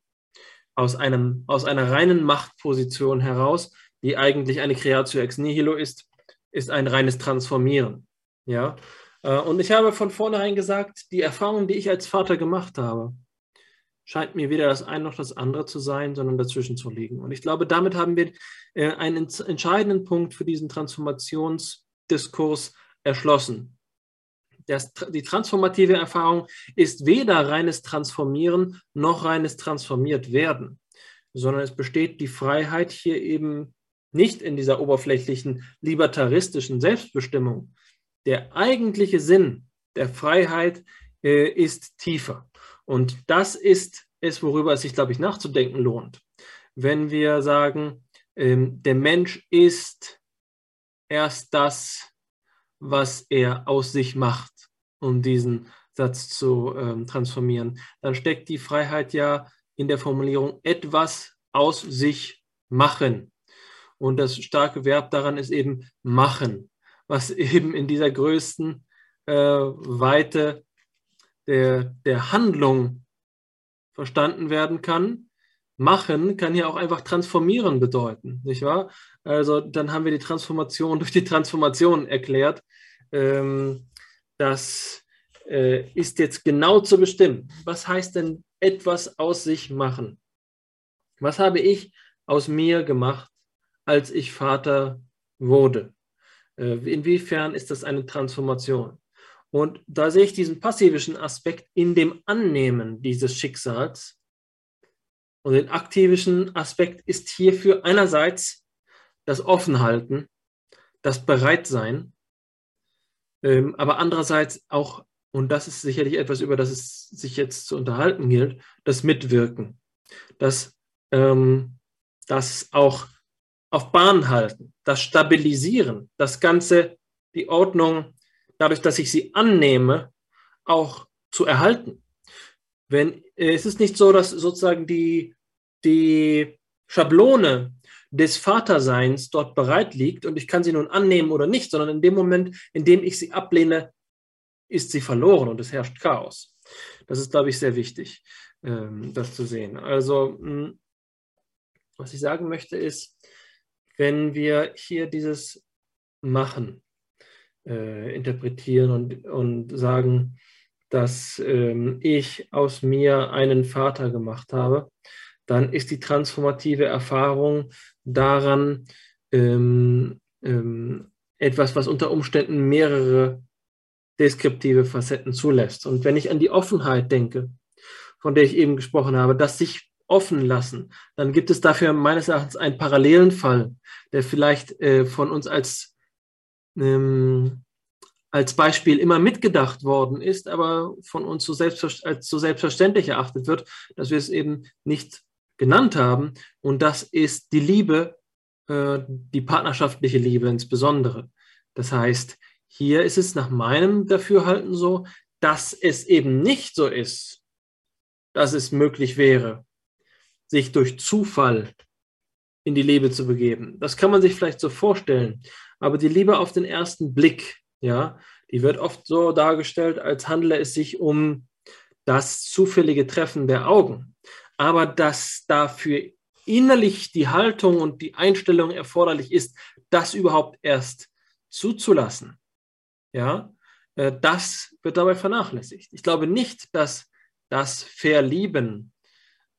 aus, einem, aus einer reinen Machtposition heraus, die eigentlich eine Creatio ex nihilo ist, ist ein reines Transformieren. Ja? Äh, und ich habe von vornherein gesagt, die Erfahrung, die ich als Vater gemacht habe, scheint mir weder das eine noch das andere zu sein, sondern dazwischen zu liegen. Und ich glaube, damit haben wir äh, einen entscheidenden Punkt für diesen Transformationsdiskurs erschlossen. Das, die transformative Erfahrung ist weder reines Transformieren noch reines Transformiert werden, sondern es besteht die Freiheit hier eben nicht in dieser oberflächlichen libertaristischen Selbstbestimmung, der eigentliche Sinn der Freiheit äh, ist tiefer. Und das ist es, worüber es sich, glaube ich, nachzudenken lohnt. Wenn wir sagen, ähm, der Mensch ist erst das, was er aus sich macht, um diesen Satz zu ähm, transformieren, dann steckt die Freiheit ja in der Formulierung etwas aus sich machen. Und das starke Verb daran ist eben machen was eben in dieser größten äh, Weite der, der Handlung verstanden werden kann. Machen kann hier auch einfach transformieren bedeuten, nicht wahr? Also dann haben wir die Transformation durch die Transformation erklärt. Ähm, das äh, ist jetzt genau zu bestimmen. Was heißt denn etwas aus sich machen? Was habe ich aus mir gemacht, als ich Vater wurde? Äh, inwiefern ist das eine Transformation? Und da sehe ich diesen passivischen Aspekt in dem Annehmen dieses Schicksals. Und den aktivischen Aspekt ist hierfür einerseits das Offenhalten, das Bereitsein, ähm, aber andererseits auch, und das ist sicherlich etwas, über das es sich jetzt zu unterhalten gilt, das Mitwirken, das, ähm, das auch auf Bahn halten, das Stabilisieren, das Ganze, die Ordnung, dadurch, dass ich sie annehme, auch zu erhalten. Wenn, äh, es ist nicht so, dass sozusagen die, die Schablone des Vaterseins dort bereit liegt und ich kann sie nun annehmen oder nicht, sondern in dem Moment, in dem ich sie ablehne, ist sie verloren und es herrscht Chaos. Das ist, glaube ich, sehr wichtig, ähm, das zu sehen. Also, hm, was ich sagen möchte ist, wenn wir hier dieses Machen äh, interpretieren und, und sagen, dass ähm, ich aus mir einen Vater gemacht habe, dann ist die transformative Erfahrung daran ähm, ähm, etwas, was unter Umständen mehrere deskriptive Facetten zulässt. Und wenn ich an die Offenheit denke, von der ich eben gesprochen habe, dass sich offen lassen, dann gibt es dafür meines Erachtens einen parallelen Fall, der vielleicht äh, von uns als ähm, als Beispiel immer mitgedacht worden ist, aber von uns so als so selbstverständlich erachtet wird, dass wir es eben nicht genannt haben. Und das ist die Liebe, äh, die partnerschaftliche Liebe insbesondere. Das heißt, hier ist es nach meinem Dafürhalten so, dass es eben nicht so ist, dass es möglich wäre, sich durch Zufall in die Liebe zu begeben. Das kann man sich vielleicht so vorstellen. Aber die Liebe auf den ersten Blick, ja, die wird oft so dargestellt, als handle es sich um das zufällige Treffen der Augen. Aber dass dafür innerlich die Haltung und die Einstellung erforderlich ist, das überhaupt erst zuzulassen, ja, äh, das wird dabei vernachlässigt. Ich glaube nicht, dass das Verlieben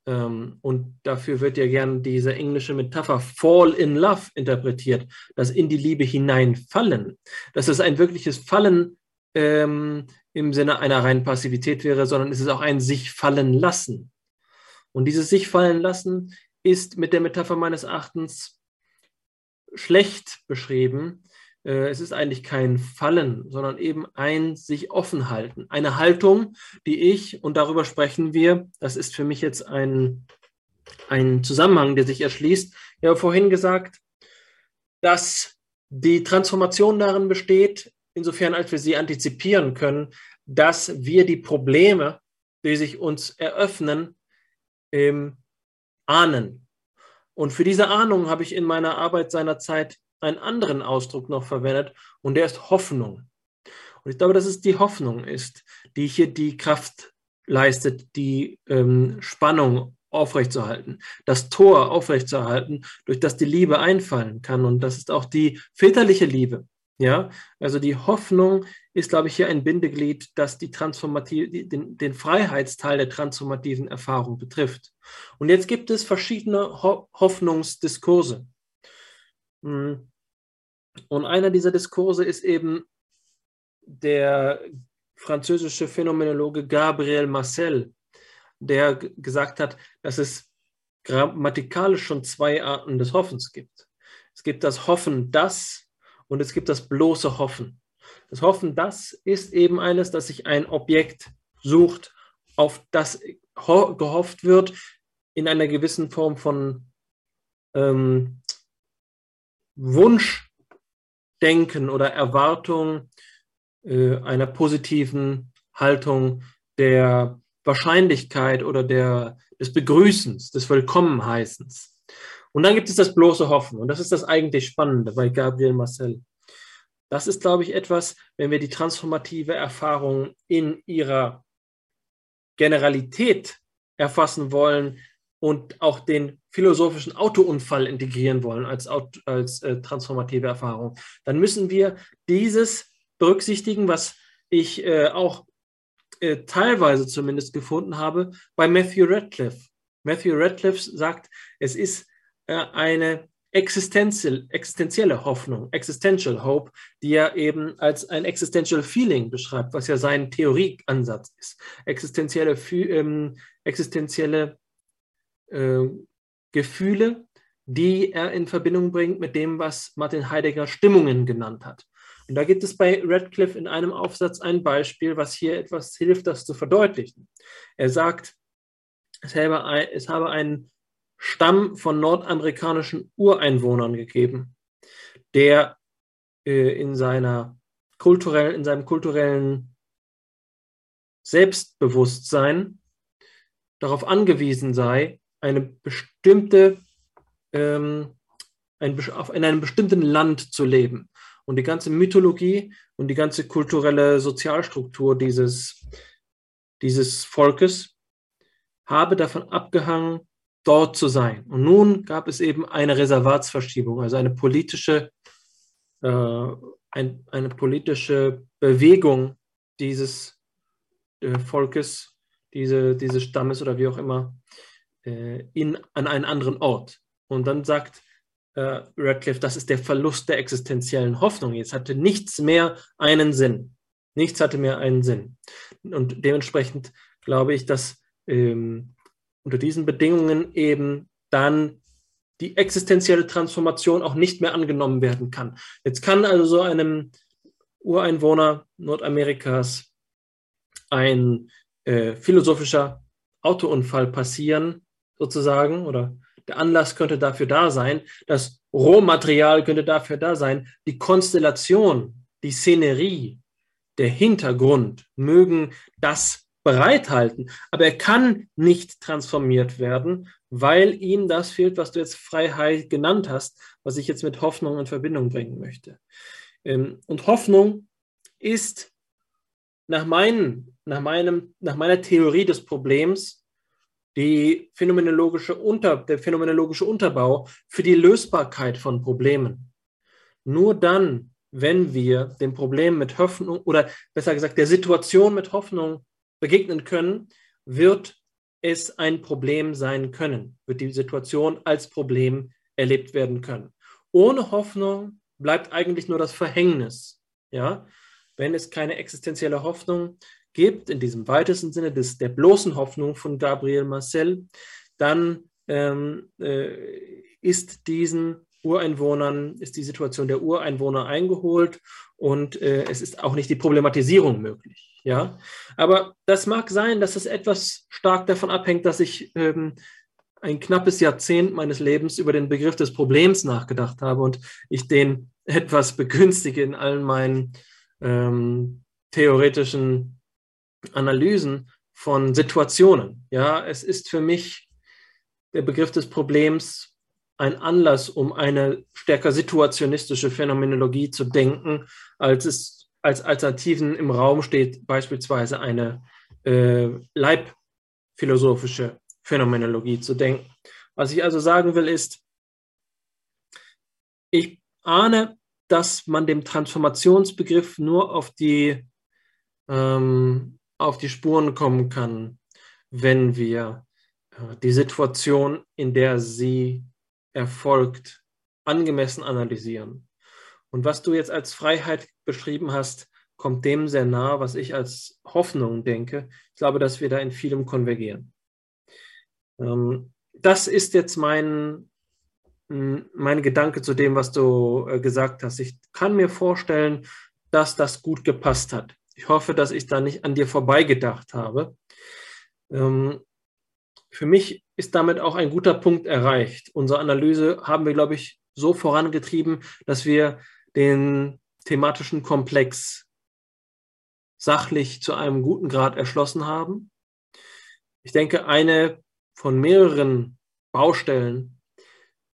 ähm, und dafür wird ja gern diese englische Metapher Fall in Love interpretiert, das in die Liebe hineinfallen. Dass es ein wirkliches Fallen ähm, im Sinne einer reinen Passivität wäre, sondern es ist auch ein sich fallen lassen. Und dieses sich fallen lassen ist mit der Metapher meines Erachtens schlecht beschrieben, es ist eigentlich kein Fallen, sondern eben ein sich offen halten. Eine Haltung, die ich, und darüber sprechen wir, das ist für mich jetzt ein, ein Zusammenhang, der sich erschließt. Ich habe vorhin gesagt, dass die Transformation darin besteht, insofern als wir sie antizipieren können, dass wir die Probleme, die sich uns eröffnen, ähm, ahnen. Und für diese Ahnung habe ich in meiner Arbeit seinerzeit einen anderen Ausdruck noch verwendet und der ist Hoffnung. Und ich glaube, dass es die Hoffnung ist, die hier die Kraft leistet, die ähm, Spannung aufrechtzuerhalten, das Tor aufrechtzuerhalten, durch das die Liebe einfallen kann. Und das ist auch die väterliche Liebe. Ja, also die Hoffnung ist, glaube ich, hier ein Bindeglied, das die transformative, den, den Freiheitsteil der transformativen Erfahrung betrifft. Und jetzt gibt es verschiedene Ho Hoffnungsdiskurse. Hm. Und einer dieser Diskurse ist eben der französische Phänomenologe Gabriel Marcel, der gesagt hat, dass es grammatikalisch schon zwei Arten des Hoffens gibt. Es gibt das Hoffen das und es gibt das bloße Hoffen. Das Hoffen das ist eben eines, dass sich ein Objekt sucht, auf das gehofft wird, in einer gewissen Form von ähm, Wunsch Denken oder Erwartung äh, einer positiven Haltung der Wahrscheinlichkeit oder der, des Begrüßens, des Willkommenheißens. Und dann gibt es das bloße Hoffen. Und das ist das eigentlich Spannende bei Gabriel Marcel. Das ist, glaube ich, etwas, wenn wir die transformative Erfahrung in ihrer Generalität erfassen wollen, und auch den philosophischen Autounfall integrieren wollen als, als äh, transformative Erfahrung, dann müssen wir dieses berücksichtigen, was ich äh, auch äh, teilweise zumindest gefunden habe bei Matthew Radcliffe. Matthew Radcliffe sagt, es ist äh, eine existenzielle, existenzielle Hoffnung, existential hope, die er eben als ein existential feeling beschreibt, was ja sein Theorieansatz ist. Existenzielle, ähm, existenzielle äh, Gefühle, die er in Verbindung bringt mit dem, was Martin Heidegger Stimmungen genannt hat. Und da gibt es bei Radcliffe in einem Aufsatz ein Beispiel, was hier etwas hilft, das zu verdeutlichen. Er sagt, es habe, es habe einen Stamm von nordamerikanischen Ureinwohnern gegeben, der äh, in, seiner kulturell, in seinem kulturellen Selbstbewusstsein darauf angewiesen sei, eine bestimmte, ähm, ein, in einem bestimmten Land zu leben. Und die ganze Mythologie und die ganze kulturelle Sozialstruktur dieses, dieses Volkes habe davon abgehangen, dort zu sein. Und nun gab es eben eine Reservatsverschiebung, also eine politische, äh, ein, eine politische Bewegung dieses äh, Volkes, diese, dieses Stammes oder wie auch immer, äh, in, an einen anderen Ort. Und dann sagt äh, Radcliffe, das ist der Verlust der existenziellen Hoffnung. Jetzt hatte nichts mehr einen Sinn. Nichts hatte mehr einen Sinn. Und dementsprechend glaube ich, dass ähm, unter diesen Bedingungen eben dann die existenzielle Transformation auch nicht mehr angenommen werden kann. Jetzt kann also so einem Ureinwohner Nordamerikas ein äh, philosophischer Autounfall passieren, sozusagen, oder der Anlass könnte dafür da sein, das Rohmaterial könnte dafür da sein, die Konstellation, die Szenerie, der Hintergrund mögen das bereithalten, aber er kann nicht transformiert werden, weil ihm das fehlt, was du jetzt Freiheit genannt hast, was ich jetzt mit Hoffnung in Verbindung bringen möchte. Ähm, und Hoffnung ist nach, meinen, nach, meinem, nach meiner Theorie des Problems die phänomenologische Unter, der phänomenologische Unterbau für die Lösbarkeit von Problemen. Nur dann, wenn wir dem Problem mit Hoffnung oder besser gesagt der Situation mit Hoffnung begegnen können, wird es ein Problem sein können, wird die Situation als Problem erlebt werden können. Ohne Hoffnung bleibt eigentlich nur das Verhängnis. Ja? Wenn es keine existenzielle Hoffnung gibt, in diesem weitesten Sinne des, der bloßen Hoffnung von Gabriel Marcel, dann ähm, äh, ist diesen Ureinwohnern, ist die Situation der Ureinwohner eingeholt und äh, es ist auch nicht die Problematisierung möglich. Ja, aber das mag sein, dass es etwas stark davon abhängt, dass ich ähm, ein knappes Jahrzehnt meines Lebens über den Begriff des Problems nachgedacht habe und ich den etwas begünstige in allen meinen ähm, theoretischen Analysen von Situationen. Ja, es ist für mich der Begriff des Problems ein Anlass, um eine stärker situationistische Phänomenologie zu denken, als es als Alternativen im Raum steht, beispielsweise eine äh, leibphilosophische Phänomenologie zu denken. Was ich also sagen will, ist, ich ahne, dass man dem Transformationsbegriff nur auf die ähm, auf die Spuren kommen kann, wenn wir äh, die Situation, in der sie erfolgt, angemessen analysieren. Und was du jetzt als Freiheit beschrieben hast, kommt dem sehr nah, was ich als Hoffnung denke. Ich glaube, dass wir da in vielem konvergieren. Ähm, das ist jetzt mein, mein Gedanke zu dem, was du äh, gesagt hast. Ich kann mir vorstellen, dass das gut gepasst hat. Ich hoffe, dass ich da nicht an dir vorbeigedacht habe. Ähm, für mich ist damit auch ein guter Punkt erreicht. Unsere Analyse haben wir, glaube ich, so vorangetrieben, dass wir den thematischen Komplex sachlich zu einem guten Grad erschlossen haben. Ich denke, eine von mehreren Baustellen,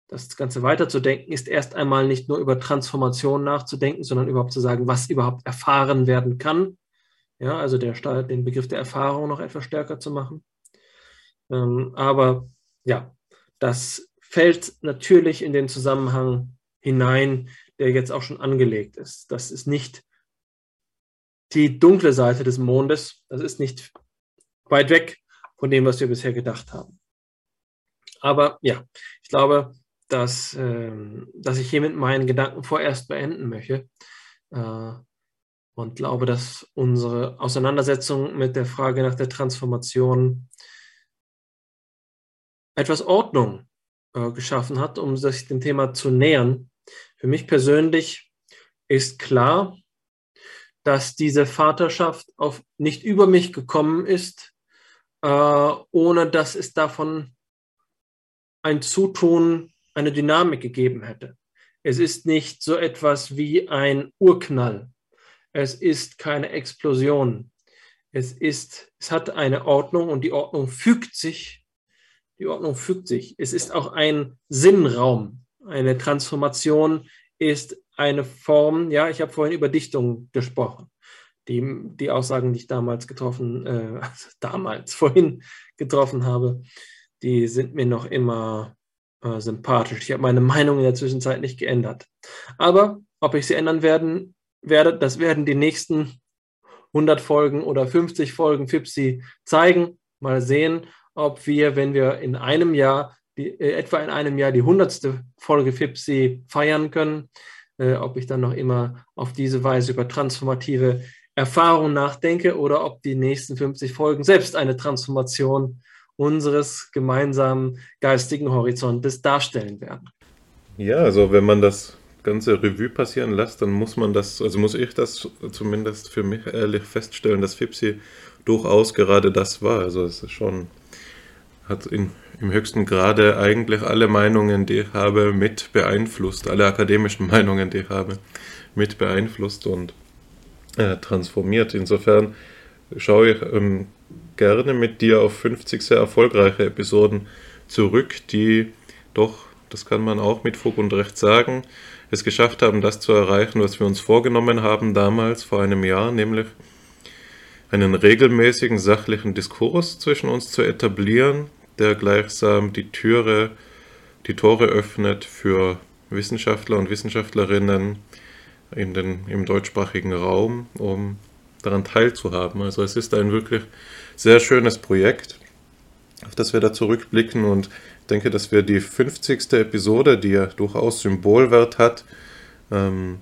das Ganze weiterzudenken, ist erst einmal nicht nur über Transformation nachzudenken, sondern überhaupt zu sagen, was überhaupt erfahren werden kann. Ja, also der, den Begriff der Erfahrung noch etwas stärker zu machen. Ähm, aber ja, das fällt natürlich in den Zusammenhang hinein, der jetzt auch schon angelegt ist. Das ist nicht die dunkle Seite des Mondes. Das ist nicht weit weg von dem, was wir bisher gedacht haben. Aber ja, ich glaube, dass, ähm, dass ich hiermit meinen Gedanken vorerst beenden möchte äh, und glaube, dass unsere Auseinandersetzung mit der Frage nach der Transformation etwas Ordnung äh, geschaffen hat, um sich dem Thema zu nähern. Für mich persönlich ist klar, dass diese Vaterschaft auf, nicht über mich gekommen ist, äh, ohne dass es davon ein Zutun, eine Dynamik gegeben hätte. Es ist nicht so etwas wie ein Urknall. Es ist keine Explosion. Es ist, es hat eine Ordnung und die Ordnung fügt sich die Ordnung fügt sich. Es ist auch ein Sinnraum. Eine Transformation ist eine Form, ja, ich habe vorhin über Dichtung gesprochen. Die, die Aussagen, die ich damals getroffen, äh, damals, vorhin getroffen habe, die sind mir noch immer äh, sympathisch. Ich habe meine Meinung in der Zwischenzeit nicht geändert. Aber ob ich sie ändern werden, werde, das werden die nächsten 100 Folgen oder 50 Folgen FIPSI zeigen. Mal sehen, ob wir, wenn wir in einem Jahr, die, äh, etwa in einem Jahr die hundertste Folge FIPSI feiern können, äh, ob ich dann noch immer auf diese Weise über transformative Erfahrungen nachdenke oder ob die nächsten 50 Folgen selbst eine Transformation unseres gemeinsamen geistigen Horizontes darstellen werden. Ja, also wenn man das ganze Revue passieren lässt, dann muss man das, also muss ich das zumindest für mich ehrlich feststellen, dass Fipsi durchaus gerade das war. Also es ist schon, hat in, im höchsten Grade eigentlich alle Meinungen, die ich habe, mit beeinflusst, alle akademischen Meinungen, die ich habe, mit beeinflusst und äh, transformiert. Insofern schaue ich ähm, gerne mit dir auf 50 sehr erfolgreiche Episoden zurück, die doch, das kann man auch mit Fug und Recht sagen, es geschafft haben, das zu erreichen, was wir uns vorgenommen haben damals, vor einem Jahr, nämlich einen regelmäßigen sachlichen Diskurs zwischen uns zu etablieren, der gleichsam die Türe, die Tore öffnet für Wissenschaftler und Wissenschaftlerinnen in den, im deutschsprachigen Raum, um daran teilzuhaben. Also es ist ein wirklich sehr schönes Projekt, auf das wir da zurückblicken und ich denke, dass wir die 50. Episode, die ja durchaus Symbolwert hat, ähm,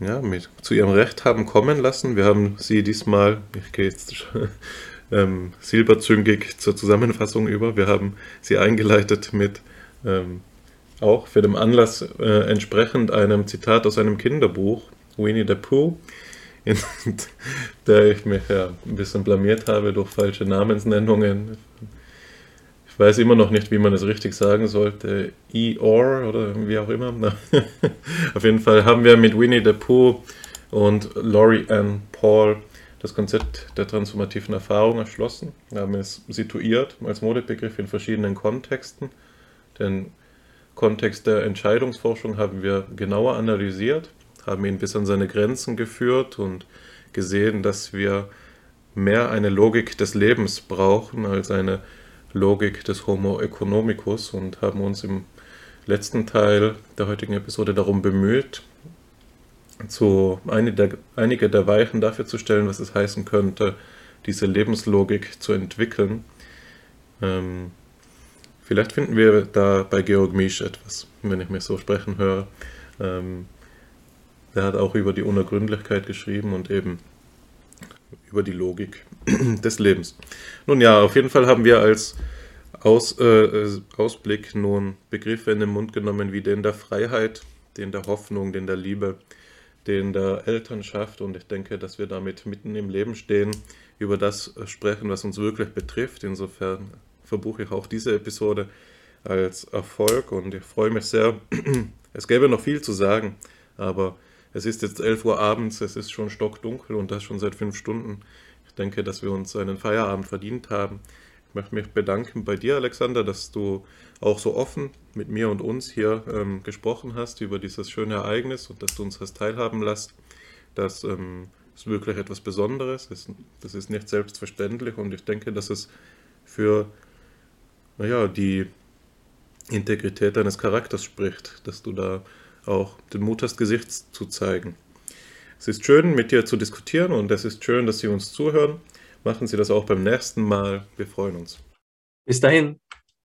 ja, mit, zu ihrem Recht haben kommen lassen. Wir haben sie diesmal, ich gehe jetzt ähm, silberzüngig zur Zusammenfassung über, wir haben sie eingeleitet mit ähm, auch für den Anlass äh, entsprechend einem Zitat aus einem Kinderbuch, Winnie the Pooh, in der ich mich ja ein bisschen blamiert habe durch falsche Namensnennungen. Ich weiß immer noch nicht, wie man es richtig sagen sollte. Eeyore oder wie auch immer. Auf jeden Fall haben wir mit Winnie the Pooh und Laurie Ann Paul das Konzept der transformativen Erfahrung erschlossen. Wir haben es situiert als Modebegriff in verschiedenen Kontexten. Den Kontext der Entscheidungsforschung haben wir genauer analysiert, haben ihn bis an seine Grenzen geführt und gesehen, dass wir mehr eine Logik des Lebens brauchen als eine Logik des Homo economicus und haben uns im letzten Teil der heutigen Episode darum bemüht, so eine der, einige der Weichen dafür zu stellen, was es heißen könnte, diese Lebenslogik zu entwickeln. Ähm, vielleicht finden wir da bei Georg Misch etwas, wenn ich mich so sprechen höre. Ähm, der hat auch über die Unergründlichkeit geschrieben und eben über die Logik des Lebens. Nun ja, auf jeden Fall haben wir als Aus, äh, Ausblick nun Begriffe in den Mund genommen wie den der Freiheit, den der Hoffnung, den der Liebe, den der Elternschaft und ich denke, dass wir damit mitten im Leben stehen, über das sprechen, was uns wirklich betrifft. Insofern verbuche ich auch diese Episode als Erfolg und ich freue mich sehr. Es gäbe noch viel zu sagen, aber es ist jetzt 11 Uhr abends, es ist schon stockdunkel und das schon seit fünf Stunden. Ich denke, dass wir uns einen Feierabend verdient haben. Ich möchte mich bedanken bei dir, Alexander, dass du auch so offen mit mir und uns hier ähm, gesprochen hast über dieses schöne Ereignis und dass du uns das teilhaben lässt. Das ähm, ist wirklich etwas Besonderes. Das, das ist nicht selbstverständlich und ich denke, dass es für naja, die Integrität deines Charakters spricht, dass du da auch den Mut hast, Gesicht zu zeigen. Es ist schön, mit dir zu diskutieren und es ist schön, dass Sie uns zuhören. Machen Sie das auch beim nächsten Mal. Wir freuen uns. Bis dahin.